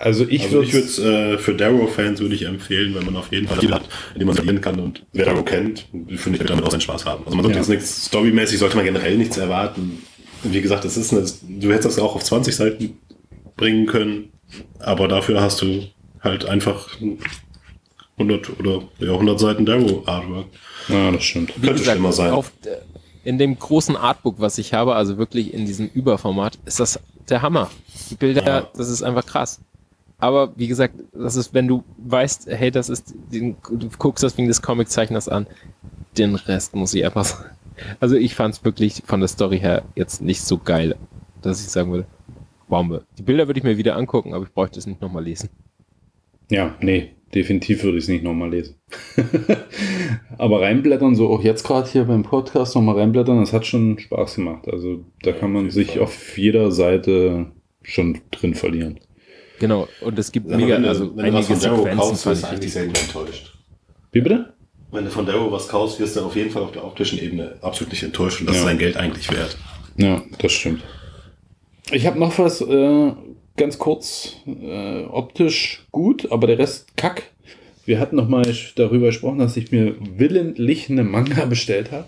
S4: Also ich
S5: Also ich
S4: würde
S5: würde äh, für Darrow-Fans würde ich empfehlen, wenn man auf jeden Fall Spiel hat, in dem man verlieren kann und wer Darrow kennt, finde ich, wird damit auch seinen Spaß haben. Also man sollte
S4: Ja.
S5: jetzt nichts, storymäßig sollte man generell nichts erwarten. wie gesagt, es ist eine, du hättest das auch auf 20 Seiten bringen können, aber dafür hast du halt einfach 100 oder ja, 100 Seiten Darrow Artwork.
S4: Ja, das stimmt.
S3: Wie
S5: Könnte
S3: gesagt,
S5: schlimmer sein.
S3: Auf, in dem großen Artbook, was ich habe, also wirklich in diesem Überformat, ist das der Hammer. Die Bilder,
S5: Ja.
S3: das ist einfach krass. Aber wie gesagt, das ist, wenn du weißt, hey, das ist, den, du guckst das wegen des Comiczeichners an, den Rest muss ich einfach sagen. Also ich fand es wirklich von der Story her jetzt nicht so geil, dass ich sagen würde, Bombe. Die Bilder würde ich mir wieder angucken, aber ich bräuchte es nicht nochmal lesen.
S4: Ja, nee, definitiv würde ich es nicht nochmal lesen. (laughs) Aber reinblättern, so auch jetzt gerade hier beim Podcast nochmal reinblättern, das hat schon Spaß gemacht. Also da kann man sich
S5: Fall.
S4: auf jeder Seite schon drin verlieren.
S3: Genau, und es gibt mega,
S5: wenn du,
S3: also
S5: wenn du was
S3: einige
S5: von Darrow
S3: Sequenzen
S5: kaufst, wirst du
S3: ich
S5: eigentlich selten enttäuscht.
S4: Wie bitte?
S5: Wenn du von Darrow was kaufst, wirst du auf jeden Fall auf der optischen Ebene absolut nicht enttäuscht und das
S4: Ja.
S5: ist dein Geld eigentlich wert.
S4: Ja, das stimmt. Ich habe noch was äh, ganz kurz äh, optisch gut, aber der Rest kack. Wir hatten noch mal darüber gesprochen, dass ich mir willentlich eine Manga bestellt habe,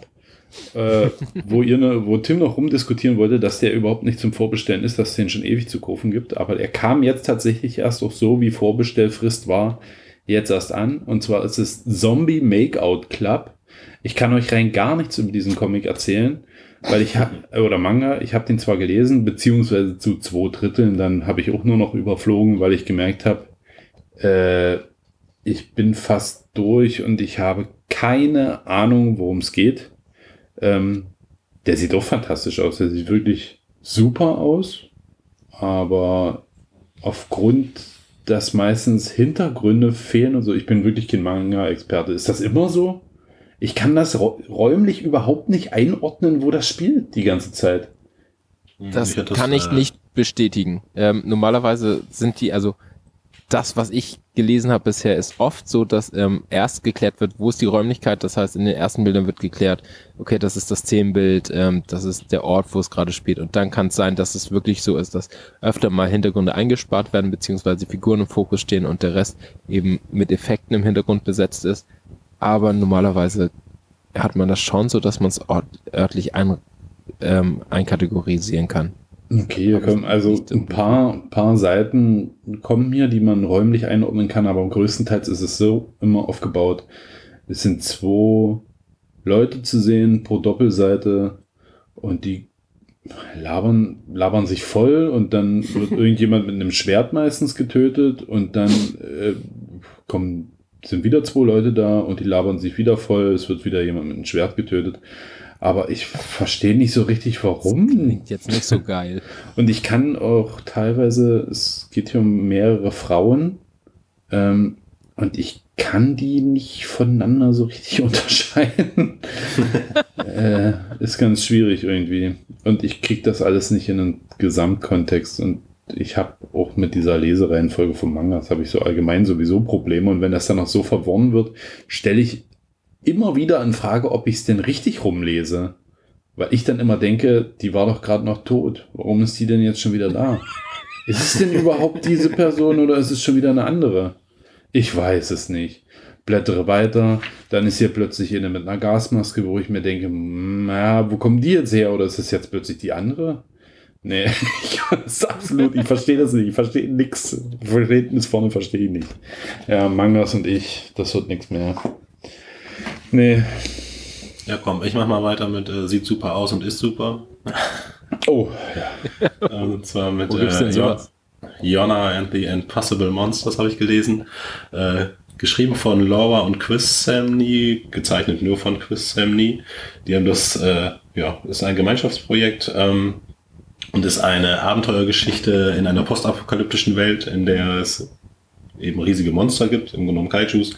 S4: äh, wo ihr ne, wo Tim noch rumdiskutieren wollte, dass der überhaupt nicht zum Vorbestellen ist, dass es den schon ewig zu kaufen gibt. Aber er kam jetzt tatsächlich erst auch so, wie Vorbestellfrist war, jetzt erst an. Und zwar ist es Zombie Makeout Club. Ich kann euch rein gar nichts über diesen Comic erzählen, weil ich habe, oder Manga, ich habe den zwar gelesen, beziehungsweise zu zwei Dritteln, dann habe ich auch nur noch überflogen, weil ich gemerkt habe, äh, ich bin fast durch und ich habe keine Ahnung, worum es geht. Ähm, der sieht auch fantastisch aus, der sieht wirklich super aus, aber aufgrund, dass meistens Hintergründe fehlen und so, ich bin wirklich kein Manga-Experte. Ist das immer so? Ich kann das räu- räumlich überhaupt nicht einordnen, wo das spielt die ganze Zeit.
S3: Das
S5: Ich hatte
S3: kann ich
S5: äh,
S3: nicht bestätigen. Ähm, normalerweise sind die, also das, was ich gelesen habe bisher, ist oft so, dass ähm, erst geklärt wird, wo ist die Räumlichkeit. Das heißt, in den ersten Bildern wird geklärt, okay, das ist das Szenenbild, ähm, das ist der Ort, wo es gerade spielt. Und dann kann es sein, dass es wirklich so ist, dass öfter mal Hintergründe eingespart werden, beziehungsweise Figuren im Fokus stehen und der Rest eben mit Effekten im Hintergrund besetzt ist. Aber normalerweise hat man das schon so, dass man es örtlich ein, ähm, einkategorisieren kann.
S4: Okay, hier
S3: Aber
S4: kommen also ein paar, paar Seiten kommen hier, die man räumlich einordnen kann, aber größtenteils ist es so immer aufgebaut. Es sind zwei Leute zu sehen pro Doppelseite und die labern, labern sich voll und dann wird (laughs) irgendjemand mit einem Schwert meistens getötet und dann äh, kommen, sind wieder zwei Leute da und die labern sich wieder voll, es wird wieder jemand mit einem Schwert getötet. Aber ich verstehe nicht so richtig, warum.
S3: Klingt jetzt nicht so geil. (laughs)
S4: Und ich kann auch teilweise, es geht hier um mehrere Frauen, ähm, und ich kann die nicht voneinander so richtig (laughs) unterscheiden. (laughs) äh, ist ganz schwierig irgendwie. Und ich kriege das alles nicht in einen Gesamtkontext. Und ich habe auch mit dieser Lesereihenfolge von Mangas, habe ich so allgemein sowieso Probleme. Und wenn das dann noch so verworren wird, stelle ich immer wieder in Frage, ob ich es denn richtig rumlese. Weil ich dann immer denke, die war doch gerade noch tot. Warum ist die denn jetzt schon wieder da? Ist es denn überhaupt diese Person oder ist es schon wieder eine andere? Ich weiß es nicht. Blättere weiter, dann ist hier plötzlich eine mit einer Gasmaske, wo ich mir denke, hm, na, wo kommen die jetzt her? Oder ist es jetzt plötzlich die andere? Nee, (laughs) ich, absolut, ich verstehe das nicht. Ich verstehe nichts. Verständnis vorne verstehe ich nicht. Ja, Mangas und ich, das wird nichts mehr. Nee.
S5: Ja, komm, ich mach mal weiter mit äh, Sieht super aus und ist super.
S4: Oh, (laughs)
S5: Ähm, Und zwar mit
S3: Wo gibt's denn
S5: äh,
S3: sowas?
S5: Yona and the Impossible Monsters habe ich gelesen. Äh, geschrieben von Laura und Chris Samney, gezeichnet nur von Chris Samney. Die haben das, äh, ja, ist ein Gemeinschaftsprojekt ähm, und ist eine Abenteuergeschichte in einer postapokalyptischen Welt, in der es eben riesige Monster gibt, im Grunde genommen Kaijus,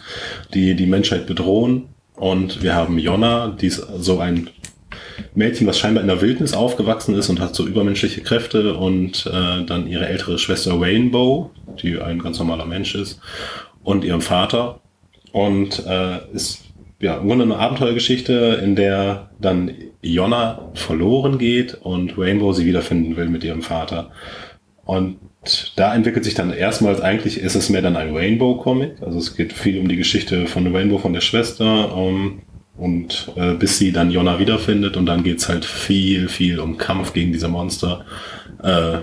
S5: die die Menschheit bedrohen. Und wir haben Yona, die ist so ein Mädchen, was scheinbar in der Wildnis aufgewachsen ist und hat so übermenschliche Kräfte und äh, dann ihre ältere Schwester Rainbow, die ein ganz normaler Mensch ist, und ihrem Vater. Und äh, ist ja im Grunde eine Abenteuergeschichte, in der dann Ionna verloren geht und Rainbow sie wiederfinden will mit ihrem Vater. Und da entwickelt sich dann erstmals eigentlich, ist es mehr dann ein Rainbow-Comic. Also es geht viel um die Geschichte von Rainbow, von der Schwester. Um, und äh, bis sie dann Jonna wiederfindet und dann geht's halt viel, viel um Kampf gegen diese Monster. Äh,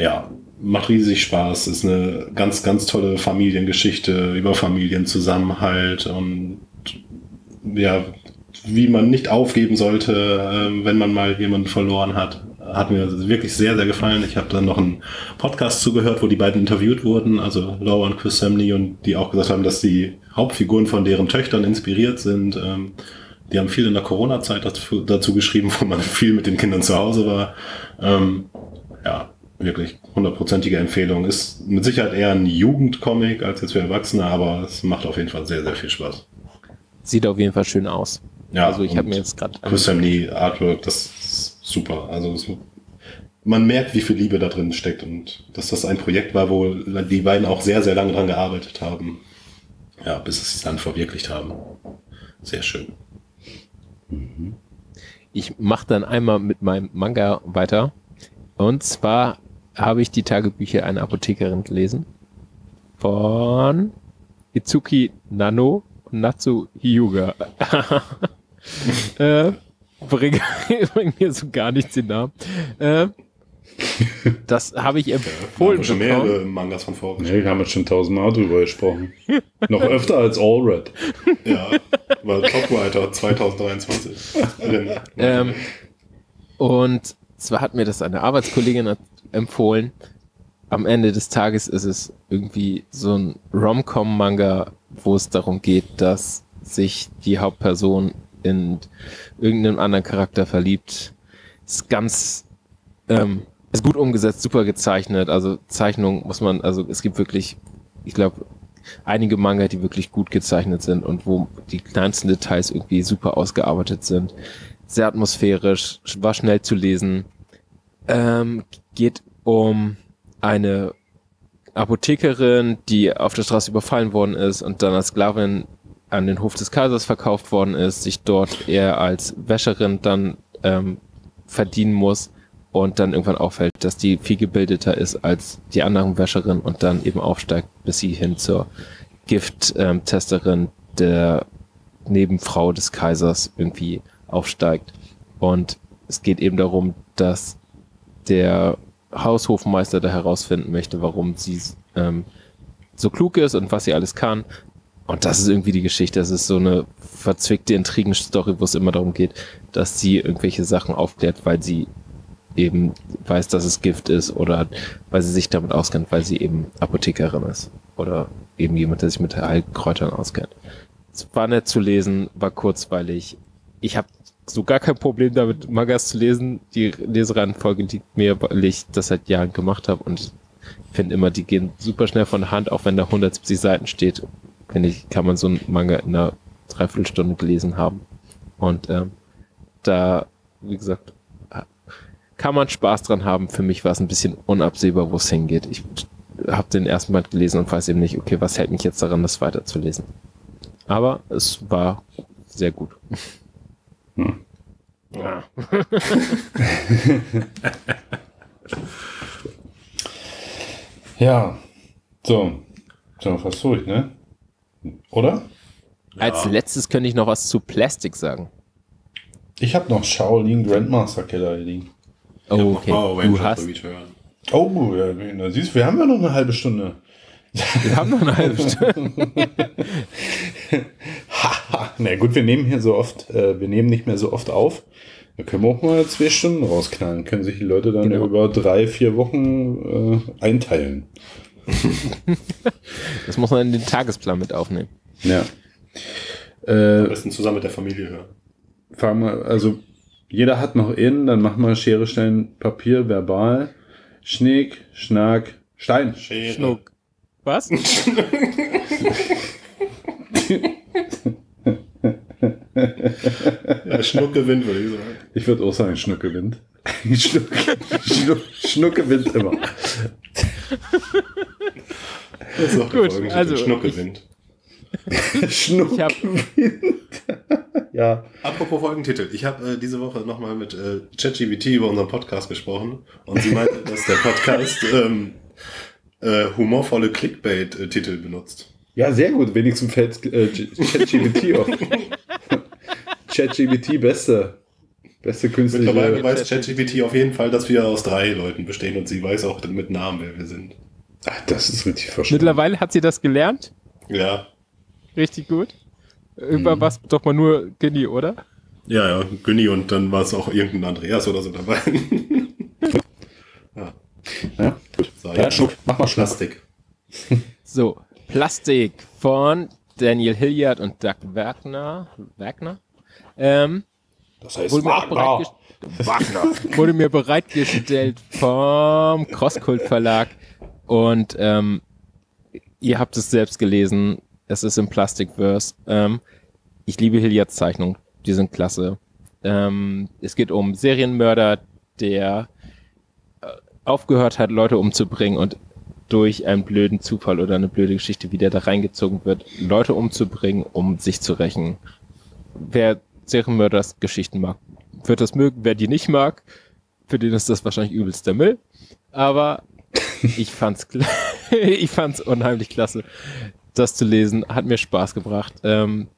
S5: ja, macht riesig Spaß, ist eine ganz, ganz tolle Familiengeschichte über Familienzusammenhalt und ja, wie man nicht aufgeben sollte, äh, wenn man mal jemanden verloren hat. Hat mir wirklich sehr, sehr gefallen. Ich habe dann noch einen Podcast zugehört, wo die beiden interviewt wurden, also Laura und Chris Samney, und die auch gesagt haben, dass die Hauptfiguren von deren Töchtern inspiriert sind. Ähm, die haben viel in der Corona-Zeit dazu, dazu geschrieben, wo man viel mit den Kindern zu Hause war. Ähm, ja, wirklich hundertprozentige Empfehlung. Ist mit Sicherheit eher ein Jugendcomic als jetzt für Erwachsene, aber es macht auf jeden Fall sehr, sehr viel Spaß.
S3: Sieht auf jeden Fall schön aus.
S5: Ja,
S3: also ich habe mir jetzt gerade
S5: Chris Samney Artwork, das super. Also es, man merkt, wie viel Liebe da drin steckt und dass das ein Projekt war, wo die beiden auch sehr, sehr lange dran gearbeitet haben. Ja, bis sie es dann verwirklicht haben. Sehr schön.
S3: Ich mache dann einmal mit meinem Manga weiter. Und zwar habe ich die Tagebücher einer Apothekerin gelesen. Von Itsuki Nano und Natsu Hyuga. (laughs) äh, bringe (laughs) bring mir so gar nichts den Namen. Äh, das habe ich empfohlen
S5: haben schon mehrere Mangas von vorgestellt.
S4: Nee, wir haben jetzt schon tausendmal drüber gesprochen. Noch öfter als Allred.
S5: Ja, war Topwriter 2023. drin.
S3: Ähm, und zwar hat mir das eine Arbeitskollegin empfohlen. Am Ende des Tages ist es irgendwie so ein Rom-Com-Manga, wo es darum geht, dass sich die Hauptperson in irgendeinen anderen Charakter verliebt. Ist ganz, ähm, ist gut umgesetzt, super gezeichnet. Also Zeichnung muss man, also es gibt wirklich, ich glaube, einige Manga, die wirklich gut gezeichnet sind und wo die kleinsten Details irgendwie super ausgearbeitet sind. Sehr atmosphärisch, war schnell zu lesen. Ähm, geht um eine Apothekerin, die auf der Straße überfallen worden ist und dann als Sklavin an den Hof des Kaisers verkauft worden ist, sich dort eher als Wäscherin dann ähm, verdienen muss und dann irgendwann auffällt, dass die viel gebildeter ist als die anderen Wäscherinnen und dann eben aufsteigt, bis sie hin zur Gift-Testerin der Nebenfrau des Kaisers irgendwie aufsteigt. Und es geht eben darum, dass der Haushofmeister da herausfinden möchte, warum sie ähm, so klug ist und was sie alles kann. Und das ist irgendwie die Geschichte. Das ist so eine verzwickte Intrigenstory, wo es immer darum geht, dass sie irgendwelche Sachen aufklärt, weil sie eben weiß, dass es Gift ist oder weil sie sich damit auskennt, weil sie eben Apothekerin ist oder eben jemand, der sich mit Heilkräutern auskennt. Es war nett zu lesen, war kurzweilig. Ich habe so gar kein Problem damit, Mangas zu lesen. Die Lesereihenfolge liegt mir, weil ich das seit Jahren gemacht habe und ich finde immer, die gehen super schnell von der Hand, auch wenn da 170 Seiten steht. Finde ich, kann man so einen Manga in einer Dreiviertelstunde gelesen haben. Und ähm, da, wie gesagt, kann man Spaß dran haben. Für mich war es ein bisschen unabsehbar, wo es hingeht. Ich habe den ersten Band gelesen und weiß eben nicht, okay, was hält mich jetzt daran, das weiterzulesen. Aber es war sehr gut. Ja. (laughs)
S4: Ja. So. Sind wir fast durch, ne? Oder?
S3: Als letztes könnte ich noch was zu Plastic sagen.
S4: Ich habe noch Shaolin Grandmaster Killer hier liegen.
S3: Oh, okay. Du hast.
S4: Oh, ja, na, siehst wir haben ja noch eine halbe Stunde.
S3: wir haben noch eine halbe Stunde. (laughs)
S4: Haha. Na gut, wir nehmen hier so oft, äh, wir nehmen nicht mehr so oft auf. Da können wir auch mal zwei Stunden rausknallen. Können sich die Leute dann
S3: Genau.
S4: über drei, vier Wochen äh, einteilen. (laughs)
S3: Das muss man in den Tagesplan mit aufnehmen.
S4: Ja.
S5: Am
S4: Äh,
S5: besten zusammen mit der Familie hören.
S4: fangen wir, also jeder hat noch in, dann machen wir Schere, Stein, Papier, verbal. Schnick, Schnack, Stein.
S5: Schere.
S3: Schnuck. Was? (laughs)
S5: Ja, Schnuck gewinnt, würde ich sagen.
S4: Ich würde auch sagen, Schnuck gewinnt. (laughs) Schnuck, Schnuck, Schnuck gewinnt immer.
S5: Das ist auch
S3: Gut,
S5: Folgentitel.
S3: also
S5: Schnuck
S3: ich-
S5: gewinnt.
S4: Schnuck (laughs)
S3: Ich hab-
S4: gewinnt. ja.
S5: Apropos Folgentitel. Ich habe äh, diese Woche nochmal mit äh, ChatGPT über unseren Podcast gesprochen und sie meinte, (laughs) dass der Podcast ähm, äh, humorvolle Clickbait-Titel benutzt.
S4: Ja, sehr gut. Wenigstens fällt äh, ChatGPT auf. (laughs) ChatGPT beste. Beste künstliche.
S5: Mittlerweile weiß ChatGPT auf jeden Fall, dass wir aus drei Leuten bestehen und sie weiß auch mit Namen, wer wir sind.
S4: Ach, das ist richtig verstanden.
S3: Mittlerweile hat sie das gelernt.
S5: Ja.
S3: Richtig gut. Irgendwann
S4: Mhm.
S3: war es doch mal nur Genie, oder?
S5: Ja, ja, Günni und dann war es auch irgendein Andreas oder so dabei. ja. (laughs)
S4: Ja, gut.
S5: So,
S4: Ja, Schluck. Mach mal Schluck.
S5: Plastik. (laughs)
S3: So, Plastik von Daniel Hilliard und Doug Wagner. Wagner? Ähm,
S4: Das heißt,
S3: wurde, mir auch bereitgest- wurde mir bereitgestellt vom Crosskult Verlag und ähm, ihr habt es selbst gelesen. Es ist im Plastikverse. Ähm, ich liebe Hilliards Zeichnung. Die sind klasse. Ähm, es geht um Serienmörder, der äh, aufgehört hat, Leute umzubringen und durch einen blöden Zufall oder eine blöde Geschichte, wie der da reingezogen wird, Leute umzubringen, um sich zu rächen. Wer Serienmörders Geschichten mag, wird das mögen. Wer die nicht mag, für den ist das wahrscheinlich übelster Müll. Aber (laughs) ich fand's, (laughs) ich fand's unheimlich klasse, das zu lesen. Hat mir Spaß gebracht. Ähm,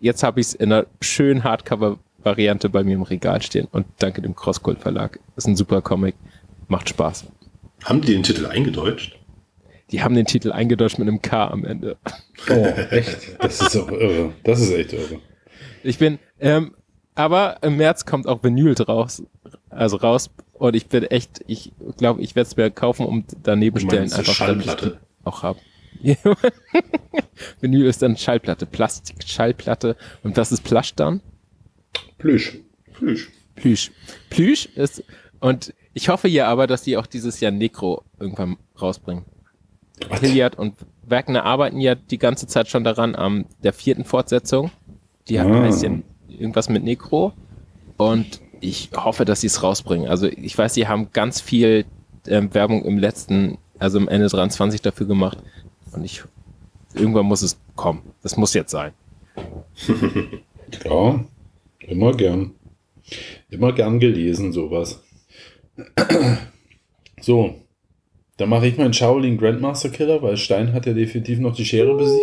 S3: jetzt habe ich es in einer schönen Hardcover-Variante bei mir im Regal stehen und danke dem Crosscult Verlag. Ist ein super Comic. Macht Spaß.
S5: Haben die den Titel eingedeutscht?
S3: Die haben den Titel eingedeutscht mit einem K am Ende.
S4: Oh, echt? Das ist auch irre. Das ist echt irre.
S3: Ich bin, ähm, aber im März kommt auch Vinyl draus, also raus. Und ich bin echt, ich glaube, ich werde es mir kaufen und daneben
S5: Du
S3: stellen. Einfach
S5: Schallplatte?
S3: Auch haben. (laughs) Vinyl ist dann Schallplatte, Plastik-Schallplatte. Und was ist Plush dann?
S4: Plüsch.
S5: Plüsch.
S3: Plüsch. Plüsch ist, und ich hoffe ja aber, dass die auch dieses Jahr Necro irgendwann rausbringen. Hilliard und Wagner arbeiten ja die ganze Zeit schon daran am der vierten Fortsetzung. Die hat
S4: Ah.
S3: heißt ja irgendwas mit Necro. Und ich hoffe, dass sie es rausbringen. Also ich weiß, sie haben ganz viel ähm, Werbung im letzten, also im Ende 23 dafür gemacht. Und ich irgendwann muss es kommen. Das muss jetzt sein. (laughs)
S4: Ja, immer gern. Immer gern gelesen, sowas. (clears throat) So, dann mache ich meinen Shaolin Grandmaster Killer, weil Stein hat ja definitiv noch die Schere besiegt.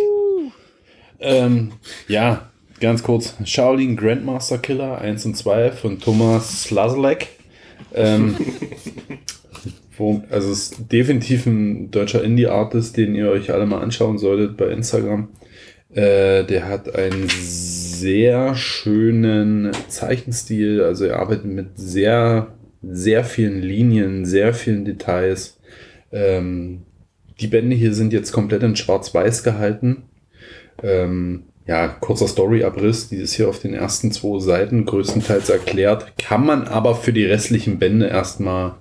S4: Ähm, ja, ganz kurz. Shaolin Grandmaster Killer 1 und 2 von Thomas Slazelek. Ähm, (laughs) wo, also es ist definitiv ein deutscher Indie-Artist, den ihr euch alle mal anschauen solltet bei Instagram. Äh, der hat einen sehr schönen Zeichenstil. Also er arbeitet mit sehr, sehr vielen Linien, sehr vielen Details. Ähm, die Bände hier sind jetzt komplett in Schwarz-Weiß gehalten. Ähm, ja, kurzer Story-Abriss, die ist hier auf den ersten zwei Seiten größtenteils erklärt. Kann man aber für die restlichen Bände erstmal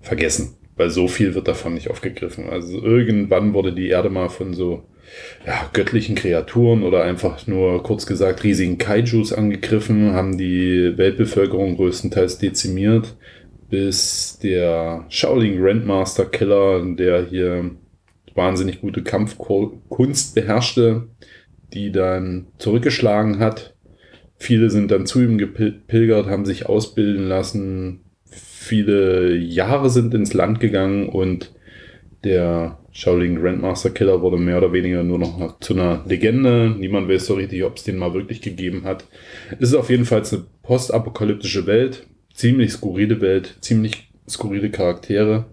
S4: vergessen, weil so viel wird davon nicht aufgegriffen. Also irgendwann wurde die Erde mal von so ja, göttlichen Kreaturen oder einfach nur kurz gesagt riesigen Kaijus angegriffen, haben die Weltbevölkerung größtenteils dezimiert, bis der Shaolin Grandmaster Killer, der hier wahnsinnig gute Kampfkunst beherrschte, die dann zurückgeschlagen hat. Viele sind dann zu ihm gepilgert, haben sich ausbilden lassen. Viele Jahre sind ins Land gegangen und der Shaolin Grandmaster Killer wurde mehr oder weniger nur noch zu einer Legende. Niemand weiß so richtig, ob es den mal wirklich gegeben hat. Es ist auf jeden Fall eine postapokalyptische Welt. Ziemlich skurrile Welt, ziemlich skurrile Charaktere.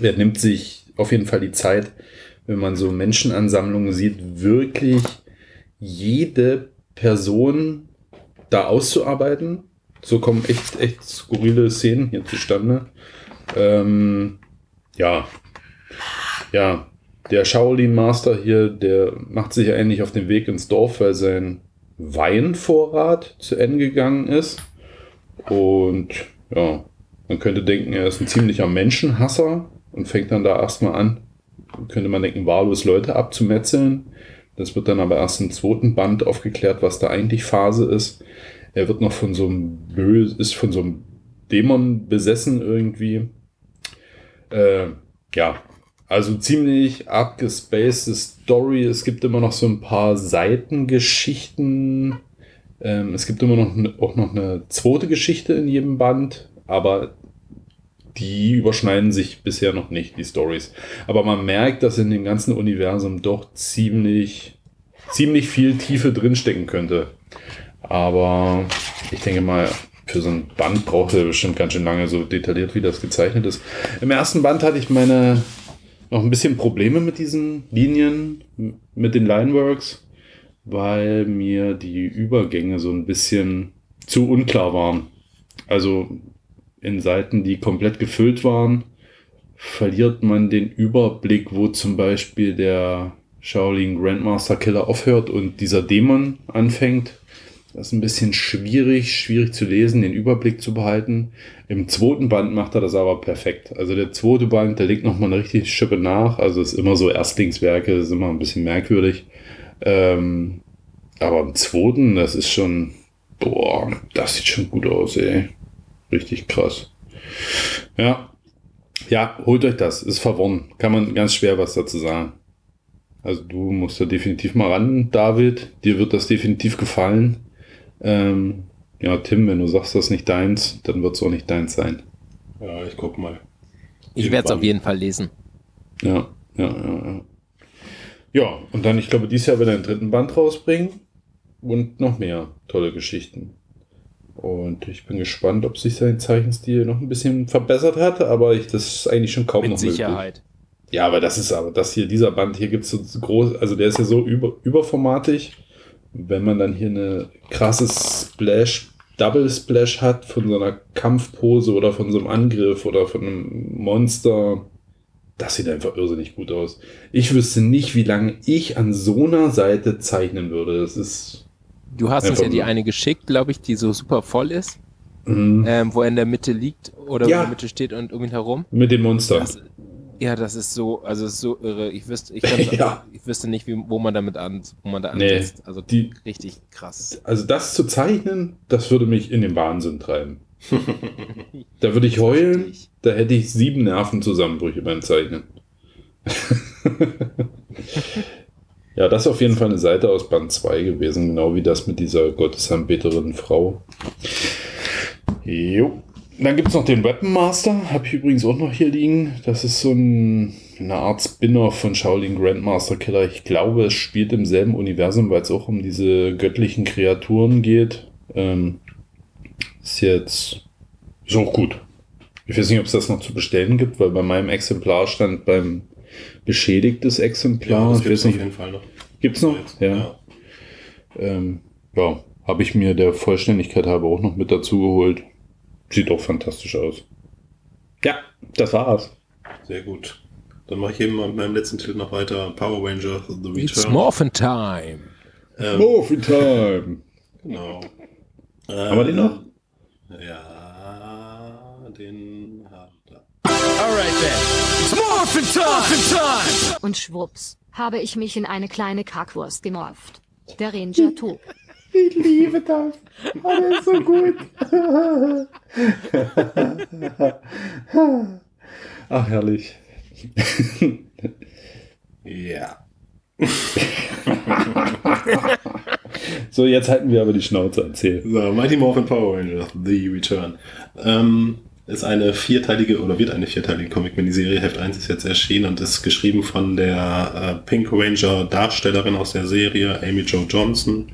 S4: Er nimmt sich auf jeden Fall die Zeit, wenn man so Menschenansammlungen sieht, wirklich jede Person da auszuarbeiten. So kommen echt, echt skurrile Szenen hier zustande. Ähm, ja, ja, der Shaolin Master hier, der macht sich eigentlich auf den Weg ins Dorf, weil sein Weinvorrat zu Ende gegangen ist. Und ja, man könnte denken, er ist ein ziemlicher Menschenhasser und fängt dann da erstmal an, könnte man denken, wahllos Leute abzumetzeln. Das wird dann aber erst im zweiten Band aufgeklärt, was da eigentlich Phase ist. Er wird noch von so einem Böse, ist von so einem Dämon besessen irgendwie. Äh, ja, also ziemlich abgespacede Story. Es gibt immer noch so ein paar Seitengeschichten. Ähm, es gibt immer noch ne, auch noch eine zweite Geschichte in jedem Band, aber die überschneiden sich bisher noch nicht, die Stories. Aber man merkt, dass in dem ganzen Universum doch ziemlich, ziemlich viel Tiefe drinstecken könnte. Aber ich denke mal, für so ein Band braucht er bestimmt ganz schön lange, so detailliert wie das gezeichnet ist. Im ersten Band hatte ich meine noch ein bisschen Probleme mit diesen Linien, mit den Lineworks, weil mir die Übergänge so ein bisschen zu unklar waren. Also in Seiten, die komplett gefüllt waren, verliert man den Überblick, wo zum Beispiel der Shaolin Grandmaster Killer aufhört und dieser Dämon anfängt. Das ist ein bisschen schwierig, schwierig zu lesen, den Überblick zu behalten. Im zweiten Band macht er das aber perfekt. Also der zweite Band, der legt nochmal eine richtige Schippe nach. Also ist immer so Erstlingswerke, ist immer ein bisschen merkwürdig. Ähm, aber im zweiten, das ist schon, boah, das sieht schon gut aus, ey. Richtig krass. Ja. Ja, holt euch das. Ist verworren. Kann man ganz schwer was dazu sagen. Also du musst da definitiv mal ran, David. Dir wird das definitiv gefallen. Ähm, ja, Tim, wenn du sagst, das ist nicht deins, dann wird es auch nicht deins sein.
S5: Ja, ich guck mal.
S3: Ich werde es auf jeden Fall lesen.
S4: Ja, ja, ja, ja. Ja, und dann, ich glaube, dieses Jahr wird er einen dritten Band rausbringen und noch mehr tolle Geschichten. Und ich bin gespannt, ob sich sein Zeichenstil noch ein bisschen verbessert hat, aber ich, das ist eigentlich schon kaum
S3: Mit
S4: noch
S3: Sicherheit.
S4: möglich. Ja, aber das ist aber das hier, dieser Band hier gibt es so groß, also der ist ja so über, überformatig. Wenn man dann hier eine krasse Splash, Double Splash hat von so einer Kampfpose oder von so einem Angriff oder von einem Monster, das sieht einfach irrsinnig gut aus. Ich wüsste nicht, wie lange ich an so einer Seite zeichnen würde. Das ist.
S3: Du hast uns
S4: Einfach
S3: ja die eine geschickt, glaube ich, die so super voll ist,
S4: Mhm.
S3: ähm, wo er in der Mitte liegt oder
S4: Ja.
S3: in der Mitte steht und um ihn herum.
S4: Mit den Monstern.
S3: Das, ja, das ist so, also ist so irre. Ich wüsste, ich, (laughs)
S4: Ja.
S3: ich wüsste nicht, wie, wo man damit an, wo man da
S4: Nee,
S3: ansetzt. Also
S4: die-
S3: richtig krass.
S4: Also das zu zeichnen, das würde mich in den Wahnsinn treiben. Da würde ich (laughs) heulen, da hätte ich sieben Nervenzusammenbrüche beim Zeichnen. (laughs) ja, das ist auf jeden Fall eine Seite aus Band 2 gewesen, genau wie das mit dieser Gottesanbeterin Frau. Jo. Dann gibt es noch den Weapon Master, habe ich übrigens auch noch hier liegen. Das ist so ein, eine Art Spin-off von Shaolin Grandmaster Killer. Ich glaube, es spielt im selben Universum, weil es auch um diese göttlichen Kreaturen geht. Ähm, ist jetzt ist auch gut. Ich weiß nicht, ob es das noch zu bestellen gibt, weil bei meinem Exemplar stand beim beschädigtes Exemplar.
S5: das
S4: ich
S5: gibt's
S4: weiß
S5: auf jeden Fall noch.
S4: gibt's noch?
S5: Jetzt,
S4: Ja. Ähm, ja, habe ich mir der Vollständigkeit halber auch noch mit dazu geholt. Sieht auch fantastisch aus. Ja, das war's.
S5: Sehr gut. Dann mache ich eben mit meinem letzten Titel noch weiter. Power Ranger The
S3: It's
S5: Return.
S3: Morphin Time.
S5: Ähm,
S4: Morphin Time. (laughs)
S5: Genau.
S4: Haben wir den noch?
S5: Ja, den hat er.
S3: Alright then. It's Morphin Time. Morphin Time.
S6: Und schwupps, habe ich mich in eine kleine Kackwurst gemorpht. Der Ranger tobt. (laughs)
S4: Ich liebe das. Oh, das ist so gut. (laughs) Ach, herrlich. (laughs)
S5: Ja.
S4: So, jetzt halten wir aber die Schnauze, erzähl.
S5: So, Mighty Morphin Power Rangers The Return. Ähm, ist eine vierteilige oder wird eine vierteilige Comic-Miniserie. Heft 1 ist jetzt erschienen und ist geschrieben von der äh, Pink Ranger Darstellerin aus der Serie, Amy Jo Johnson.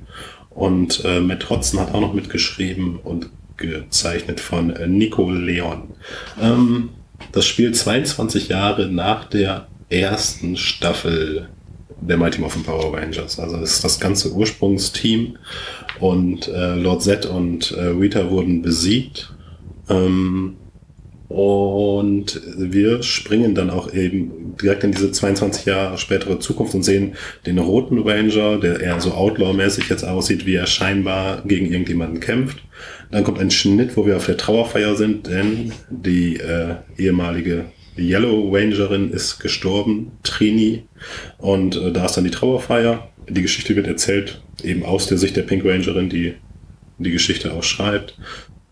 S5: Und äh, Matt Hodson hat auch noch mitgeschrieben und gezeichnet von äh, Nico Leon. Ähm, das spielt 22 Jahre nach der ersten Staffel der Mighty Morphin Power Rangers. Also ist das ganze Ursprungsteam und äh, Lord Z und äh, Rita wurden besiegt. Ähm, und wir springen dann auch eben direkt in diese 22 Jahre spätere Zukunft und sehen den roten Ranger, der eher so Outlaw-mäßig jetzt aussieht, wie er scheinbar gegen irgendjemanden kämpft. Dann kommt ein Schnitt, wo wir auf der Trauerfeier sind, denn die äh, ehemalige Yellow Rangerin ist gestorben, Trini. Und äh, da ist dann die Trauerfeier. Die Geschichte wird erzählt, eben aus der Sicht der Pink Rangerin, die die Geschichte auch schreibt.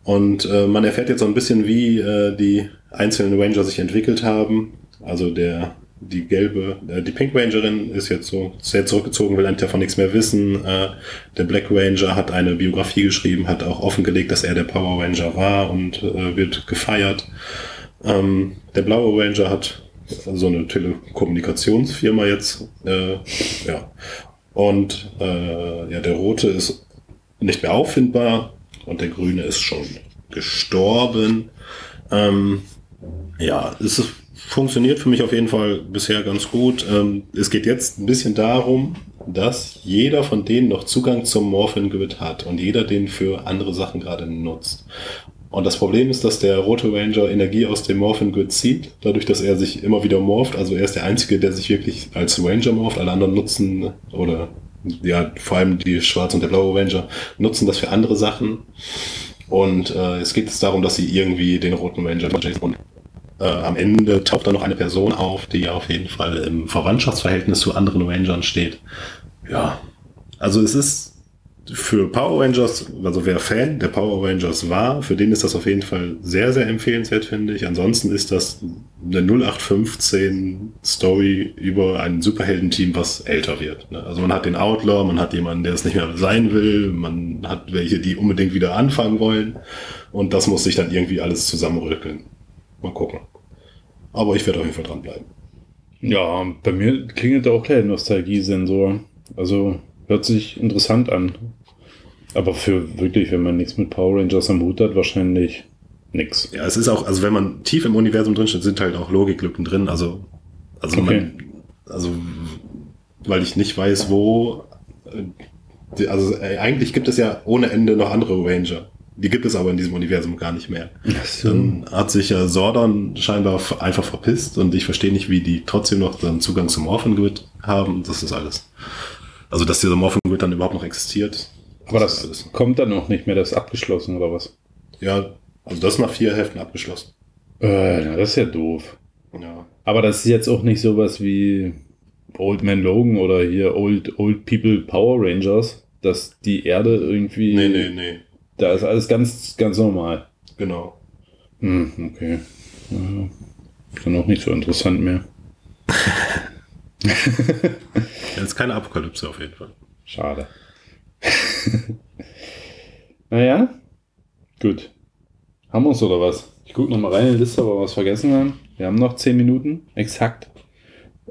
S5: Und äh, man erfährt jetzt so ein bisschen, wie äh, die einzelnen Ranger sich entwickelt haben. Also der, die gelbe, äh, die Pink Rangerin ist jetzt so sehr zurückgezogen, will eigentlich davon nichts mehr wissen. Äh, der Black Ranger hat eine Biografie geschrieben, hat auch offengelegt, dass er der Power Ranger war und äh, wird gefeiert. Ähm, der blaue Ranger hat so eine Telekommunikationsfirma jetzt, äh, ja. Und äh, ja, der rote ist nicht mehr auffindbar und der grüne ist schon gestorben. Ähm, ja, es ist, funktioniert für mich auf jeden Fall bisher ganz gut. Ähm, es geht jetzt ein bisschen darum, dass jeder von denen noch Zugang zum Morphin Grid hat und jeder den für andere Sachen gerade nutzt. Und das Problem ist, dass der rote Ranger Energie aus dem Morphin Grid zieht, dadurch, dass er sich immer wieder morpht. Also er ist der Einzige, der sich wirklich als Ranger morpht. Alle anderen nutzen oder ja, vor allem die schwarze und der blaue Ranger nutzen das für andere Sachen. Und äh, es geht jetzt darum, dass sie irgendwie den roten Ranger und äh, am Ende taucht da noch eine Person auf, die auf jeden Fall im Verwandtschaftsverhältnis zu anderen Rangern steht. Ja, also es ist für Power Rangers, also wer Fan der Power Rangers war, für den ist das auf jeden Fall sehr, sehr empfehlenswert, finde ich. Ansonsten ist das eine 0815 Story über ein Superheldenteam, was älter wird. Ne? Also man hat den Outlaw, man hat jemanden, der es nicht mehr sein will, man hat welche, die unbedingt wieder anfangen wollen und das muss sich dann irgendwie alles zusammenrücken. Mal gucken. Aber ich werde auf jeden Fall dranbleiben.
S4: Ja, bei mir klingelt auch der Nostalgiesensor. Also hört sich interessant an. Aber für wirklich, wenn man nichts mit Power Rangers am Hut hat, wahrscheinlich nix.
S5: Ja, es ist auch, also wenn man tief im Universum drin steht, sind halt auch Logiklücken drin. Also, also
S4: Okay.
S5: man, also, weil ich nicht weiß, wo, äh, also äh, eigentlich gibt es ja ohne Ende noch andere Ranger. Die gibt es aber in diesem Universum gar nicht mehr. Dann hat sich ja Sordon scheinbar einfach verpisst und ich verstehe nicht, wie die trotzdem noch dann Zugang zum Grid haben. Das ist alles. Also, dass dieser Morphin Grid dann überhaupt noch existiert.
S4: Aber
S5: ist
S4: das
S5: alles.
S4: kommt dann auch nicht mehr, das ist abgeschlossen oder was?
S5: Ja, also das nach vier Heften abgeschlossen.
S4: Äh, na, das ist ja doof.
S5: Ja.
S4: Aber das ist jetzt auch nicht sowas wie Old Man Logan oder hier Old, Old People Power Rangers, dass die Erde irgendwie.
S5: Nee, nee, nee.
S4: Da ist alles ganz, ganz normal.
S5: Genau.
S4: Hm, okay. Ja, ist dann auch nicht so interessant mehr. (laughs) (laughs)
S5: Ja, ist keine Apokalypse auf jeden Fall.
S4: Schade. (laughs) naja, gut. Haben wir uns oder was? Ich gucke nochmal rein in die Liste, ob wir was vergessen haben. Wir haben noch 10 Minuten. Exakt.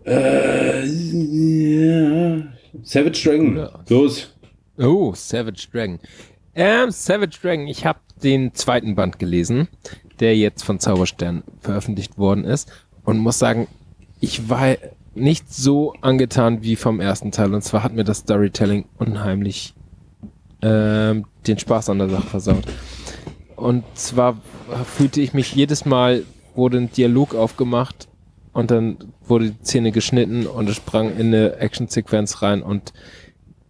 S4: Äh, ja. Savage Dragon.
S3: Ja.
S4: Los.
S3: Oh, Savage Dragon. Ähm, Savage Dragon, ich habe den zweiten Band gelesen, der jetzt von Zauberstern veröffentlicht worden ist und muss sagen, ich war nicht so angetan wie vom ersten Teil. Und zwar hat mir das Storytelling unheimlich ähm, den Spaß an der Sache versaut. Und zwar fühlte ich mich jedes Mal, wurde ein Dialog aufgemacht und dann wurde die Szene geschnitten und es sprang in eine Actionsequenz rein und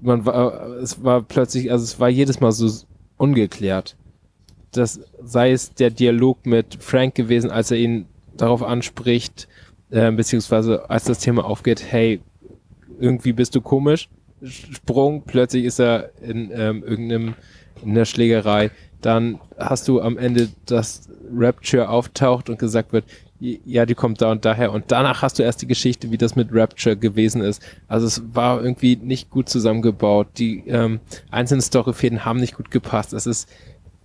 S3: man war, es war plötzlich, also es war jedes Mal so ungeklärt. Das sei es der Dialog mit Frank gewesen, als er ihn darauf anspricht, äh, beziehungsweise als das Thema aufgeht, hey, irgendwie bist du komisch. Sprung, plötzlich ist er in ähm, irgendeinem in einer Schlägerei. Dann hast du am Ende, dass Rapture auftaucht und gesagt wird, ja, die kommt da und daher. Und danach hast du erst die Geschichte, wie das mit Rapture gewesen ist. Also es war irgendwie nicht gut zusammengebaut. Die ähm, einzelnen Storyfäden haben nicht gut gepasst. Es ist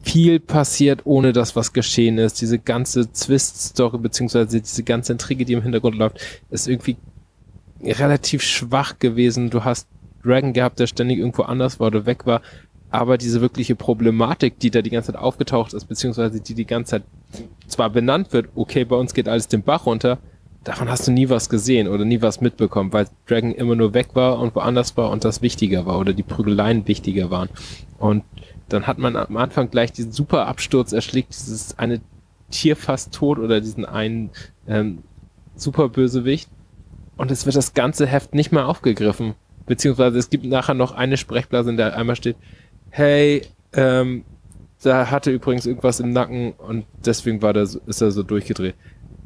S3: viel passiert, ohne dass was geschehen ist. Diese ganze Twist-Story, beziehungsweise diese ganze Intrige, die im Hintergrund läuft, ist irgendwie relativ schwach gewesen. Du hast Dragon gehabt, der ständig irgendwo anders war oder weg war. Aber diese wirkliche Problematik, die da die ganze Zeit aufgetaucht ist, beziehungsweise die die ganze Zeit zwar benannt wird, okay, bei uns geht alles den Bach runter, davon hast du nie was gesehen oder nie was mitbekommen, weil Dragon immer nur weg war und woanders war und das wichtiger war oder die Prügeleien wichtiger waren. Und dann hat man am Anfang gleich diesen super Absturz erschlägt, dieses eine Tier fast tot oder diesen einen ähm, super Bösewicht. Und es wird das ganze Heft nicht mehr aufgegriffen. Beziehungsweise es gibt nachher noch eine Sprechblase, in der einmal steht, hey, ähm, da hatte übrigens irgendwas im Nacken und deswegen war der, ist er so durchgedreht.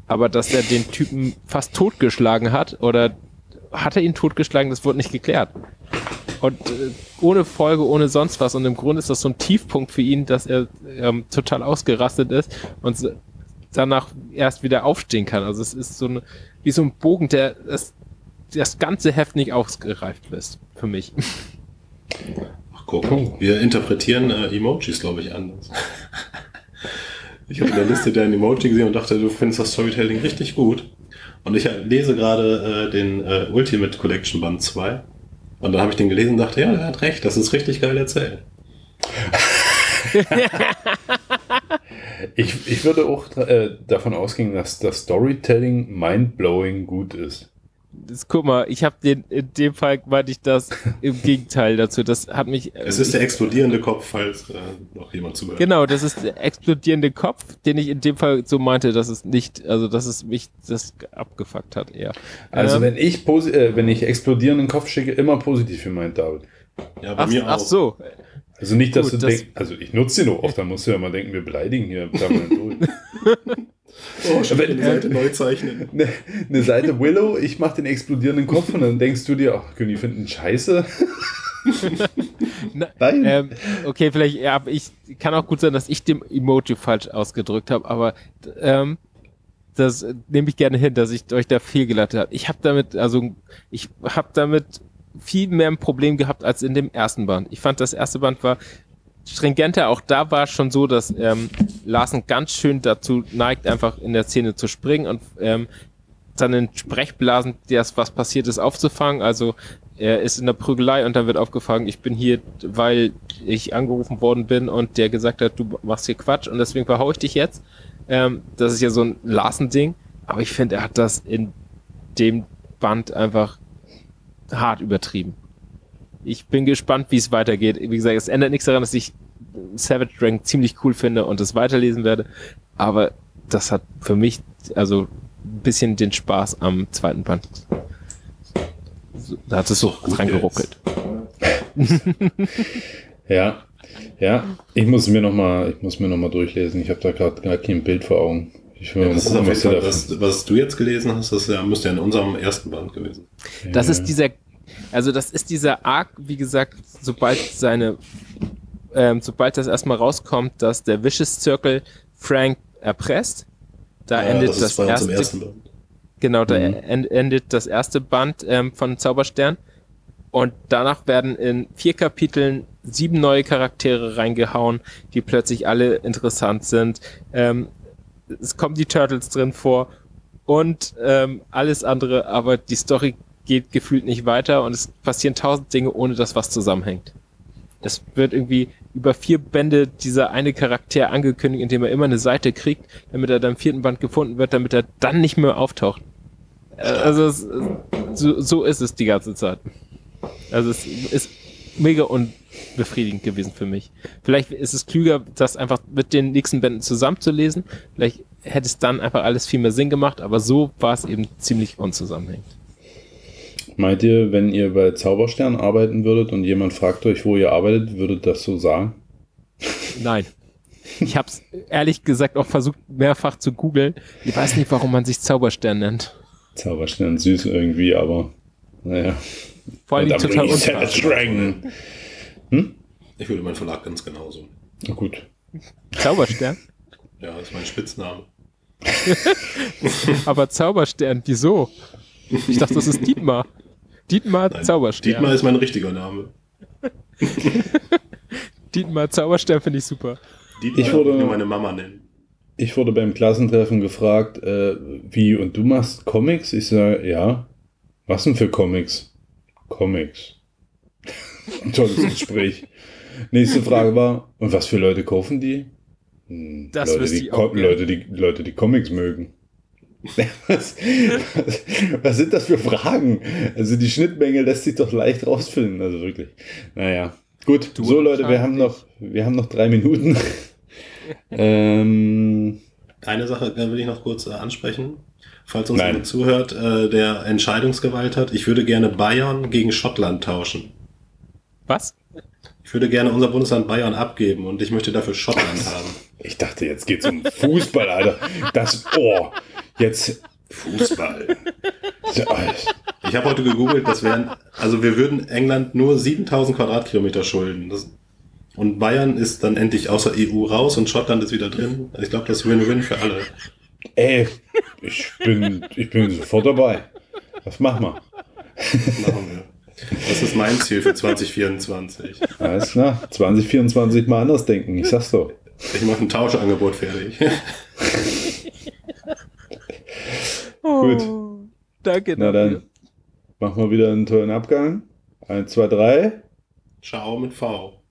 S3: Aber dass er den Typen fast totgeschlagen hat oder hat er ihn totgeschlagen, das wurde nicht geklärt. Und äh, ohne Folge, ohne sonst was. Und im Grunde ist das so ein Tiefpunkt für ihn, dass er ähm, total ausgerastet ist und so- danach erst wieder aufstehen kann. Also es ist so eine, wie so ein Bogen, der das, das ganze Heft nicht ausgereift ist, für mich.
S5: Ach, guck. Wir interpretieren äh, Emojis, glaube ich, anders. ich habe in der Liste dein Emoji gesehen und dachte, du findest das Storytelling richtig gut. Und ich lese gerade äh, den äh, Ultimate Collection Band 2. Und dann habe ich den gelesen und dachte, ja, er hat recht, das ist richtig geil erzählt.
S4: ich, ich würde auch äh, davon ausgehen, dass das Storytelling mindblowing gut ist.
S3: Das, guck mal, ich habe den, in dem Fall meinte ich das im (laughs) Gegenteil dazu. Das hat mich.
S5: Es ist der explodierende Kopf, falls äh, noch jemand zuhört.
S3: Genau, das ist der explodierende Kopf, den ich in dem Fall so meinte, dass es nicht, also dass es mich das abgefuckt hat eher.
S4: Also
S3: Ähm,
S4: wenn ich posi äh, wenn ich explodierenden Kopf schicke, immer positiv für meinen David.
S5: Ja, bei
S3: ach,
S5: mir
S3: ach
S5: auch.
S3: so,
S4: Also nicht, dass
S3: Gut,
S4: du
S3: das-
S4: denkst, also ich nutze den auch oft, dann musst du ja mal denken, wir beleidigen hier permanent durch. (laughs)
S5: Oh, schon die Seite (laughs) neu zeichnen.
S4: eine, eine Seite Willow, ich mache den explodierenden Kopf und dann denkst du dir, ach, können die finden scheiße? (laughs)
S3: Na,
S4: Nein.
S3: ähm, okay, vielleicht, ja, aber ich kann auch gut sein, dass ich dem Emoji falsch ausgedrückt habe, aber ähm, das nehme ich gerne hin, dass ich euch da fehlgeleitet habe. Ich habe damit, also ich habe damit viel mehr ein Problem gehabt als in dem ersten Band. Ich fand, das erste Band war stringenter. Auch da war es schon so, dass ähm, Larsen ganz schön dazu neigt, einfach in der Szene zu springen und ähm, dann in Sprechblasen, das, was passiert ist, aufzufangen. Also er ist in der Prügelei und dann wird aufgefangen, ich bin hier, weil ich angerufen worden bin und der gesagt hat, du machst hier Quatsch und deswegen verhau ich dich jetzt. Ähm, das ist ja so ein Larsen-Ding. Aber ich finde, er hat das in dem Band einfach hart übertrieben. Ich bin gespannt, wie es weitergeht. Wie gesagt, es ändert nichts daran, dass ich Savage Dragon ziemlich cool finde und es weiterlesen werde. Aber das hat für mich also ein bisschen den Spaß am zweiten Band. So, Da hat es so dran geruckelt. (laughs)
S4: Ja, ja. Ich muss mir noch mal, ich muss mir noch mal durchlesen. Ich habe da gerade gar kein Bild vor Augen. Ich will
S5: Ja,
S4: mal
S5: das ist
S4: gucken,
S5: auf jeden
S4: was
S5: Fall, was du jetzt gelesen hast, das ja, müsste ja in unserem ersten Band gewesen.
S3: Das
S4: Ja.
S3: ist dieser, also das ist dieser Arc, wie gesagt, sobald seine, ähm, sobald das erstmal rauskommt, dass der Vicious Circle Frank erpresst, da
S5: Ja,
S3: endet
S5: das
S3: das, erste,
S5: ersten Band.
S3: genau, da
S4: Mhm.
S3: en- endet das erste Band ähm, von Zauberstern und danach werden in vier Kapiteln sieben neue Charaktere reingehauen, die plötzlich alle interessant sind. Ähm, es kommen die Turtles drin vor und ähm, alles andere, aber die Story geht gefühlt nicht weiter und es passieren tausend Dinge, ohne dass was zusammenhängt. Es wird irgendwie über vier Bände dieser eine Charakter angekündigt, indem er immer eine Seite kriegt, damit er dann im vierten Band gefunden wird, damit er dann nicht mehr auftaucht. Äh, Also es, so, so ist es die ganze Zeit. Also es ist mega unbefriedigend gewesen für mich. Vielleicht ist es klüger, das einfach mit den nächsten Bänden zusammenzulesen. Vielleicht hätte es dann einfach alles viel mehr Sinn gemacht, aber so war es eben ziemlich unzusammenhängend.
S4: Meint ihr, wenn ihr bei Zauberstern arbeiten würdet und jemand fragt euch, wo ihr arbeitet, würdet das so sagen?
S3: Nein. Ich habe es ehrlich gesagt auch versucht, mehrfach zu googeln. Ich weiß nicht, warum man sich Zauberstern nennt.
S4: Zauberstern süß irgendwie, aber naja.
S3: Vor allem total
S4: Dragon.
S5: Ich würde meinen Verlag ganz genauso.
S4: Na gut.
S3: Zauberstern?
S5: Ja, das ist mein Spitzname. (laughs)
S3: Aber Zauberstern, wieso? Ich dachte, das ist Dietmar. Dietmar
S5: Nein,
S3: Zauberstern.
S5: Dietmar ist mein richtiger Name. (laughs)
S3: Dietmar Zauberstern finde ich super.
S5: Dietmar
S4: Ich wurde-
S5: würde nur meine Mama nennen.
S4: Ich wurde beim Klassentreffen gefragt, äh, wie, und du machst Comics? Ich sage, ja. Was denn für Comics? Comics. Ein (laughs) tolles Gespräch. Nächste Frage war, und was für Leute kaufen die? Hm,
S3: Das
S4: Leute, die,
S3: ich auch.
S4: Leute, die Leute, die Comics mögen. Was, (laughs) was, was sind das für Fragen? Also die Schnittmenge lässt sich doch leicht rausfinden, also wirklich. Naja, gut.
S3: Du
S4: so Leute, wir haben noch, wir haben noch drei Minuten. (laughs) ähm,
S5: Eine Sache will ich noch kurz äh, ansprechen. Falls uns jemand zuhört, äh, der Entscheidungsgewalt hat, ich würde gerne Bayern gegen Schottland tauschen.
S3: Was?
S5: Ich würde gerne unser Bundesland Bayern abgeben und ich möchte dafür Schottland haben.
S4: Ich dachte, jetzt geht's um Fußball, Alter. Das, oh, jetzt.
S5: Fußball. Ich habe heute gegoogelt, das wären, also wir würden England nur 7000 Quadratkilometer schulden. Das, und Bayern ist dann endlich außer EU raus und Schottland ist wieder drin. Ich glaube, das ist Win-Win für alle.
S4: Ey, ich bin, ich bin sofort dabei. Was machen wir?
S5: Machen wir. Das ist mein Ziel für 2024.
S4: Alles klar. 2024 mal anders denken. Ich sag's doch.
S5: Ich mache ein Tauschangebot fertig.
S4: Gut.
S3: Oh, Danke.
S4: Na dann machen wir wieder einen tollen Abgang. Eins, zwei, drei.
S5: Ciao mit V.